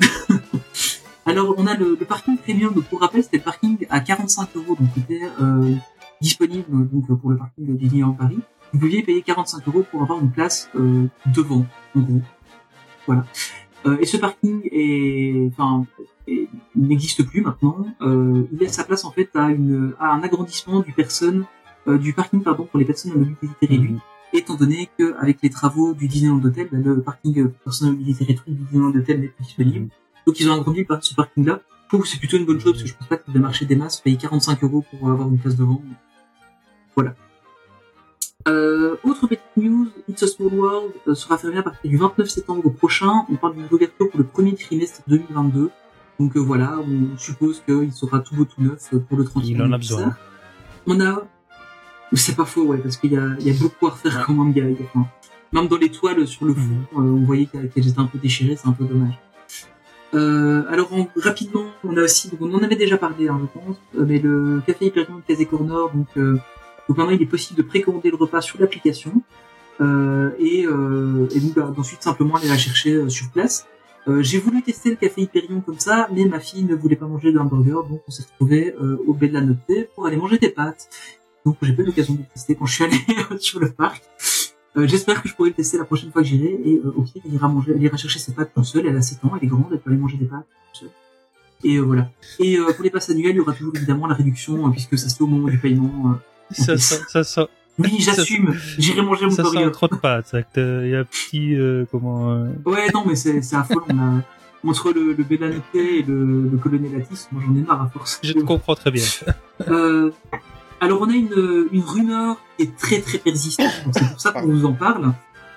Alors, on a le, le parking premium. Donc, pour rappel, c'était le parking à 45 euros. Donc, c'était euh, disponible donc, pour le parking de Disneyland Paris. Vous pouviez payer 45 euros pour avoir une place euh, devant, en gros. Voilà. Euh, et ce parking est, enfin, n'existe plus maintenant. Il laisse sa place en fait à, une, à un agrandissement du personne, du parking pardon pour les personnes à mobilité réduite étant donné que avec les travaux du Disneyland Hotel, ben, le parking euh, personnel mobilité réduite du Disneyland Hotel n'est plus disponible. Donc ils ont agrandi par ce parking-là. Je trouve que c'est plutôt une bonne chose parce que je pense pas que ça marcher des masses, payer 45 euros pour avoir une place devant. Voilà. Euh, autre petite news, It's a Small World euh, sera fermé à partir du 29 septembre prochain. On parle d'une ouverture pour le premier trimestre 2022. Donc euh, voilà, on suppose qu'il sera tout beau tout neuf pour le 30 Il en a besoin. On a c'est pas faux, ouais, parce qu'il y a, il y a beaucoup à refaire quand même. Il y a, il y a- enfin, même dans les toiles sur le fond, euh, on voyait qu'elles étaient un peu déchirées, c'est un peu dommage. Euh, alors en- rapidement, on a aussi, donc on en avait déjà parlé, hein, je pense, euh, mais le café Hyperion de Casé Corner, donc, euh, donc maintenant il est possible de précommander le repas sur l'application euh, et, euh, et donc bah, ensuite simplement aller la chercher sur place. Euh, j'ai voulu tester le café Hyperion comme ça, mais ma fille ne voulait pas manger d'hamburger, donc on s'est retrouvé euh, au baie de la Notée pour aller manger des pâtes. Donc j'ai pas eu l'occasion de le tester quand je suis allé sur le parc. Euh, J'espère que je pourrai le tester la prochaine fois que j'irai et euh, pire il ira manger, elle ira chercher ses pâtes toute seule. Elle a 7 ans, elle est grande, elle peut aller manger des pâtes toute seule. Et euh, voilà. Et euh, pour les passes annuelles, il y aura toujours évidemment la réduction euh, puisque ça se fait au moment du paiement. Ça, ça, ça, ça, Oui, j'assume. J'irai manger mon ça sent burger. trop de pâtes. Il y a un petit, comment, Ouais, non, mais c'est c'est affolant. A... Entre le, le et le, le Colonelatis, moi j'en ai marre à force. je te comprends très bien. Euh, alors on a une, rumeur qui est très très persistante, c'est pour ça qu'on vous en parle.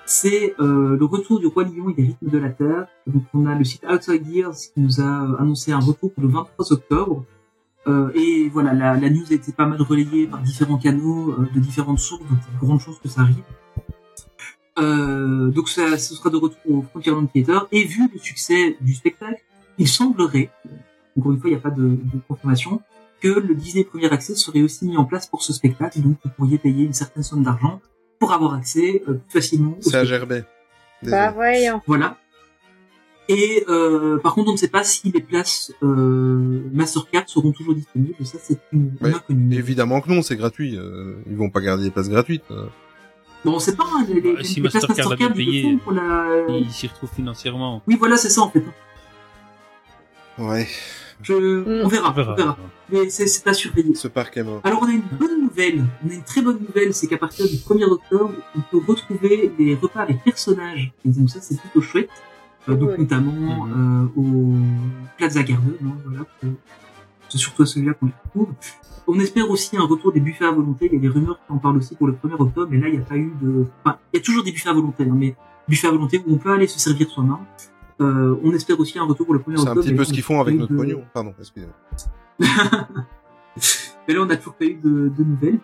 C'est euh, le retour du roi lion et des rythmes de la terre. Donc on a le site Outside Years qui nous a euh, annoncé un retour pour le 23 octobre. Euh, et voilà, la, la news a été pas mal relayée par différents canaux, de différentes sources, donc c'est une grande chose que ça arrive. Euh, donc ça, ce sera de retour au Frontierland Theater. Et vu le succès du spectacle, il semblerait, encore une fois il n'y a pas de confirmation, que le Disney Premier Access serait aussi mis en place pour ce spectacle, donc vous pourriez payer une certaine somme d'argent pour avoir accès euh, plus facilement au C'est à. Gerbet. Bah voyons. Voilà. Et euh, par contre, on ne sait pas si les places euh, Mastercard seront toujours disponibles. Ça, c'est une, Ouais. inconnue. Évidemment que non, c'est gratuit. euh, ils vont pas garder des places gratuites. euh. Bon, on sait pas. hein, les, les, Bah, si les places Mastercard a bien Mastercard, ils pour la. S'y retrouve financièrement. Oui, voilà, c'est ça en fait. Ouais, Je, Mm. on verra, On verra. on verra. Mais c'est c'est à surveiller. ce parc est mort. Alors on a une bonne nouvelle, on a une très bonne nouvelle, c'est qu'à partir du 1er octobre, on peut retrouver des repas avec personnages. Et donc ça c'est plutôt chouette. Euh, donc Ouais. notamment euh, au Plaza Garden, hein, voilà. C'est surtout à celui-là qu'on les retrouve. On espère aussi un retour des buffets à volonté. Il y a des rumeurs qui en parlent aussi pour le 1er octobre, mais là il n'y a pas eu de... Enfin, il y a toujours des buffets à volonté, hein, mais buffets à volonté où on peut aller se servir soi-même. Euh, on espère aussi un retour pour le 1er C'est octobre. un petit peu ce qu'ils a font avec notre de- pognon. Pardon, excusez-moi. mais là, on n'a toujours pas eu de, de nouvelles.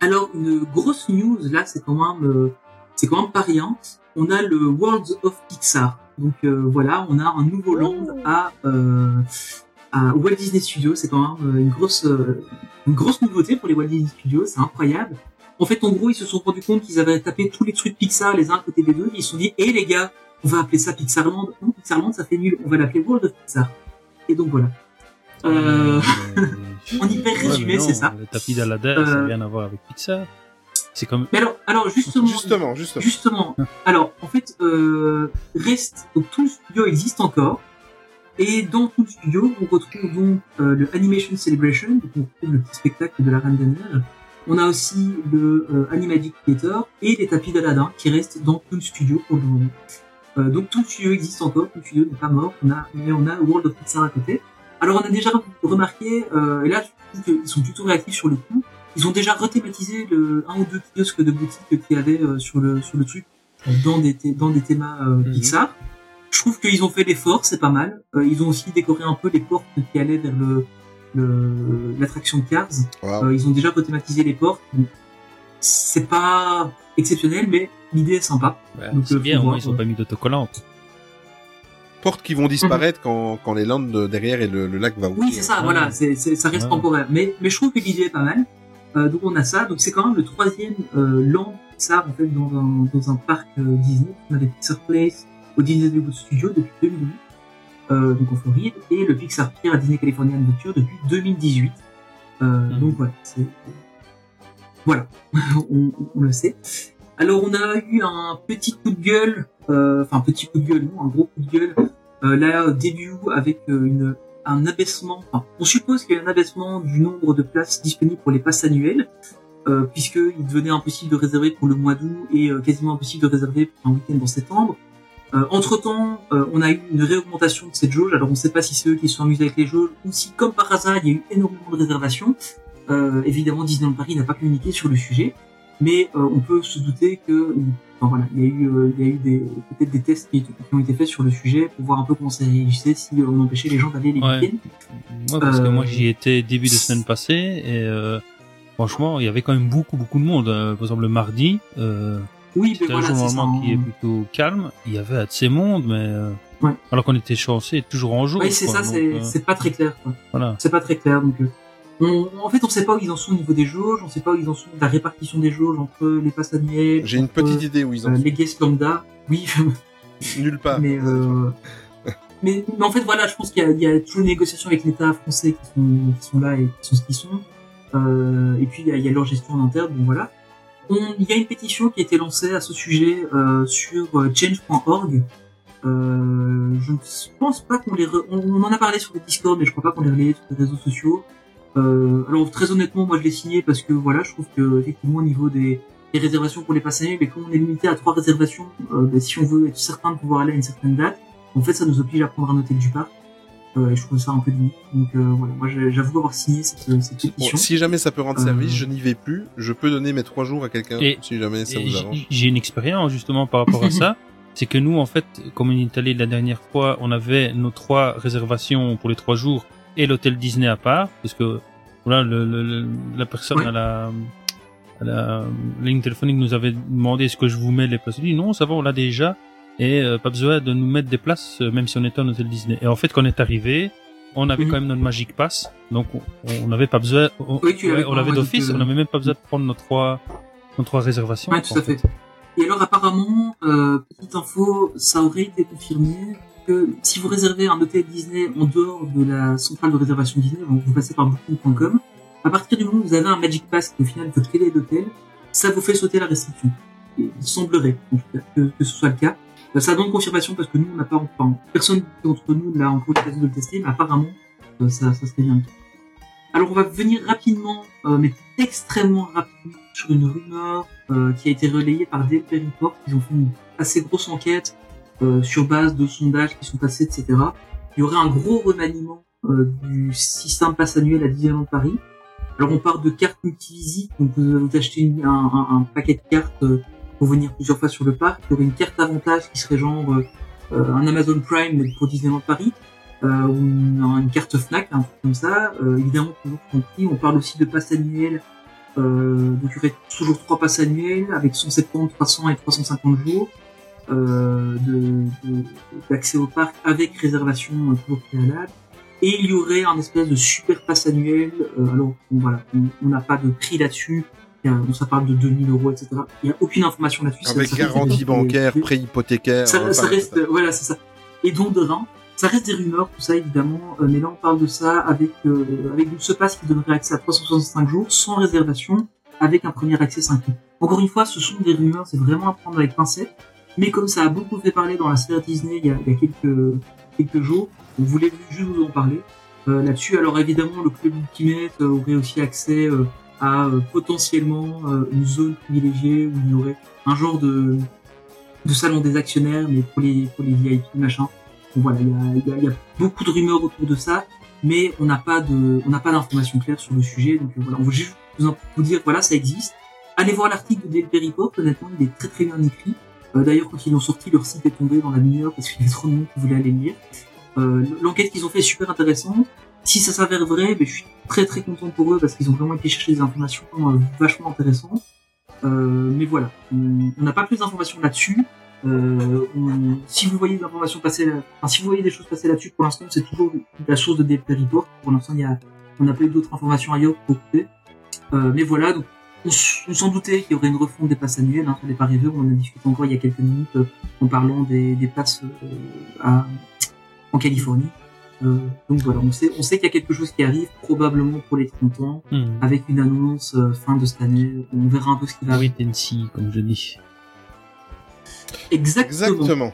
Alors, une grosse news, là, c'est quand même, euh, c'est quand même pas rien. On a le Worlds of Pixar. Donc euh, voilà, on a un nouveau land à, euh, à Walt Disney Studios. C'est quand même euh, une grosse, euh, une grosse nouveauté pour les Walt Disney Studios. C'est incroyable. En fait, en gros, ils se sont rendus compte qu'ils avaient tapé tous les trucs Pixar les uns à côté des deux. Ils se sont dit, hé les gars, on va appeler ça Pixarland. Non, Pixarland, ça fait nul. On va l'appeler World of Pixar. Et donc voilà. Euh, en hyper résumé, c'est ça. Le tapis d'Aladin, ça n'a Euh, rien à voir avec Pixar. C'est comme. Mais alors, alors justement, Justement, justement. justement, alors en fait, euh, reste donc tout le studio existe encore. Et dans tout le studio, on retrouve donc euh, le Animation Celebration, donc on retrouve le petit spectacle de la Reine des Neiges. On a aussi le euh, Animagic Theater et les tapis d'Aladin qui restent dans tout le studio pour le moment. Euh, donc tout le studio existe encore, tout le studio n'est pas mort, on a, mais on a World of Pixar à côté. Alors on a déjà remarqué, euh, et là je trouve qu'ils sont plutôt réactifs sur le coup, ils ont déjà rethématisé le un ou deux kiosques de boutique qu'il y avait euh, sur le sur le truc euh, dans des dans des thémas euh, Pixar. Je trouve qu'ils ont fait l'effort, c'est pas mal. Euh, ils ont aussi décoré un peu les portes qui allaient vers le le- l'attraction Cars. Euh, ils ont déjà rethématisé les portes. Donc, C'est pas exceptionnel, mais l'idée est sympa. Ouais, Donc, c'est euh, bien, au moins ils ont ouais. pas mis d'autocollante. Portes qui vont disparaître quand, quand les landes de- derrière et le, le lac va ouvrir. Oui, c'est ça, voilà, c'est, c'est- ça reste Ouais. temporaire. Mais, mais je trouve que l'idée est pas mal. Euh, donc on a ça, donc c'est quand même le troisième euh, land Pixar en fait dans un, dans un parc euh, Disney. On avait Pixar Place au Disney Studio depuis 2008, euh, donc en Floride, et le Pixar Pier à Disney California Adventure depuis 2018. Euh, Mhm. Donc voilà, c'est voilà, on, le sait. Alors on a eu un petit coup de gueule, euh, enfin petit coup de gueule, non, un gros coup de gueule euh, là début avec euh, un abaissement. Enfin, on suppose qu'il y a un abaissement du nombre de places disponibles pour les passes annuelles, euh, puisque il devenait impossible de réserver pour le mois d'août et euh, quasiment impossible de réserver pour un week-end en septembre. entre temps, on a eu une réaugmentation de cette jauge. Alors on ne sait pas si c'est eux qui sont amusés avec les jauges ou si, comme par hasard, il y a eu énormément de réservations. Euh, évidemment, Disneyland Paris n'a pas communiqué sur le sujet, mais euh, on peut se douter que, enfin, voilà, il y a eu, euh, il y a eu des peut-être des tests qui, qui ont été faits sur le sujet pour voir un peu comment ça réagissait si euh, on empêchait les gens d'aller les Ouais. week-ends. Moi, parce que moi j'y étais début de semaine passée et franchement il y avait quand même beaucoup beaucoup de monde. Euh, par exemple le mardi, euh, Oui, mais c'était un voilà, jour normalement qui est hein. plutôt calme. Il y avait assez de monde, mais Ouais. alors qu'on était chanceux, toujours en jour. Oui, c'est ça, c'est euh, pas très clair. Quoi. voilà. C'est pas très clair. Donc, on, en fait, on sait pas où ils en sont au niveau des jauges, on sait pas où ils en sont de la répartition des jauges entre les passes annuelles. J'ai une petite idée où ils en euh, sont. les guests lambda. Oui, Nulle part. mais, euh, mais mais en fait voilà, je pense qu'il y y a toujours une négociation avec l'État français qui sont, qui sont là et qui sont ce qu'ils sont. Euh, et puis il y a, il y a leur gestion en interne. Donc voilà. On- il y a une pétition qui a été lancée à ce sujet euh, sur euh, change.org. Euh, je ne pense pas qu'on les, re- on, on en a parlé sur le Discord, mais je crois pas qu'on les relaye sur les réseaux sociaux. Euh, alors très honnêtement, moi je l'ai signé parce que voilà, je trouve que effectivement au niveau des, des réservations pour les passagers, mais comme on est limité à trois réservations, euh, ben, si on veut être certain de pouvoir aller à une certaine date, en fait ça nous oblige à prendre un hôtel du parc. Euh, et je trouve ça un peu limite. Donc euh, voilà, moi j'avoue avoir signé cette, cette Bon, pétition. si jamais ça peut rendre Euh, service, je n'y vais plus. Je peux donner mes trois jours à quelqu'un si jamais ça vous arrange. J'ai une expérience justement par rapport à ça. C'est que nous, en fait, comme on est allé la dernière fois, on avait nos trois réservations pour les trois jours et l'hôtel Disney à part, parce que voilà, le, le- la personne à la, à la ligne téléphonique nous avait demandé est-ce que je vous mets les places. Je dis non, ça va, on l'a déjà et euh, pas besoin de nous mettre des places, euh, même si on était en hôtel Disney. Et en fait, quand on est arrivé, on avait Mhm. quand même notre Magic Pass, donc on- n'avait pas besoin. On, Oui, ouais, on l'avait d'office, on n'avait même pas besoin de prendre nos trois, nos trois réservations. Ouais, tout à fait. Et alors apparemment, euh, petite info, ça aurait été confirmé si vous réservez un hôtel Disney en dehors de la centrale de réservation Disney, donc vous passez par booking.com, à partir du moment où vous avez un Magic Pass qui au final votre clé d'hôtel, ça vous fait sauter la restriction. Il semblerait que, ce soit le cas. Euh, Ça donne confirmation parce que nous, on n'a pas, enfin, personne d'entre nous n'a encore l'occasion de le tester, mais apparemment, euh, ça, ça serait bien. Alors on va venir rapidement, euh, mais extrêmement rapidement, sur une rumeur qui a été relayée par DLP Report. Ils ont fait une assez grosse enquête euh, sur base de sondages qui sont passés, etc. Il y aurait un gros remaniement euh, du système pass annuel à Disneyland Paris. Alors on part de cartes multivisites, donc vous, achetez un, un- un paquet de cartes euh, pour venir plusieurs fois sur le parc. Il y aurait une carte avantage qui serait genre euh, un Amazon Prime pour Disneyland Paris ou une, carte Fnac, un truc comme ça. Évidemment, toujours compris. On parle aussi de pass annuel. Euh, donc il y aurait toujours trois passes annuels avec 170, 300 et 350 jours d'accès au parc avec réservation euh, toujours préalable. Et il y aurait un espèce de super pass annuel. euh, alors bon, voilà, on on n'a pas de prix là-dessus. Ça parle de 2000 euros, etc. Il n'y a aucune information là-dessus. Avec ça garantie bancaire, des- prêt hypothécaire. ça, ça reste, voilà, c'est ça. Et donc de rein, ça reste des rumeurs, tout ça évidemment, euh, mais là on parle de ça avec euh, avec ce pass qui donnerait accès à 365 jours sans réservation, avec un premier accès 5 ans. Encore une fois, ce sont des rumeurs, c'est vraiment à prendre avec pincette. Mais comme ça a beaucoup fait parler dans la sphère Disney il y a, il y a quelques quelques jours, On voulait juste vous en parler euh, là-dessus. Alors évidemment, le club Ultimate euh, aurait aussi accès euh, à euh, potentiellement euh, une zone privilégiée où il y aurait un genre de, de salon des actionnaires, mais pour les, pour les VIP, machin. Donc voilà, il y a, y, a, y a beaucoup de rumeurs autour de ça, mais on n'a pas de, on n'a pas d'informations claires sur le sujet. Donc euh, voilà, on veut juste vous, dire, voilà, ça existe. Allez voir l'article de DLP Report, honnêtement, il est très très bien écrit. Euh, D'ailleurs, quand ils l'ont sorti, leur site est tombé dans la demi-heure parce qu'il y avait trop de monde qui voulait aller le lire. Euh, L'enquête qu'ils ont fait est super intéressante. Si ça s'avère vrai, ben, je suis très très content pour eux parce qu'ils ont vraiment été chercher des informations euh, vachement intéressantes. Mais voilà, on n'a pas plus d'informations là-dessus. Si vous voyez des informations passer, enfin, si vous voyez des choses passer là-dessus, pour l'instant, c'est toujours la source de DLP Report. Pour l'instant, a, on n'a pas eu d'autres informations ailleurs pour couper. Mais voilà, donc on, s'en doutait qu'il y aurait une refonte des passes annuelles. Hein, ça n'est pas arrivé. On en a discuté encore il y a quelques minutes euh, en parlant des, des passes euh, à, en Californie. Euh, donc voilà, on sait, on sait qu'il y a quelque chose qui arrive probablement pour les 30 ans Hmm. avec une annonce euh, fin de cette année. On verra un peu ce qui va Wait arriver. and see, comme je dis. Exactement. Exactement.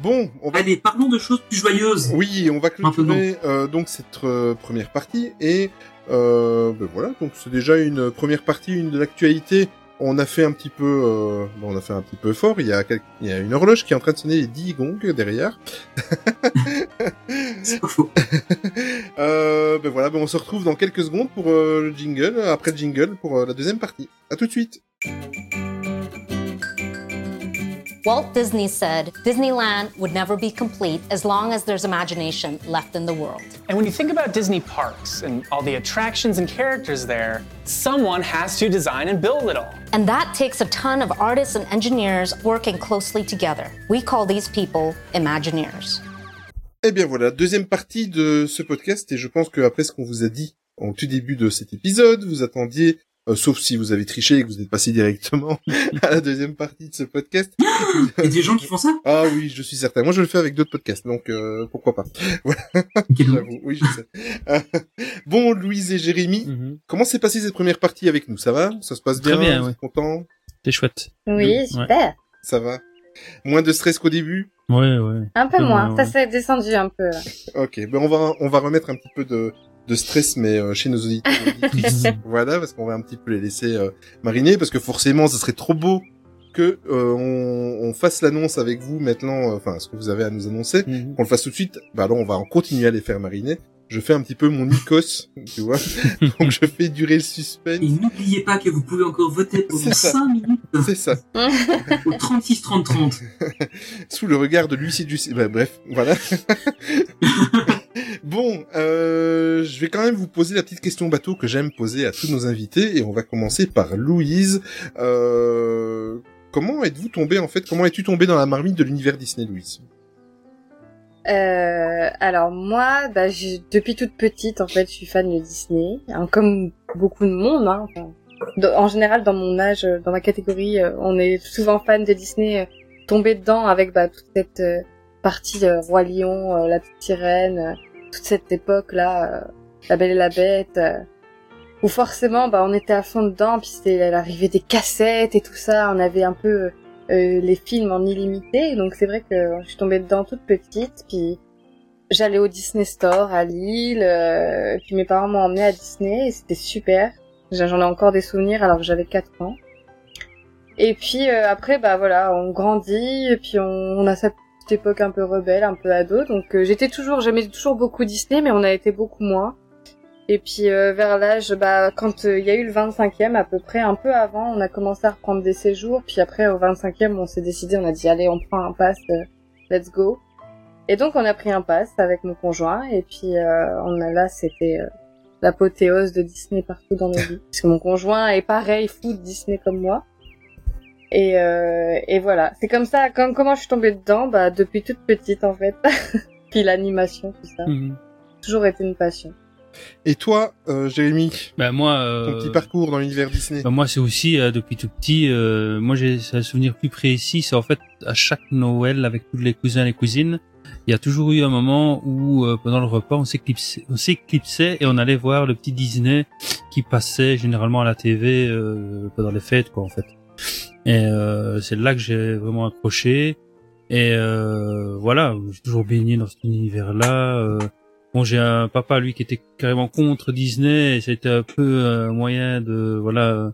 Bon, on va Allez, parlons de choses plus joyeuses. Oui, on va clôturer euh, donc cette euh, première partie et euh, ben voilà, donc c'est déjà une première partie, une de l'actualité. On a fait un petit peu, euh, on a fait un petit peu fort. Il y a, quel- il y a une horloge qui est en train de sonner les 10 gongs derrière. Faux. euh, ben voilà, ben on se retrouve dans quelques secondes pour euh, le jingle, après le jingle pour euh, la deuxième partie. À tout de suite. Walt Disney said Disneyland would never be complete as long as there's imagination left in the world. And when you think about Disney parks and all the attractions and characters there, someone has to design and build it all. And that takes a ton of artists and engineers working closely together. We call these people Imagineers. Eh bien voilà, deuxième partie de ce podcast, et je pense que après ce qu'on vous a dit en tout début de cet épisode, vous attendiez, euh, sauf si vous avez triché et que vous êtes passé directement à la deuxième partie de ce podcast. Il y a des gens qui font ça? Ah oui, je suis certain. Moi, je le fais avec d'autres podcasts, donc euh, pourquoi pas. Voilà. Oui, je sais. Euh, bon, Louise et Jérémy, Mhm. comment s'est passée cette première partie avec nous? Ça va? Ça se passe Très bien? bien, Vous ouais. êtes content C'est chouette. Oui, Ouais. super. Ça va? Moins de stress qu'au début? Ouais, ouais. Un peu Ouais, moins. ouais. Ça s'est descendu un peu. Ok, ben on va on va remettre un petit peu de de stress mais euh, chez nos auditeurs voilà parce qu'on va un petit peu les laisser euh, mariner parce que forcément ce serait trop beau que euh, on, on fasse l'annonce avec vous maintenant euh, enfin ce que vous avez à nous annoncer. Mhm. qu'on le fasse tout de suite. Bah alors on va en continuer à les faire mariner. Je fais un petit peu mon Nikos tu vois. Donc je fais durer le suspense. Et n'oubliez pas que vous pouvez encore voter ça. 5 minutes. C'est ça. Au 36 30 30. sous le regard de l'huissier du bah, bref voilà bon euh, je vais quand même vous poser la petite question bateau que j'aime poser à tous nos invités et on va commencer par Louise euh, comment êtes-vous tombé en fait comment es-tu tombé dans la marmite de l'univers Disney Louise? Euh, alors moi, bah, j'ai- depuis toute petite, en fait, je suis fan de Disney, hein, comme beaucoup de monde. Hein, en général, dans mon âge, euh, dans ma catégorie, euh, on est souvent fan de Disney, euh, tombé dedans avec bah, toute cette partie euh, roi lion, euh, la petite sirène, toute cette époque là, euh, la Belle et la Bête. euh, où forcément, bah, on était à fond dedans, puis c'était l'arrivée des cassettes et tout ça. On avait un peu euh, les films en illimité. Donc c'est vrai que je suis tombée dedans toute petite. Puis j'allais au Disney Store à Lille. euh, puis mes parents m'ont emmené à Disney et c'était super. J'en ai encore des souvenirs alors que j'avais 4 ans. Et puis euh, après, bah voilà, on grandit et puis on, on a cette petite époque un peu rebelle, un peu ado. Donc euh, j'étais toujours, j'aimais toujours beaucoup Disney, mais on a été beaucoup moins. Et puis euh, vers l'âge, bah quand euh, il y a eu le 25e à peu près, un peu avant, on a commencé à reprendre des séjours. Puis après au 25e, on s'est décidé, on a dit allez, on prend un pass, let's go. Et donc on a pris un pass avec mon conjoint. Et puis on a là, c'était l'apothéose de Disney partout dans nos vies. Parce que mon conjoint est pareil, fou de Disney comme moi. Et, euh, et voilà, c'est comme ça. Comme comment je suis tombée dedans, bah depuis toute petite en fait. puis l'animation, tout ça, Mhm. toujours été une passion. et toi euh, Jérémy? Bah moi, ton euh, petit parcours dans l'univers Disney bah, moi c'est aussi euh, depuis tout petit. euh, moi j'ai un souvenir plus précis. C'est en fait à chaque Noël avec tous les cousins et les cousines, il y a toujours eu un moment où euh, pendant le repas on s'éclipsait, on s'éclipsait et on allait voir le petit Disney qui passait généralement à la TV euh, pendant les fêtes quoi en fait. Et euh, c'est là que j'ai vraiment accroché. Et euh, voilà, j'ai toujours baigné dans cet univers-là. euh. bon, j'ai un papa lui qui était carrément contre Disney, et c'était un peu un moyen de voilà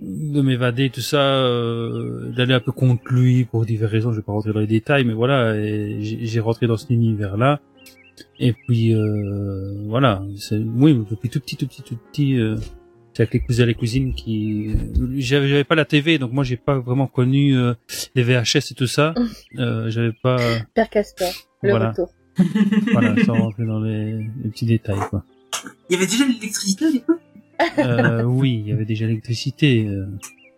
de m'évader tout ça, euh, d'aller un peu contre lui pour diverses raisons. Je vais pas rentrer dans les détails, mais voilà, j'ai rentré dans cet univers-là. Et puis euh, voilà, oui depuis tout petit, tout petit, tout petit. C'est avec les cousins et les cousines qui j'avais j'avais pas la TV donc moi j'ai pas vraiment connu euh, les VHS et tout ça euh, j'avais pas Père Castor, le Voilà. retour. voilà sans rentrer dans les, les petits détails quoi Il y avait déjà l'électricité à l'époque euh, oui il y avait déjà l'électricité euh,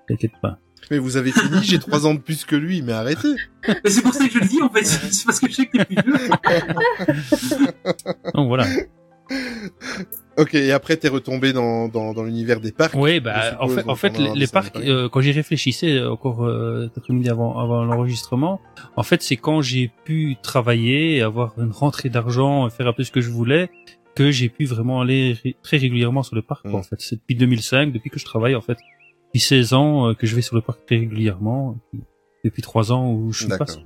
t'inquiète pas Mais vous avez fini, j'ai trois ans de plus que lui, mais arrêtez. Mais C'est pour ça que je le dis en fait, c'est parce que je sais que t'es plus vieux. donc voilà Ok, et après t'es retombé dans, dans, dans l'univers des parcs. oui bah en fait en fait les, parcs euh, quand j'y réfléchissais euh, encore euh, après-midi avant avant l'enregistrement en fait c'est quand j'ai pu travailler avoir une rentrée d'argent faire un peu ce que je voulais que j'ai pu vraiment aller ré- très régulièrement sur le parc quoi, Mm. en fait c'est depuis 2005 depuis que je travaille en fait depuis 16 ans euh, que je vais sur le parc très régulièrement depuis 3 ans où je suis passe.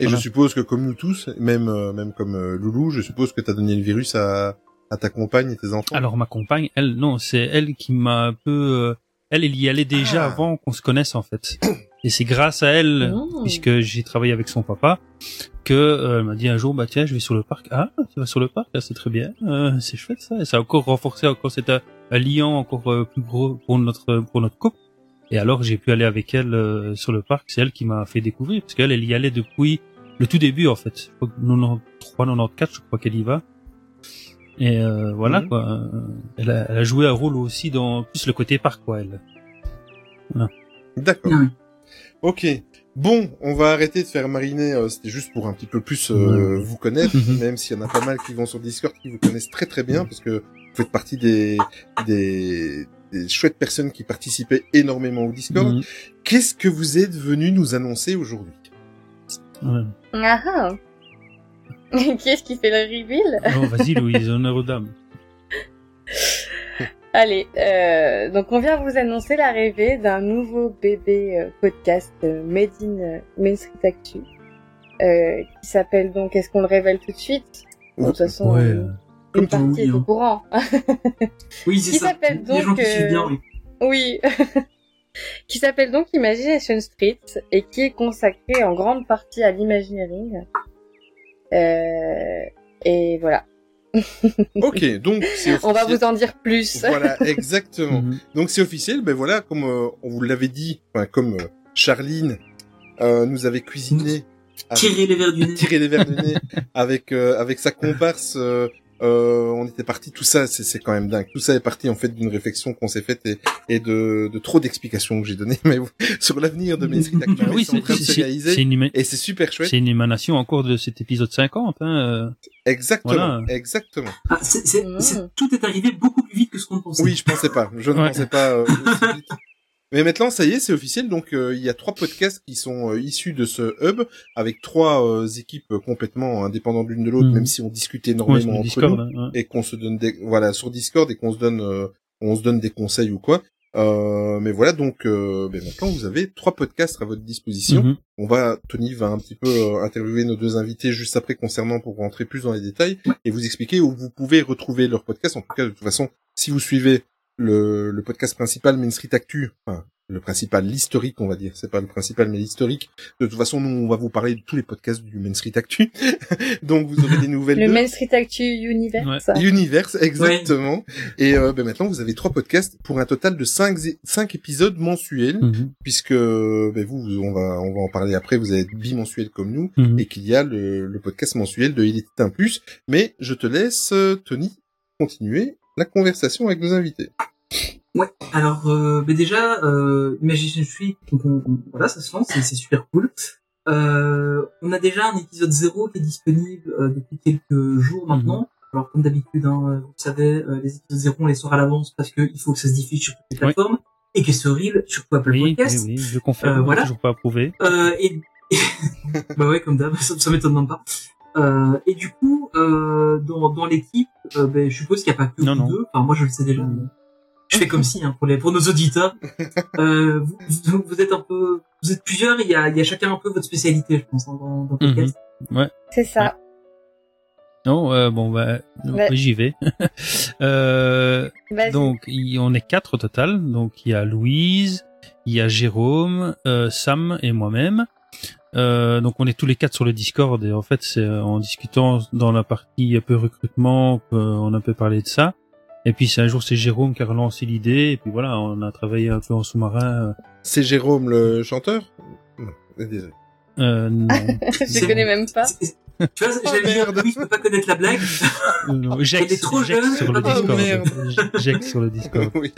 Et Voilà. je suppose que comme nous tous, même euh, même comme euh, Loulou, je suppose que t'as donné le virus à, à ta compagne et tes enfants. alors ma compagne elle non c'est elle qui m'a un peu euh, elle elle y allait déjà Ah. avant qu'on se connaisse en fait. Et c'est grâce à elle Mmh. puisque j'ai travaillé avec son papa que euh, elle m'a dit un jour bah tiens je vais sur le parc. Ah tu vas sur le parc ah, c'est très bien. Euh, c'est chouette ça. Et ça a encore renforcé encore cet euh, un lien encore euh, plus gros pour notre pour notre couple. Et alors j'ai pu aller avec elle euh, sur le parc. C'est elle qui m'a fait découvrir parce qu'elle elle y allait depuis le tout début en fait. Je crois que 93 94 je crois qu'elle y va et euh, voilà Mhm. quoi elle a, elle a joué un rôle aussi dans plus le côté parc quoi elle D'accord. Ah oui. Ok. Bon, on va arrêter de faire mariner. euh, C'était juste pour un petit peu plus euh, vous connaître, Mhm. même s'il y en a pas mal qui vont sur Discord qui vous connaissent très très bien, parce que vous faites partie des des, des chouettes personnes qui participaient énormément au Discord. Mhm. Qu'est-ce que vous êtes venu nous annoncer aujourd'hui? Ouais. Qui est-ce qui fait le reveal? Oh, vas-y Louise honneur aux dames Allez, euh, donc on vient vous annoncer l'arrivée d'un nouveau bébé euh, podcast euh, Made in euh, Main Street Actu, euh, qui s'appelle donc, est-ce qu'on le révèle tout de suite? De toute façon, Ouais, euh, comme une tout, partie oui, est au hein. courant. Oui, c'est Qui ça. s'appelle Les gens donc, qui suivent bien, oui. Oui. qui s'appelle donc Imagination Street et qui est consacré en grande partie à l'imagineering. Euh, et voilà. Ok, donc c'est On va vous en dire plus. Voilà, exactement. Mhm. Donc c'est officiel, ben voilà, comme euh, on vous l'avait dit, enfin comme euh, Charline euh, nous avait cuisiné, avec- Tirer les verres du nez. tirer les verres du nez avec euh, avec sa comparse. Euh, on était parti, tout ça, c'est c'est quand même dingue. Tout ça est parti en fait d'une réflexion qu'on s'est faite et, et de, de trop d'explications que j'ai données, mais sur l'avenir de Main Street Actu, Ah oui, c'est en c'est train de se c'est- c'est réaliser une, et c'est super chouette. c'est une émanation encore de cet épisode 50. Hein, euh. Exactement, Voilà. exactement. Ah, c'est, c'est, c'est- tout est arrivé beaucoup plus vite que ce qu'on pensait. Oui, je pensais pas. Je ne Ouais. pensais pas. euh, aussi vite. Mais maintenant, ça y est, c'est officiel. Donc, euh, il y a trois podcasts qui sont euh, issus de ce hub, avec trois euh, équipes complètement indépendantes l'une de l'autre, Mhm. même si on discute Ouais, énormément sur le entre Discord. nous hein, ouais. et qu'on se donne des voilà sur Discord et qu'on se donne euh, on se donne des conseils ou quoi. Euh, mais voilà, donc euh, ben maintenant vous avez trois podcasts à votre disposition. Mhm. On va, Tony va un petit peu euh, interviewer nos deux invités juste après concernant pour rentrer plus dans les détails et vous expliquer où vous pouvez retrouver leur podcast. En tout cas, de toute façon, si vous suivez le, le podcast principal Main Street Actu, enfin, le principal, l'historique, on va dire. C'est pas le principal, mais l'historique. De toute façon, nous, on va vous parler de tous les podcasts du Main Street Actu. Donc, vous aurez des nouvelles Le. Main Street Actu Universe. Universe, exactement. Et euh, ben maintenant, vous avez trois podcasts pour un total de cinq, cinq épisodes mensuels, Mhm. puisque ben vous, on va, on va en parler après. Vous allez être bimensuel comme nous, Mhm. et qu'il y a le, le podcast mensuel de Il était un plus. Mais je te laisse, euh, Tony, continuer la conversation avec nos invités. Ouais. Alors, euh, déjà, euh, on- on- voilà, ça se lance, et c'est super cool. Euh, on a déjà un épisode 0 qui est disponible euh, depuis quelques jours maintenant. Alors, comme d'habitude, hein, vous le savez, euh, les épisodes 0, on les sort à l'avance parce qu'il faut que ça se diffuse sur toutes les Oui. plateformes et que ce reel, surtout Apple Oui, oui, Podcast. oui, je confirme. Euh, voilà. Toujours pas approuvé. Euh, et bah ouais, comme d'hab, ça, ça m'étonne même pas. Euh, et du coup, euh, dans, dans l'équipe, euh, ben, je suppose qu'il n'y a pas que Non, vous non. deux. Enfin, moi, je le sais déjà. mais je fais comme si hein, pour les pour nos auditeurs. Euh, vous, vous- vous êtes un peu, vous êtes plusieurs. Il y a, il y a chacun un peu votre spécialité, je pense, hein, dans, dans le Mhm. podcast. Ouais. C'est ça. Non, euh, bon, bah, Ouais. oui, j'y vais. euh, donc, il- on est quatre au total. Donc, il y a Louise, il y a Jérôme, euh, Sam et moi-même. Euh, donc, on est tous les quatre sur le Discord et en fait, c'est euh, en discutant dans la partie un peu recrutement qu'on a un peu parlé de ça. Et puis, c'est un jour, c'est Jérôme qui a relancé l'idée et puis voilà, on a travaillé un peu en sous-marin. euh, C'est Jérôme le chanteur? Non, désolé. Euh, non. je connais même pas. Tu vois, j'allais dire, oui, je peux pas connaître la blague. Non, Elle est trop jeune. sur le Oh, Discord. merde. Sur le Discord. oui.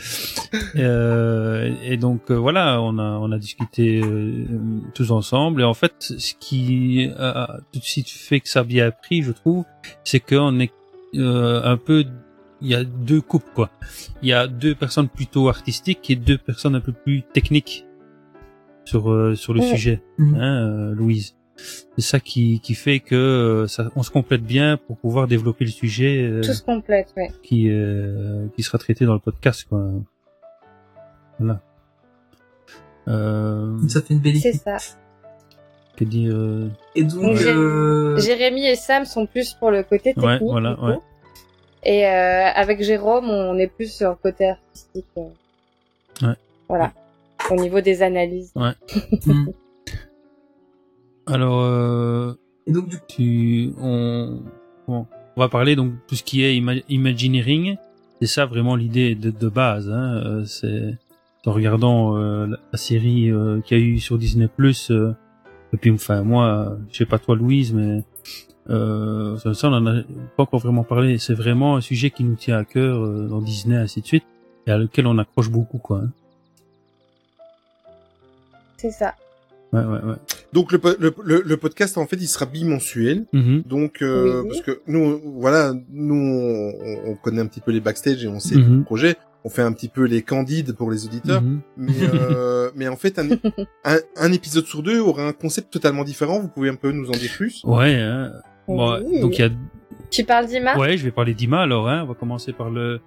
Euh, et donc euh, voilà, on a on a discuté euh, tous ensemble. Et en fait, ce qui a tout de suite fait que ça a bien pris, je trouve, c'est qu'on est euh, un peu, il y a deux coupes quoi. Il y a deux personnes plutôt artistiques et deux personnes un peu plus techniques sur euh, sur le Ouais. sujet, Mhm. hein, euh, Louise. C'est ça qui qui fait que euh, ça, on se complète bien pour pouvoir développer le sujet. euh, Tout se complète, ouais. qui euh, qui sera traité dans le podcast quoi. Voilà. Euh, Ça fait une belle C'est ça. que dire euh, Et donc, Donc, euh, Jérémy et Sam sont plus pour le côté technique. Ouais, voilà, du coup. ouais. Et euh, avec Jérôme, on est plus sur le côté artistique. euh. Ouais. Voilà. Au niveau des analyses. hmm. alors euh, et donc du coup, tu on bon, on va parler donc tout ce qui est ima- Imagineering. C'est ça vraiment l'idée de, de base. Hein, euh, c'est en regardant euh, la, la série euh, qu'il y a eu sur Disney Plus. et puis enfin moi, je sais pas toi Louise, mais euh, ça, ça, on en a pas encore vraiment parlé. C'est vraiment un sujet qui nous tient à cœur euh, dans Disney ainsi de suite et à lequel on accroche beaucoup quoi. hein. C'est ça. Ouais ouais ouais. Donc le, le, le, le podcast en fait il sera bimensuel. Mhm. Donc euh, parce que nous voilà nous on, on connaît un petit peu les backstage et on sait Mhm. le projet. On fait un petit peu les candides pour les auditeurs. Mhm. Mais euh, mais en fait un, un, un épisode sur deux aura un concept totalement différent. Vous pouvez un peu nous en dire plus Ouais. Hein. Bon, donc il y a Tu parles d'Ima? Ouais, je vais parler d'IMA alors. Hein. On va commencer par le,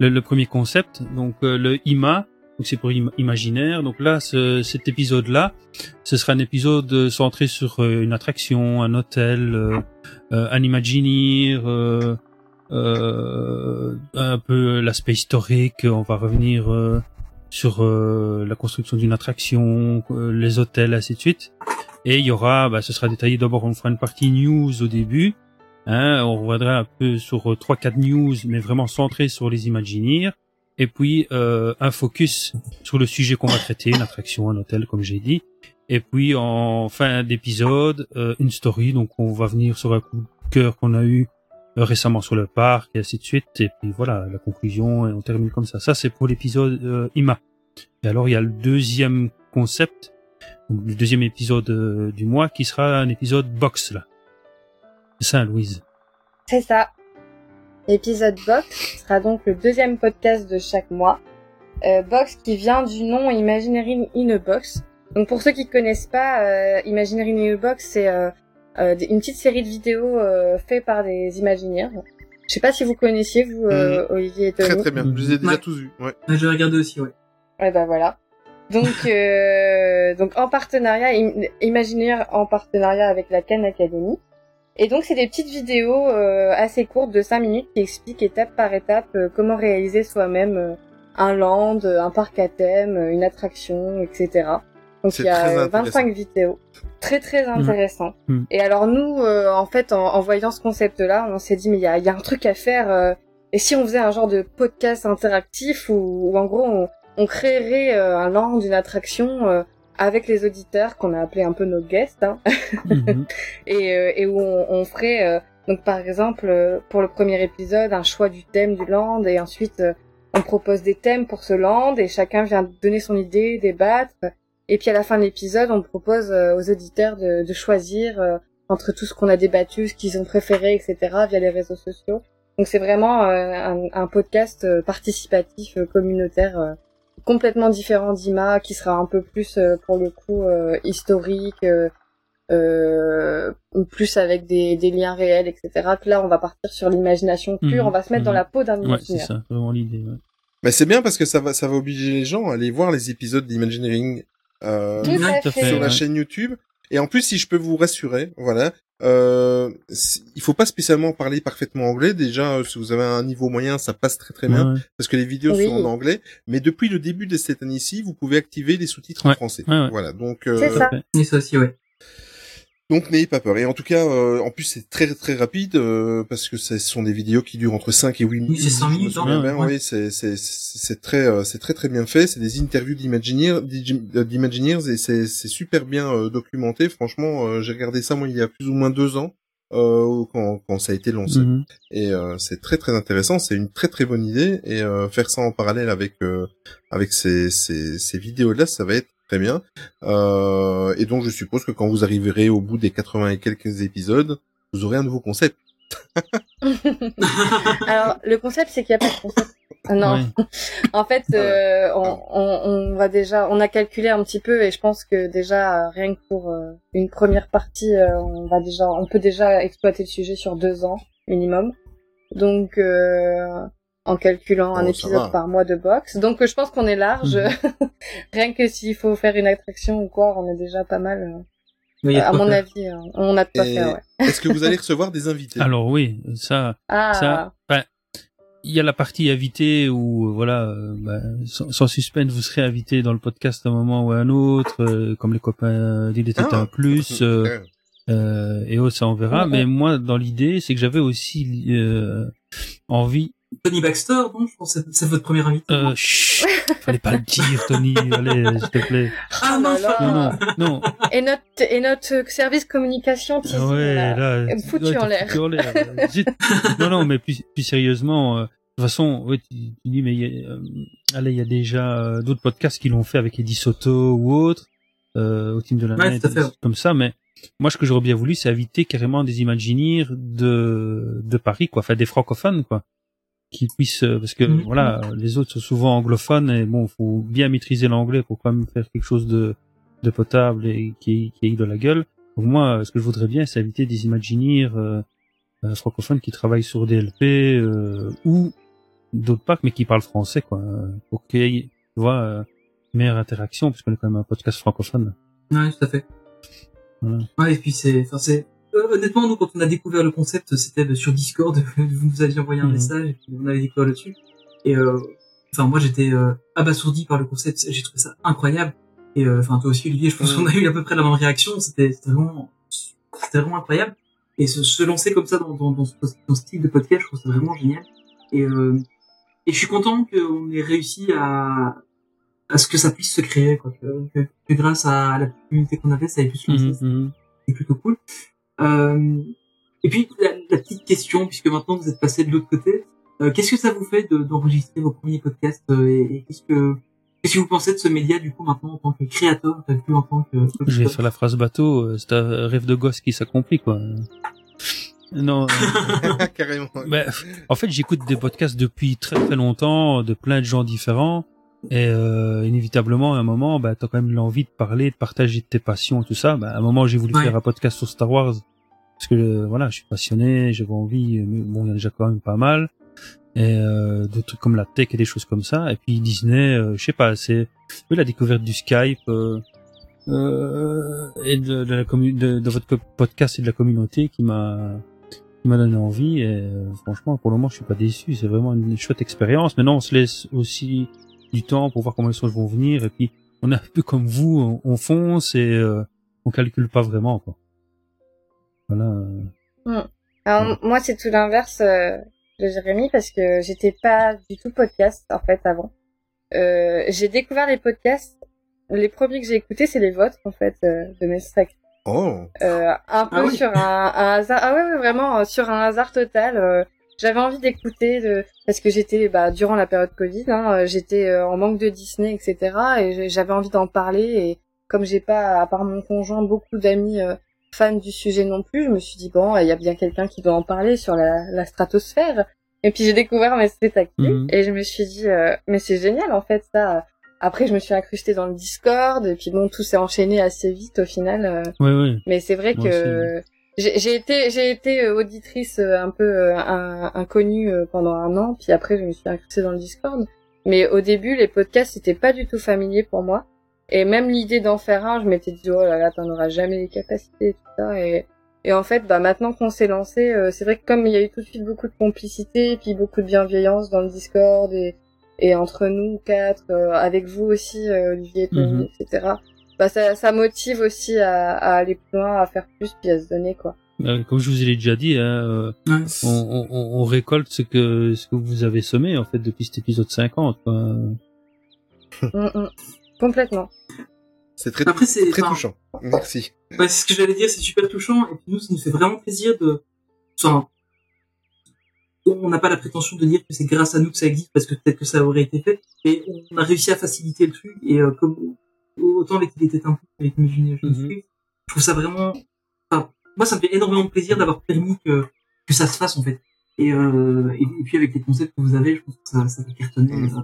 le, le premier concept. Donc euh, le IMA, donc c'est pour im- imaginaire. Donc là, ce, cet épisode-là, ce sera un épisode euh, centré sur euh, une attraction, un hôtel, euh, un Imagineer, euh, un peu l'aspect historique. On va revenir sur la construction d'une attraction, les hôtels, ainsi de suite. Et il y aura, bah, ce sera détaillé. D'abord, on fera une partie news au début. Hein, on reviendra un peu sur trois quatre news, mais vraiment centré sur les Imagineers. Et puis euh, un focus sur le sujet qu'on va traiter, une attraction, un hôtel, comme j'ai dit. Et puis en fin d'épisode, euh, une story. Donc on va venir sur un coup de cœur qu'on a eu euh, récemment sur le parc et ainsi de suite. Et puis voilà la conclusion et on termine comme ça. Ça c'est pour l'épisode euh, IMA. Et alors il y a le deuxième concept, le deuxième épisode euh, du mois qui sera un épisode box là. C'est ça, Louise? C'est ça. L'épisode Box sera donc le deuxième podcast de chaque mois. Euh, box qui vient du nom Imagineering in a Box. Donc pour ceux qui connaissent pas, euh, Imagineering in a Box, c'est euh, euh, une petite série de vidéos euh, faites par des Imagineers. Je sais pas si vous connaissiez, vous, euh, Olivier et Tony. Très très bien. Je les ai déjà Ouais. tous vus. Ouais. Ouais, je vais regarder aussi, ouais. Ouais, bah voilà. Donc, euh, donc en partenariat, im- Imagineer en partenariat avec la Khan Academy. Et donc, c'est des petites vidéos euh, assez courtes de 5 minutes qui expliquent étape par étape euh, comment réaliser soi-même euh, un land, euh, un parc à thème, euh, une attraction, etc. Donc, il y a très euh, intéressant. 25 vidéos. Très, très intéressant. Mhm. Et alors, nous, euh, en fait, en, en voyant ce concept-là, on s'est dit, mais il y a, il y a un truc à faire. euh, et si on faisait un genre de podcast interactif où, où en gros, on, on créerait euh, un land, une attraction euh, avec les auditeurs qu'on a appelé un peu nos guests, hein, Mhm. et, euh, et où on, on ferait euh, donc par exemple euh, pour le premier épisode un choix du thème du land et ensuite euh, on propose des thèmes pour ce land et chacun vient donner son idée, débattre et puis à la fin de l'épisode on propose euh, aux auditeurs de, de choisir euh, entre tout ce qu'on a débattu, ce qu'ils ont préféré, etc. via les réseaux sociaux. Donc c'est vraiment euh, un, un podcast participatif communautaire euh, complètement différent d'Ima, qui sera un peu plus euh, pour le coup euh, historique, euh, euh, plus avec des, des liens réels, etc. Que là on va partir sur l'imagination pure, Mhm, on va se mettre dans mhm. la peau d'un Ouais, c'est imaginaire. ça, vraiment l'idée. Ouais. Mais c'est bien parce que ça va, ça va obliger les gens à aller voir les épisodes d'Imagineering euh, fait. sur la ouais. chaîne YouTube. Et en plus, si je peux vous rassurer, voilà, euh, il faut pas spécialement parler parfaitement anglais. Déjà, euh, si vous avez un niveau moyen, ça passe très très bien Ouais, parce que les vidéos Oui. sont en anglais. Mais depuis le début de cette année-ci, vous pouvez activer les sous-titres en français. Ouais, ouais. Voilà, donc euh, C'est ça. Et ça aussi, ouais. Donc n'ayez pas peur. Et en tout cas, euh, en plus c'est très très rapide euh, parce que ce sont des vidéos qui durent entre 5 et 8 minutes. c'est si je me minutes, souviens hein. Ouais. Oui, c'est c'est c'est très euh, c'est très très bien fait. C'est des interviews d'Imagineers d'Igi- d'Imagineers et c'est c'est super bien euh, documenté. Franchement, euh, j'ai regardé ça moi il y a plus ou moins deux ans. Euh, quand, quand ça a été lancé Mhm. et euh, c'est très très intéressant c'est une très très bonne idée et euh, faire ça en parallèle avec euh, avec ces, ces, ces vidéos là ça va être très bien euh, et donc je suppose que quand vous arriverez au bout des 80 et quelques épisodes vous aurez un nouveau concept Alors, le concept, c'est qu'il n'y a pas de concept. Ah Non. En fait, euh, on, on, on va déjà, on a calculé un petit peu et je pense que déjà, euh, rien que pour euh, une première partie, euh, on va déjà, on peut déjà exploiter le sujet sur deux ans minimum. Donc, euh, en calculant un Oh, épisode par mois de box. Donc, je pense qu'on est large. rien que s'il faut faire une attraction ou quoi, on est déjà pas mal. euh, Mais il y a de à mon faire. avis, euh, on a de quoi Et faire. Ouais. est-ce que vous allez recevoir des invités? Alors oui, ça, Ah, ça, enfin, il y a la partie invitée où euh, voilà, bah, sans, sans suspense, vous serez invité dans le podcast à un moment ou à un autre, euh, comme les copains d'Il Ah. un plus. euh, euh, et autres, ça on verra. Ouais. Mais moi, dans l'idée, c'est que j'avais aussi euh, envie. Tony Baxter, non Je pense que c'est- votre premier invité. Euh, chut, fallait pas le dire, Tony. Allez, s'il te plaît. ah Oh non. Non, non, non. Et notre, et notre service communication, teasing, Ah ouais, là. là, foutu ouais, en l'air. foutu en l'air. Zut. non, non, mais plus, plus sérieusement, euh, de toute façon, ouais, tu, tu dis, mais il y a, euh, allez, il y a déjà euh, d'autres podcasts qui l'ont fait avec Eddie Soto ou autres, euh, au team de la Ouais, net, comme ça, mais moi, ce que j'aurais bien voulu, c'est inviter carrément des Imagineers de, de Paris, quoi, enfin des francophones, quoi, qui puissent, euh, parce que Mhm. voilà, les autres sont souvent anglophones et bon, faut bien maîtriser l'anglais pour quand même faire quelque chose de, de potable et qui, qui aille de la gueule. Donc moi, ce que je voudrais bien, c'est inviter des Imagineers euh, euh, francophones qui travaillent sur DLP euh, ou d'autres parcs, mais qui parlent français, quoi, euh, pour qu'il y ait, tu vois, euh, meilleure interaction, parce qu'on est quand même un podcast francophone. Ouais, tout à fait. Voilà. Ouais, et puis c'est, enfin c'est, euh, honnêtement, nous, quand on a découvert le concept, c'était de- sur Discord, vous nous aviez envoyé un Mhm. message, et on avait découvert là-dessus. Et, euh, enfin, moi, j'étais euh, abasourdi par le concept, j'ai trouvé ça incroyable. Et, euh, enfin, toi aussi, Olivier, je pense Mhm. qu'on a eu à peu près la même réaction, c'était vraiment, c'était vraiment incroyable. Et se, se lancer comme ça dans, dans, dans, ce, dans ce type de podcast, je trouve ça vraiment génial. Et, euh, et je suis content qu'on ait réussi à, à ce que ça puisse se créer, quoi. Que, que, que grâce à la communauté qu'on avait, ça ait pu se lancer. Mhm. C'est plutôt cool. Euh, et puis, la, la petite question, puisque maintenant vous êtes passé de l'autre côté, euh, qu'est-ce que ça vous fait de- d'enregistrer vos premiers podcasts euh, et, et qu'est-ce que qu'est-ce que vous pensez de ce média du coup maintenant en tant que créateur, pas plus en tant que Je vais faire la phrase bateau, euh, c'est un rêve de gosse qui s'accomplit, quoi. Non. carrément Ben, en fait, j'écoute des podcasts depuis très très longtemps, de plein de gens différents. Et euh, inévitablement, à un moment, bah, t'as quand même l'envie de parler, de partager tes passions et tout ça. Bah, à un moment, j'ai voulu Ouais. faire un podcast sur Star Wars. Parce que euh, voilà, je suis passionné, j'avais envie, mais bon, il y en a déjà quand même pas mal. Et euh, d'autres trucs comme la tech et des choses comme ça. Et puis Disney, euh, je sais pas, c'est la découverte du Skype euh, euh, et de, de la de, de votre podcast et de la communauté qui m'a qui m'a donné envie et euh, franchement pour le moment je suis pas déçu c'est vraiment une chouette expérience maintenant on se laisse aussi du temps pour voir comment les choses vont venir et puis on est un peu comme vous on, on fonce et euh, on calcule pas vraiment quoi voilà euh. Alors, moi, c'est tout l'inverse euh, de Jérémy parce que j'étais pas du tout podcast en fait avant. Euh, j'ai découvert les podcasts. Les premiers que j'ai écoutés, c'est les vôtres en fait euh, de Mestrek. oh Euh, un peu Ah oui. sur un, un hasard. Ah ouais, vraiment sur un hasard total. J'avais envie d'écouter de parce que j'étais bah, durant la période Covid, hein, euh, j'étais euh, en manque de Disney, etc. Et j'avais envie d'en parler. Et comme j'ai pas, à part mon conjoint, beaucoup d'amis euh, fans du sujet non plus, je me suis dit bon, il y a bien quelqu'un qui doit en parler sur la, la stratosphère. Et puis j'ai découvert mes Active Mhm. et je me suis dit euh, mais c'est génial en fait ça. Après je me suis incrustée dans le Discord et puis bon tout s'est enchaîné assez vite au final. euh, ouais ouais mais c'est vrai Moi que j'ai été j'ai été euh, auditrice euh, un peu euh, inconnue pendant un an, puis après je me suis incrustée dans le Discord. Mais au début, les podcasts, c'était pas du tout familier pour moi. Et même l'idée d'en faire un, je m'étais dit, oh là là, t'en auras jamais les capacités et tout ça. Et, et en fait, bah, maintenant qu'on s'est lancé, c'est vrai que comme il y a eu tout de suite beaucoup de complicité, et puis beaucoup de bienveillance dans le Discord et, et entre nous quatre, avec vous aussi, Olivier, Mhm. etc. Bah, ça, ça motive aussi à, à aller plus loin, à faire plus, puis à se donner, quoi. Euh, Comme je vous l'ai déjà dit, hein, euh, Ouais. on, on, on récolte ce que ce que vous avez semé en fait depuis cet épisode 50. quoi. Mm, mm. Complètement. C'est très, Après, c'est très touchant. Merci. Ouais, c'est ce que j'allais dire, c'est super touchant. Et puis nous, ça nous fait vraiment plaisir de. Enfin, on n'a pas la prétention de dire que c'est grâce à nous que ça existe, parce que peut-être que ça aurait été fait. Mais on a réussi à faciliter le truc. Et euh, comme autant avec il était un peu avec Imagination Mhm. Street, je trouve ça vraiment. Enfin, moi, ça me fait énormément de plaisir d'avoir permis que que ça se fasse en fait. Et, euh, et, et puis avec les concepts que vous avez, je pense que ça, ça va cartonner. Mhm. euh,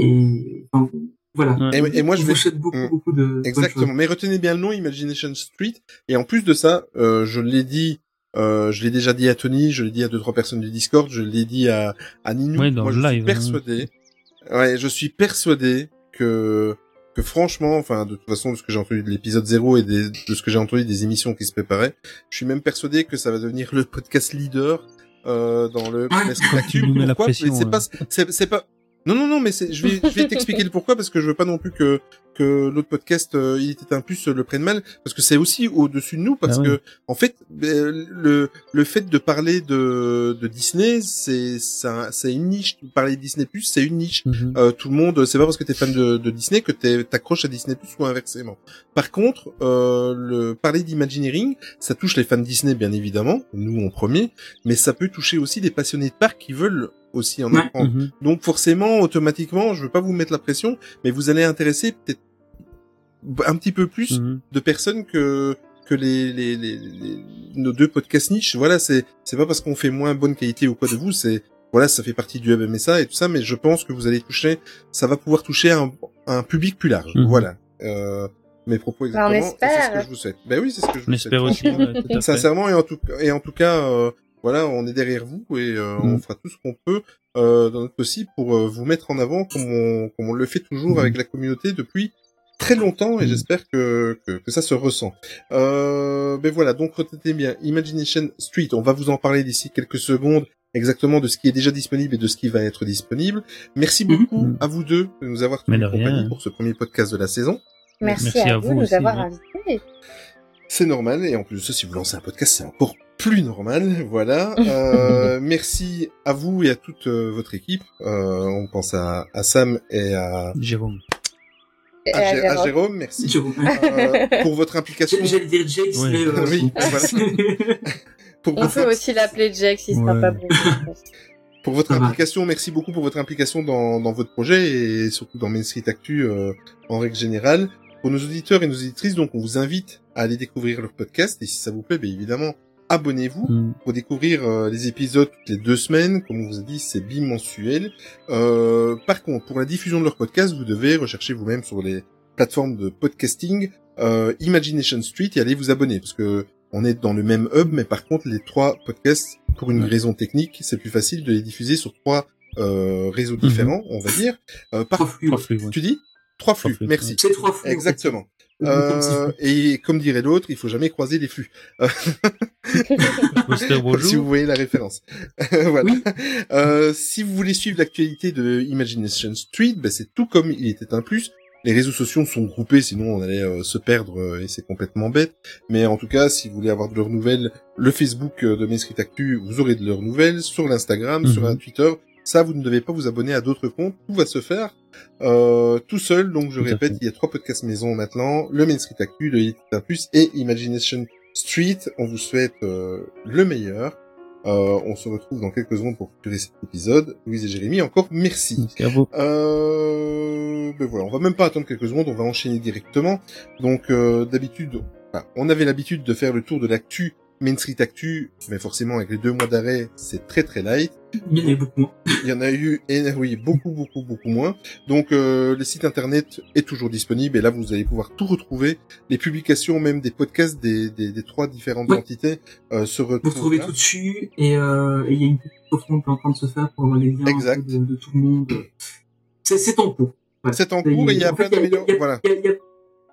Et enfin, voilà. Ouais. Et, et moi, je vous vais souhaite beaucoup, Mm. beaucoup de Exactement. Mais retenez bien le nom, Imagination Street. Et en plus de ça, euh, je l'ai dit, euh, je l'ai déjà dit à Tony, je l'ai dit à deux trois personnes du Discord, je l'ai dit à, à Ninou. Ouais, dans Moi, le je suis live, hein. persuadé. Ouais, je suis persuadé que que franchement, enfin, de toute façon, de ce que j'ai entendu de l'épisode 0 et des- de ce que j'ai entendu des émissions qui se préparaient, je suis même persuadé que ça va devenir le podcast leader euh, dans le Ouais. Pourquoi? C'est ouais. pas, c'est c'est pas. Non, non, non, mais je vais, je vais t'expliquer le pourquoi parce que je veux pas non plus que que l'autre podcast euh, il était un plus le prenne mal parce que c'est aussi au-dessus de nous parce Ah que en fait euh, le le fait de parler de de Disney c'est ça c'est une niche. Parler de Disney Plus c'est une niche. Mhm. euh, tout le monde c'est pas parce que t'es fan de, de Disney que t'accroches à Disney Plus ou inversement. Par contre euh, le parler d'Imagineering ça touche les fans Disney bien évidemment nous en premier mais ça peut toucher aussi les passionnés de parc qui veulent aussi en Ouais. apprendre Mhm. donc forcément, automatiquement, je veux pas vous mettre la pression, mais vous allez intéresser peut-être un petit peu plus Mhm. de personnes que que les, les, les, les- nos deux podcasts niche. Voilà, c'est c'est pas parce qu'on fait moins bonne qualité ou quoi de vous, c'est voilà, ça fait partie du MSA et tout ça, mais je pense que vous allez toucher, ça va pouvoir toucher un, un public plus large. Mhm. Voilà. Euh, mes propos Bah, on exactement. et C'est ce espère. que je vous souhaite. Ben oui, c'est ce que je vous souhaite. aussi. ouais. Sincèrement et en tout et en tout cas, euh, voilà, on est derrière vous et euh, on Mm. fera tout ce qu'on peut euh, dans notre possible pour euh, vous mettre en avant comme on, comme on le fait toujours Mm. avec la communauté depuis très longtemps et Mm. j'espère que, que que ça se ressent. Euh, ben voilà, donc retenez bien Imagination Street. On va vous en parler d'ici quelques secondes exactement de ce qui est déjà disponible et de ce qui va être disponible. Merci Mhm. beaucoup Mm. à vous deux de nous avoir Mais tenu de rien. compagnie pour ce premier podcast de la saison. Merci, Merci à, à vous vous de nous aussi, avoir invités. C'est normal, et en plus de ça, si vous lancez un podcast, c'est encore plus normal. Voilà. Euh, merci à vous et à toute euh, votre équipe. Euh, on pense à, à Sam et à, Jérôme. Et à, à Gé- à Jérôme. Jérôme. Merci Jérôme. euh, pour votre implication. J'allais dire Jake, Ouais. mais euh, Oui, voilà. Pour On peut aussi l'appeler Jack s'il sera Ouais. pas brûlé. je pense. pour votre implication. Merci beaucoup pour votre implication dans, dans votre projet et surtout dans Main Street Actu euh, en règle générale. Pour nos auditeurs et nos auditrices, donc, on vous invite à aller découvrir leur podcast et si ça vous plaît, bien évidemment, abonnez-vous. Mhm. pour découvrir euh, les épisodes toutes les deux semaines. Comme on vous a dit, c'est bimensuel. Euh, par contre, pour la diffusion de leur podcast, vous devez rechercher vous-même sur les plateformes de podcasting euh, Imagination Street et aller vous abonner parce que on est dans le même hub, mais par contre, les trois podcasts, pour une Ouais. raison technique, c'est plus facile de les diffuser sur trois euh, réseaux Mhm. différents, on va dire. Euh, par... Trois flux. Trois ouais. Tu dis? Trois flux, flux, merci. C'est trois flux. en fait. Exactement. Euh, et comme dirait l'autre, il faut jamais croiser les flux. Si vous voyez la référence. voilà. Euh, si vous voulez suivre l'actualité de Imagination Street, ben, c'est tout comme il était un plus. Les réseaux sociaux sont groupés, sinon on allait euh, se perdre euh, et c'est complètement bête. Mais en tout cas, si vous voulez avoir de leurs nouvelles, le Facebook de Street Actu, vous aurez de leurs nouvelles sur l'Instagram, Mhm. sur un Twitter. Ça, vous ne devez pas vous abonner à d'autres comptes. Tout va se faire euh, tout seul. Donc, je Tout répète, il y a trois podcasts maison maintenant. Le Main Street Actu, le Hit plus et Imagination Street. On vous souhaite euh, le meilleur. Euh, on se retrouve dans quelques secondes pour clôturer cet épisode. Louise et Jérémy, encore merci. Merci à vous. Euh, ben voilà, on va même pas attendre quelques secondes, on va enchaîner directement. Donc euh, d'habitude, enfin, on avait l'habitude de faire le tour de l'actu, Main Street Actu, mais forcément avec les deux mois d'arrêt, c'est très très light. Il y en a eu beaucoup moins. Il y en a eu, et, oui, beaucoup beaucoup beaucoup moins. Donc euh, le site internet est toujours disponible et là vous allez pouvoir tout retrouver, les publications même des podcasts des, des, des trois différentes entités euh, se Vous retrouvent. retrouvez là. tout dessus et euh, et il y a une petite profonde qui est en train de se faire pour avoir les liens Exact. de, de tout le monde. c'est en cours. C'est en cours et il y a plein d'améliorations. Voilà. Il y a, il y a-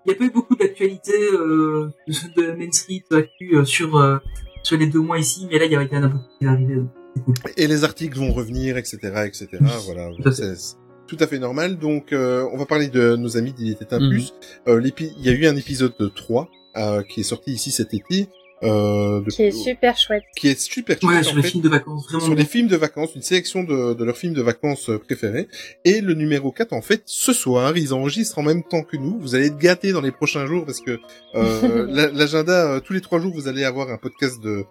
il y a pas eu beaucoup d'actualité euh, de, de Main Street actu euh, sur euh, sur les deux mois ici, mais là il y a y en a beaucoup qui est arrivé. cool. Et les articles vont revenir, etc., etc. Voilà, Tout à fait. c'est c'est tout à fait normal. Donc, euh, on va parler de nos amis d'Il était un Mhm. plus. Euh, il y a eu un épisode 3 euh, qui est sorti ici cet été. Euh, de- Qui est super chouette. qui est super Ouais, chouette, sur en les fait. films de vacances, vraiment. sur les films de vacances, une sélection de, de leurs films de vacances euh, préférés. Et le numéro 4, en fait, ce soir, ils enregistrent en même temps que nous. Vous allez être gâtés dans les prochains jours parce que euh, la- l'agenda, euh, tous les trois jours, vous allez avoir un podcast de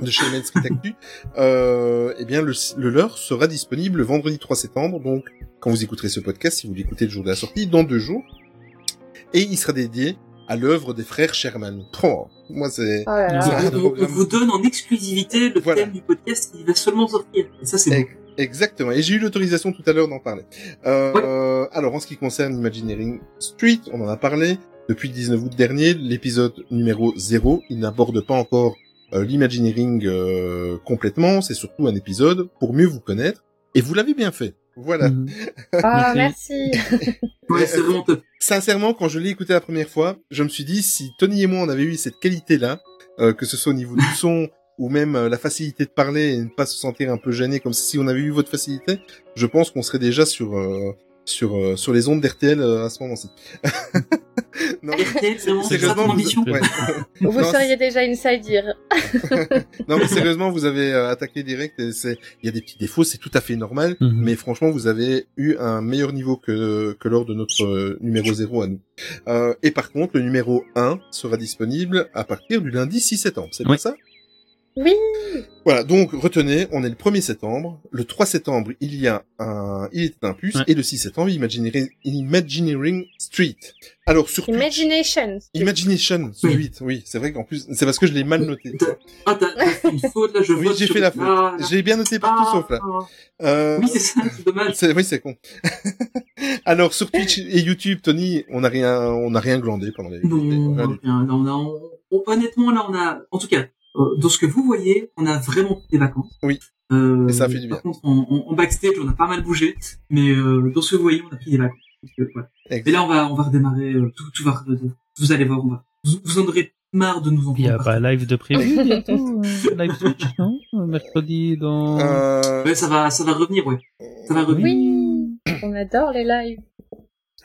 de chez Main Street Actu. Euh, eh bien, le, le leur sera disponible le vendredi 3 septembre. Donc, quand vous écouterez ce podcast, si vous l'écoutez le jour de la sortie, dans deux jours. Et il sera dédié à l'œuvre des frères Sherman. Oh, moi, c'est... Oh là là. on, on programme- vous donne en exclusivité le Voilà. thème du podcast qui va seulement sortir. Et ça c'est Exactement. Et j'ai eu l'autorisation tout à l'heure d'en parler. Euh, Alors, en ce qui concerne Imagineering Street, on en a parlé. Depuis le 19 août dernier, l'épisode numéro 0, il n'aborde pas encore euh, l'Imagineering euh, complètement. C'est surtout un épisode pour mieux vous connaître. Et vous l'avez bien fait. Voilà. Ah, merci. Ouais, c'est. Sincèrement, quand je l'ai écouté la première fois, je me suis dit, si Tony et moi, on avait eu cette qualité-là, euh, que ce soit au niveau du son ou même euh, la facilité de parler et ne pas se sentir un peu gêné, comme si on avait eu votre facilité, je pense qu'on serait déjà sur euh, sur euh, sur les ondes d'RTL euh, à ce moment-ci. non, RTL, vraiment, c'est vous- ambition ouais. Vous Non, seriez déjà insider. non mais sérieusement, vous avez euh, attaqué direct. et C'est, il y a des petits défauts, c'est tout à fait normal. Mhm. Mais franchement, vous avez eu un meilleur niveau que que lors de notre euh, numéro 0 à nous. Euh, et par contre, le numéro 1 sera disponible à partir du lundi 6 septembre. C'est bien Oui. ça? Oui. Voilà. Donc retenez, on est le 1er septembre. Le 3 septembre, il y a un, il était un plus, Ouais. et le 6 septembre, Imagineering, Imagineering Street. Alors sur Twitch- Imagination. Imagination Street, oui, c'est vrai qu'en plus, c'est parce que je l'ai mal noté. Ah, t'as fait une faute là, je Oui, j'ai fait la faute. Ah, J'ai bien noté partout ah, sauf là. ah. Euh, Oui, c'est ça, c'est dommage. oui, c'est con. Alors sur Twitch et YouTube, Tony, on n'a rien, on n'a rien glandé pendant les. Non, non, non, on- honnêtement, là, on a, en tout cas, euh, dans ce que vous voyez, on a vraiment pris des vacances. Oui. Euh, Et ça fait du bien. Par contre, en, en- en backstage, on a pas mal bougé, mais euh, dans ce que vous voyez, on a pris des vacances. Donc, euh. Et là, on va, on va redémarrer. euh, tout, tout va. redémarrer. Vous allez voir, on va. Vous, vous en aurez marre de nous entendre. Il y a pas live de prévu bientôt Live Twitch, non Mercredi dans... Euh, Ouais, ça va, ça va revenir, ouais. Ça va revenir. Oui. On adore les lives.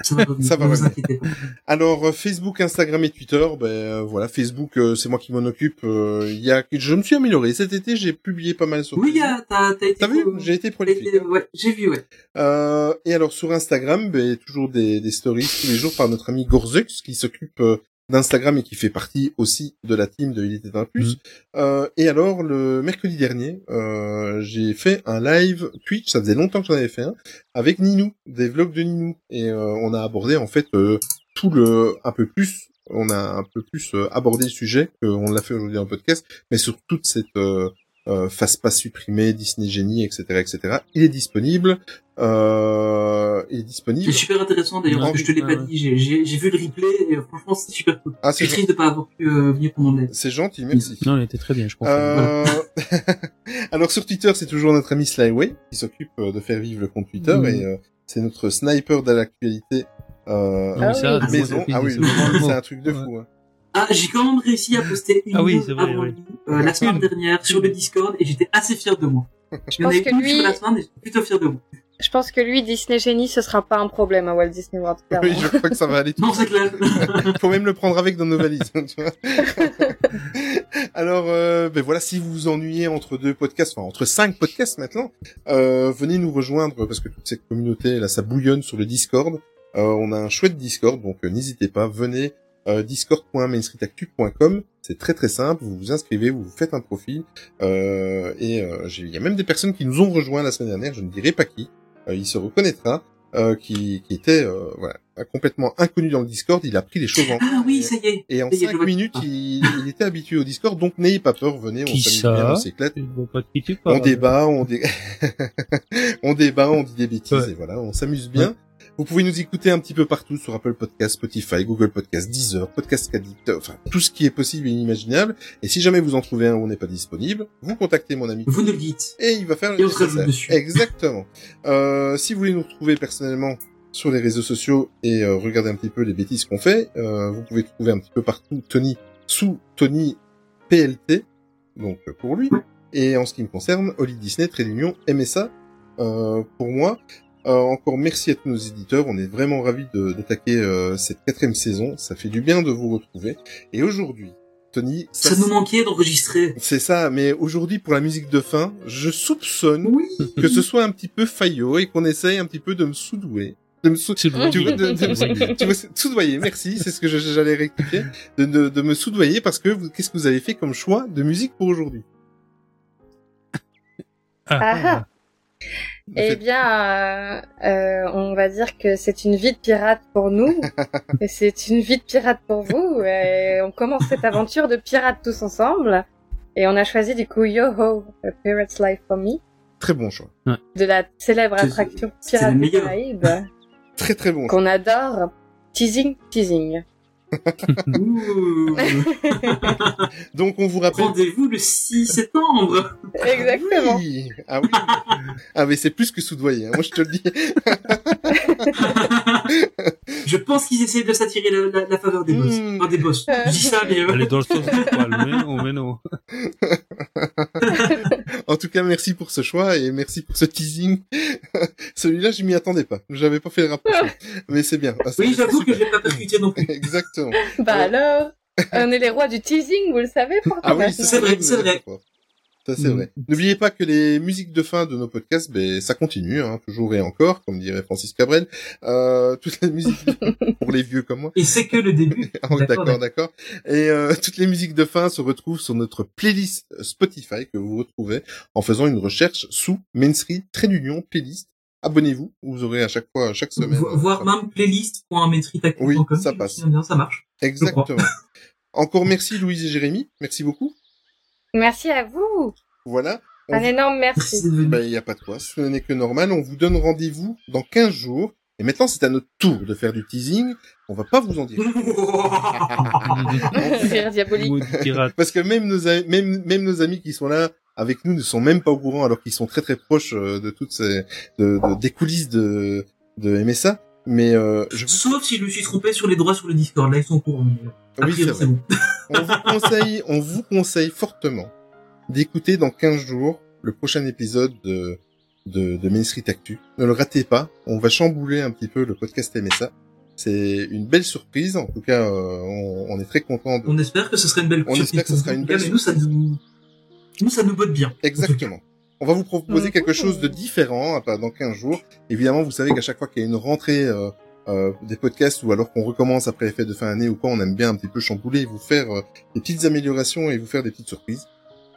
Ça va revenir. Ça va vous inquiétez pas. Alors euh, Facebook, Instagram et Twitter, ben euh, voilà, Facebook, euh, c'est moi qui m'en occupe. euh, Il y a, je me suis amélioré cet été, j'ai publié pas mal sur. Oui, il y Facebook. a- t'as, t'as été. T'as vu J'ai été prolifique. ouais, j'ai vu, ouais. Euh, et alors sur Instagram, ben, toujours des, des stories tous les jours par notre ami Gorzux qui s'occupe euh, d'Instagram et qui fait partie aussi de la team de Il était un plus. Euh, et alors le mercredi dernier, euh, j'ai fait un live Twitch, ça faisait longtemps que j'en avais fait un, avec Ninou, des vlogs de Ninou. Et euh, on a abordé en fait euh, tout le un peu plus, on a un peu plus euh, abordé le sujet qu'on l'a fait aujourd'hui le podcast, mais sur toute cette euh, face pas supprimée, Disney Genie, etc., etc. Il est disponible. Euh, il est disponible. C'est super intéressant d'ailleurs, parce que je te l'ai pas dit. J'ai, j'ai, j'ai vu le replay et euh, franchement, c'est super cool. Ah, c'est c'est triste de pas avoir pu euh, venir pendant le live. C'est gentil, merci. Non, il était très bien, je pense. Euh... Alors sur Twitter, c'est toujours notre ami Slyway qui s'occupe euh, de faire vivre le compte Twitter Mhm. et euh, c'est notre sniper de l'actualité euh, Non, mais ça, Ah maison. bon, Ah oui, c'est un truc de Ouais. fou. Hein. Ah, j'ai quand même réussi à poster une Ah oui, news c'est vrai, avant oui. lui, euh, la semaine dernière sur le Discord et j'étais assez fier de moi. Je pense que lui, sur la semaine et j'étais plutôt fier de moi. je pense que lui, Disney Genie, ce sera pas un problème à Walt Disney World. clairement. Oui, je crois que ça va aller tout Non, c'est clair. Faut même le prendre avec dans nos valises. tu vois. Alors, euh, ben voilà, si vous vous ennuyez entre deux podcasts, enfin entre cinq podcasts maintenant, euh, venez nous rejoindre parce que toute cette communauté là, ça bouillonne sur le Discord. Euh, on a un chouette Discord, donc euh, n'hésitez pas, venez euh, discord.mainstreetactu.com. C'est très très simple. Vous vous inscrivez, vous vous faites un profil, euh, et euh, j'ai- il y a même des personnes qui nous ont rejoints la semaine dernière. Je ne dirai pas qui. Euh, il se reconnaîtra. Euh, qui, qui était euh, voilà, complètement inconnu dans le Discord, il a pris les choses en Ah oui, ça y est. et en Ça y est, je 5 vois- minutes, Ah. il, il était habitué au Discord, donc n'ayez pas peur, venez, on s'amuse bien, on s'éclate. On débat, on, dé... on débat, on dit des bêtises, Ouais. et voilà, on s'amuse bien. Vous pouvez nous écouter un petit peu partout sur Apple Podcast, Spotify, Google Podcast, Deezer, Podcast Addict, enfin tout ce qui est possible et inimaginable. Et si jamais vous en trouvez un où on n'est pas disponible, vous contactez mon ami. Vous nous le dites. Et il va faire le Et on dessus. Exactement. Euh, si vous voulez nous retrouver personnellement sur les réseaux sociaux et euh, regarder un petit peu les bêtises qu'on fait, euh, vous pouvez trouver un petit peu partout Tony sous Tony PLT, donc euh, pour lui. Et en ce qui me concerne, Oli Disney, Trait d'Union, MSA, euh, pour moi. Euh, encore merci à tous nos éditeurs, on est vraiment ravis de- d'attaquer euh, cette quatrième saison, ça fait du bien de vous retrouver. Et aujourd'hui, Tony, Ça nous manquait d'enregistrer. c'est ça, mais aujourd'hui pour la musique de fin, je soupçonne que ce soit un petit peu faillot et qu'on essaye un petit peu de me soudoyer. De me sou- tu vois, de, de- Soudoyer. tu vois, soudoyer, merci, c'est ce que je- j'allais rectifier, de, de, de me soudoyer parce que qu'est-ce que vous avez fait comme choix de musique pour aujourd'hui? Ah ah. Eh bien, euh, euh, on va dire que c'est une vie de pirate pour nous, et c'est une vie de pirate pour vous. Et on commence cette aventure de pirates tous ensemble, et on a choisi du coup Yo-Ho, A Pirate's Life for Me, Très bon choix. de la célèbre attraction le des. Caraïbes, Très très bon choix. qu'on adore. Teasing, teasing. Donc on vous rappelle... Rendez-vous le 6 septembre. Exactement. Oui ah oui Ah mais c'est plus que soudoyer, hein, moi je te le dis. Je pense qu'ils essaient de s'attirer la, la, la faveur des boss. Hmm. Enfin, des boss. Je dis ça, mais... euh, Elle est dans le sens du poil, mais non, mais non. En tout cas, merci pour ce choix et merci pour ce teasing. Celui-là, je m'y attendais pas. J'avais pas fait le rapprochement. Mais c'est bien. Ah, Oui, j'avoue que super. j'ai pas percuté non plus. Exactement. Bah alors, on est les rois du teasing, vous le savez pourquoi Ah oui. C'est vrai, c'est vrai. Ça, c'est vrai. N'oubliez pas que les musiques de fin de nos podcasts, ben, ça continue, hein, toujours et encore, comme dirait Francis Cabrel. Euh, toutes les musiques pour les vieux comme moi. Et c'est que le début. Ah oui, D'accord, d'accord. Et euh, toutes les musiques de fin se retrouvent sur notre playlist Spotify que vous retrouvez en faisant une recherche sous Main Street d'Union Playlist. Abonnez-vous, vous aurez à chaque fois, chaque semaine. Vo- Voire même playlist.maitritactu.com. Oui, ça passe. bien, ça marche. Exactement. Encore merci Louise et Jérémy, merci beaucoup. Merci à vous. Voilà. On Un vous- énorme merci. Ben, il n'y a pas de quoi, ce n'est que normal. On vous donne rendez-vous dans 15 jours. Et maintenant, c'est à notre tour de faire du teasing. On va pas vous en dire. Rire diabolique. Parce que même nos, a- même, même nos amis qui sont là avec nous ne sont même pas au courant alors qu'ils sont très très proches euh, de toutes ces, de, de- des coulisses de, de MSA. Mais, euh, je vous, Sauf si je me suis trompé sur les droits sur le Discord. Là, ils sont au courant. A oui, c'est vrai. bon. on vous conseille, on vous conseille fortement d'écouter dans 15 jours le prochain épisode de, de, de Main Street Actu. Ne le ratez pas. On va chambouler un petit peu le podcast MSA. C'est une belle surprise. En tout cas, euh, on, on est très content de, On espère que ce sera une belle On surprise espère que ce sera une cas, mais nous, ça nous, nous, ça nous botte bien. Exactement. On va vous proposer Mhm. quelque chose de différent dans 15 jours. Évidemment, vous savez qu'à chaque fois qu'il y a une rentrée euh, euh, des podcasts ou alors qu'on recommence après les fêtes de fin d'année ou quoi, on aime bien un petit peu chambouler, vous faire euh, des petites améliorations et vous faire des petites surprises.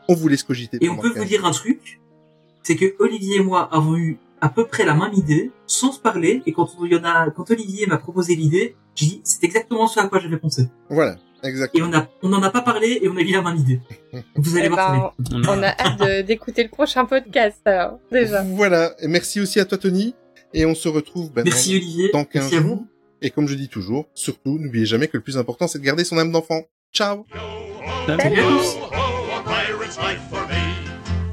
On vous laisse cogiter. Et on peut vous 15 dire un truc, c'est que Olivier et moi avons eu à peu près la même idée, sans se parler, et quand on y en a, quand Olivier m'a proposé l'idée, j'ai dit, c'est exactement ce à quoi j'avais pensé. Voilà, Et exactement. on a, on n'en a pas parlé, et on a eu la même idée. Vous allez Eh voir, ben, on a hâte d'écouter le prochain podcast, alors, déjà. Voilà. Et merci aussi à toi, Tony. Et on se retrouve ben, Merci dans, Olivier, dans 15 merci à jours. vous. Et comme je dis toujours, surtout, n'oubliez jamais que le plus important, c'est de garder son âme d'enfant. Ciao Salut. Salut à tous. Oh, a pirate's life for me.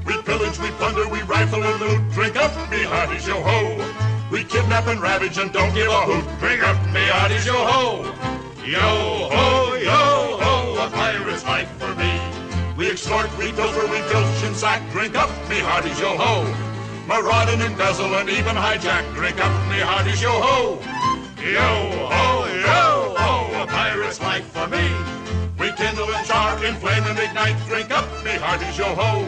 We pillage, we plunder, we rifle and loot. Drink up, me hearties, yo ho. We kidnap and ravage and don't give a hoot. Drink up, me hearties, yo ho. Yo ho, yo ho, a pirate's life for me. We extort, we pilfer, we filch and sack. Drink up, me hearties, yo ho. Maraud and embezzle and even hijack. Drink up, me hearties, yo ho. Yo ho, yo ho, a pirate's life for me. We kindle and char, inflame and ignite. Drink up, me hearties, yo ho.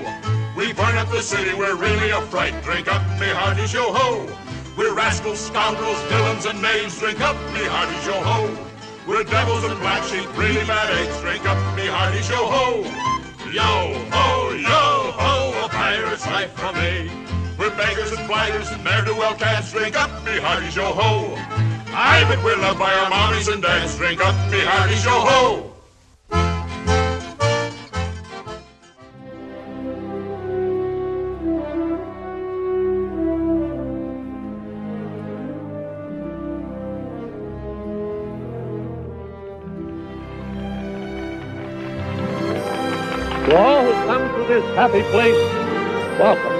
We burn up the city, we're really a fright. Drink up, me hearties, yo ho. We're rascals, scoundrels, villains, and knaves. Drink up, me hearties, yo ho. We're devils and black sheep, really bad eggs. Drink up, me hearties, yo ho. Yo ho, yo ho, a pirate's life for me. We're bankers and flaggers and ne'er-do-well cats. Drink up, me hearties, yo ho! Aye, but we're loved by our mommies and dads. Drink up, me hearties, yo ho! To all who come to this happy place, welcome.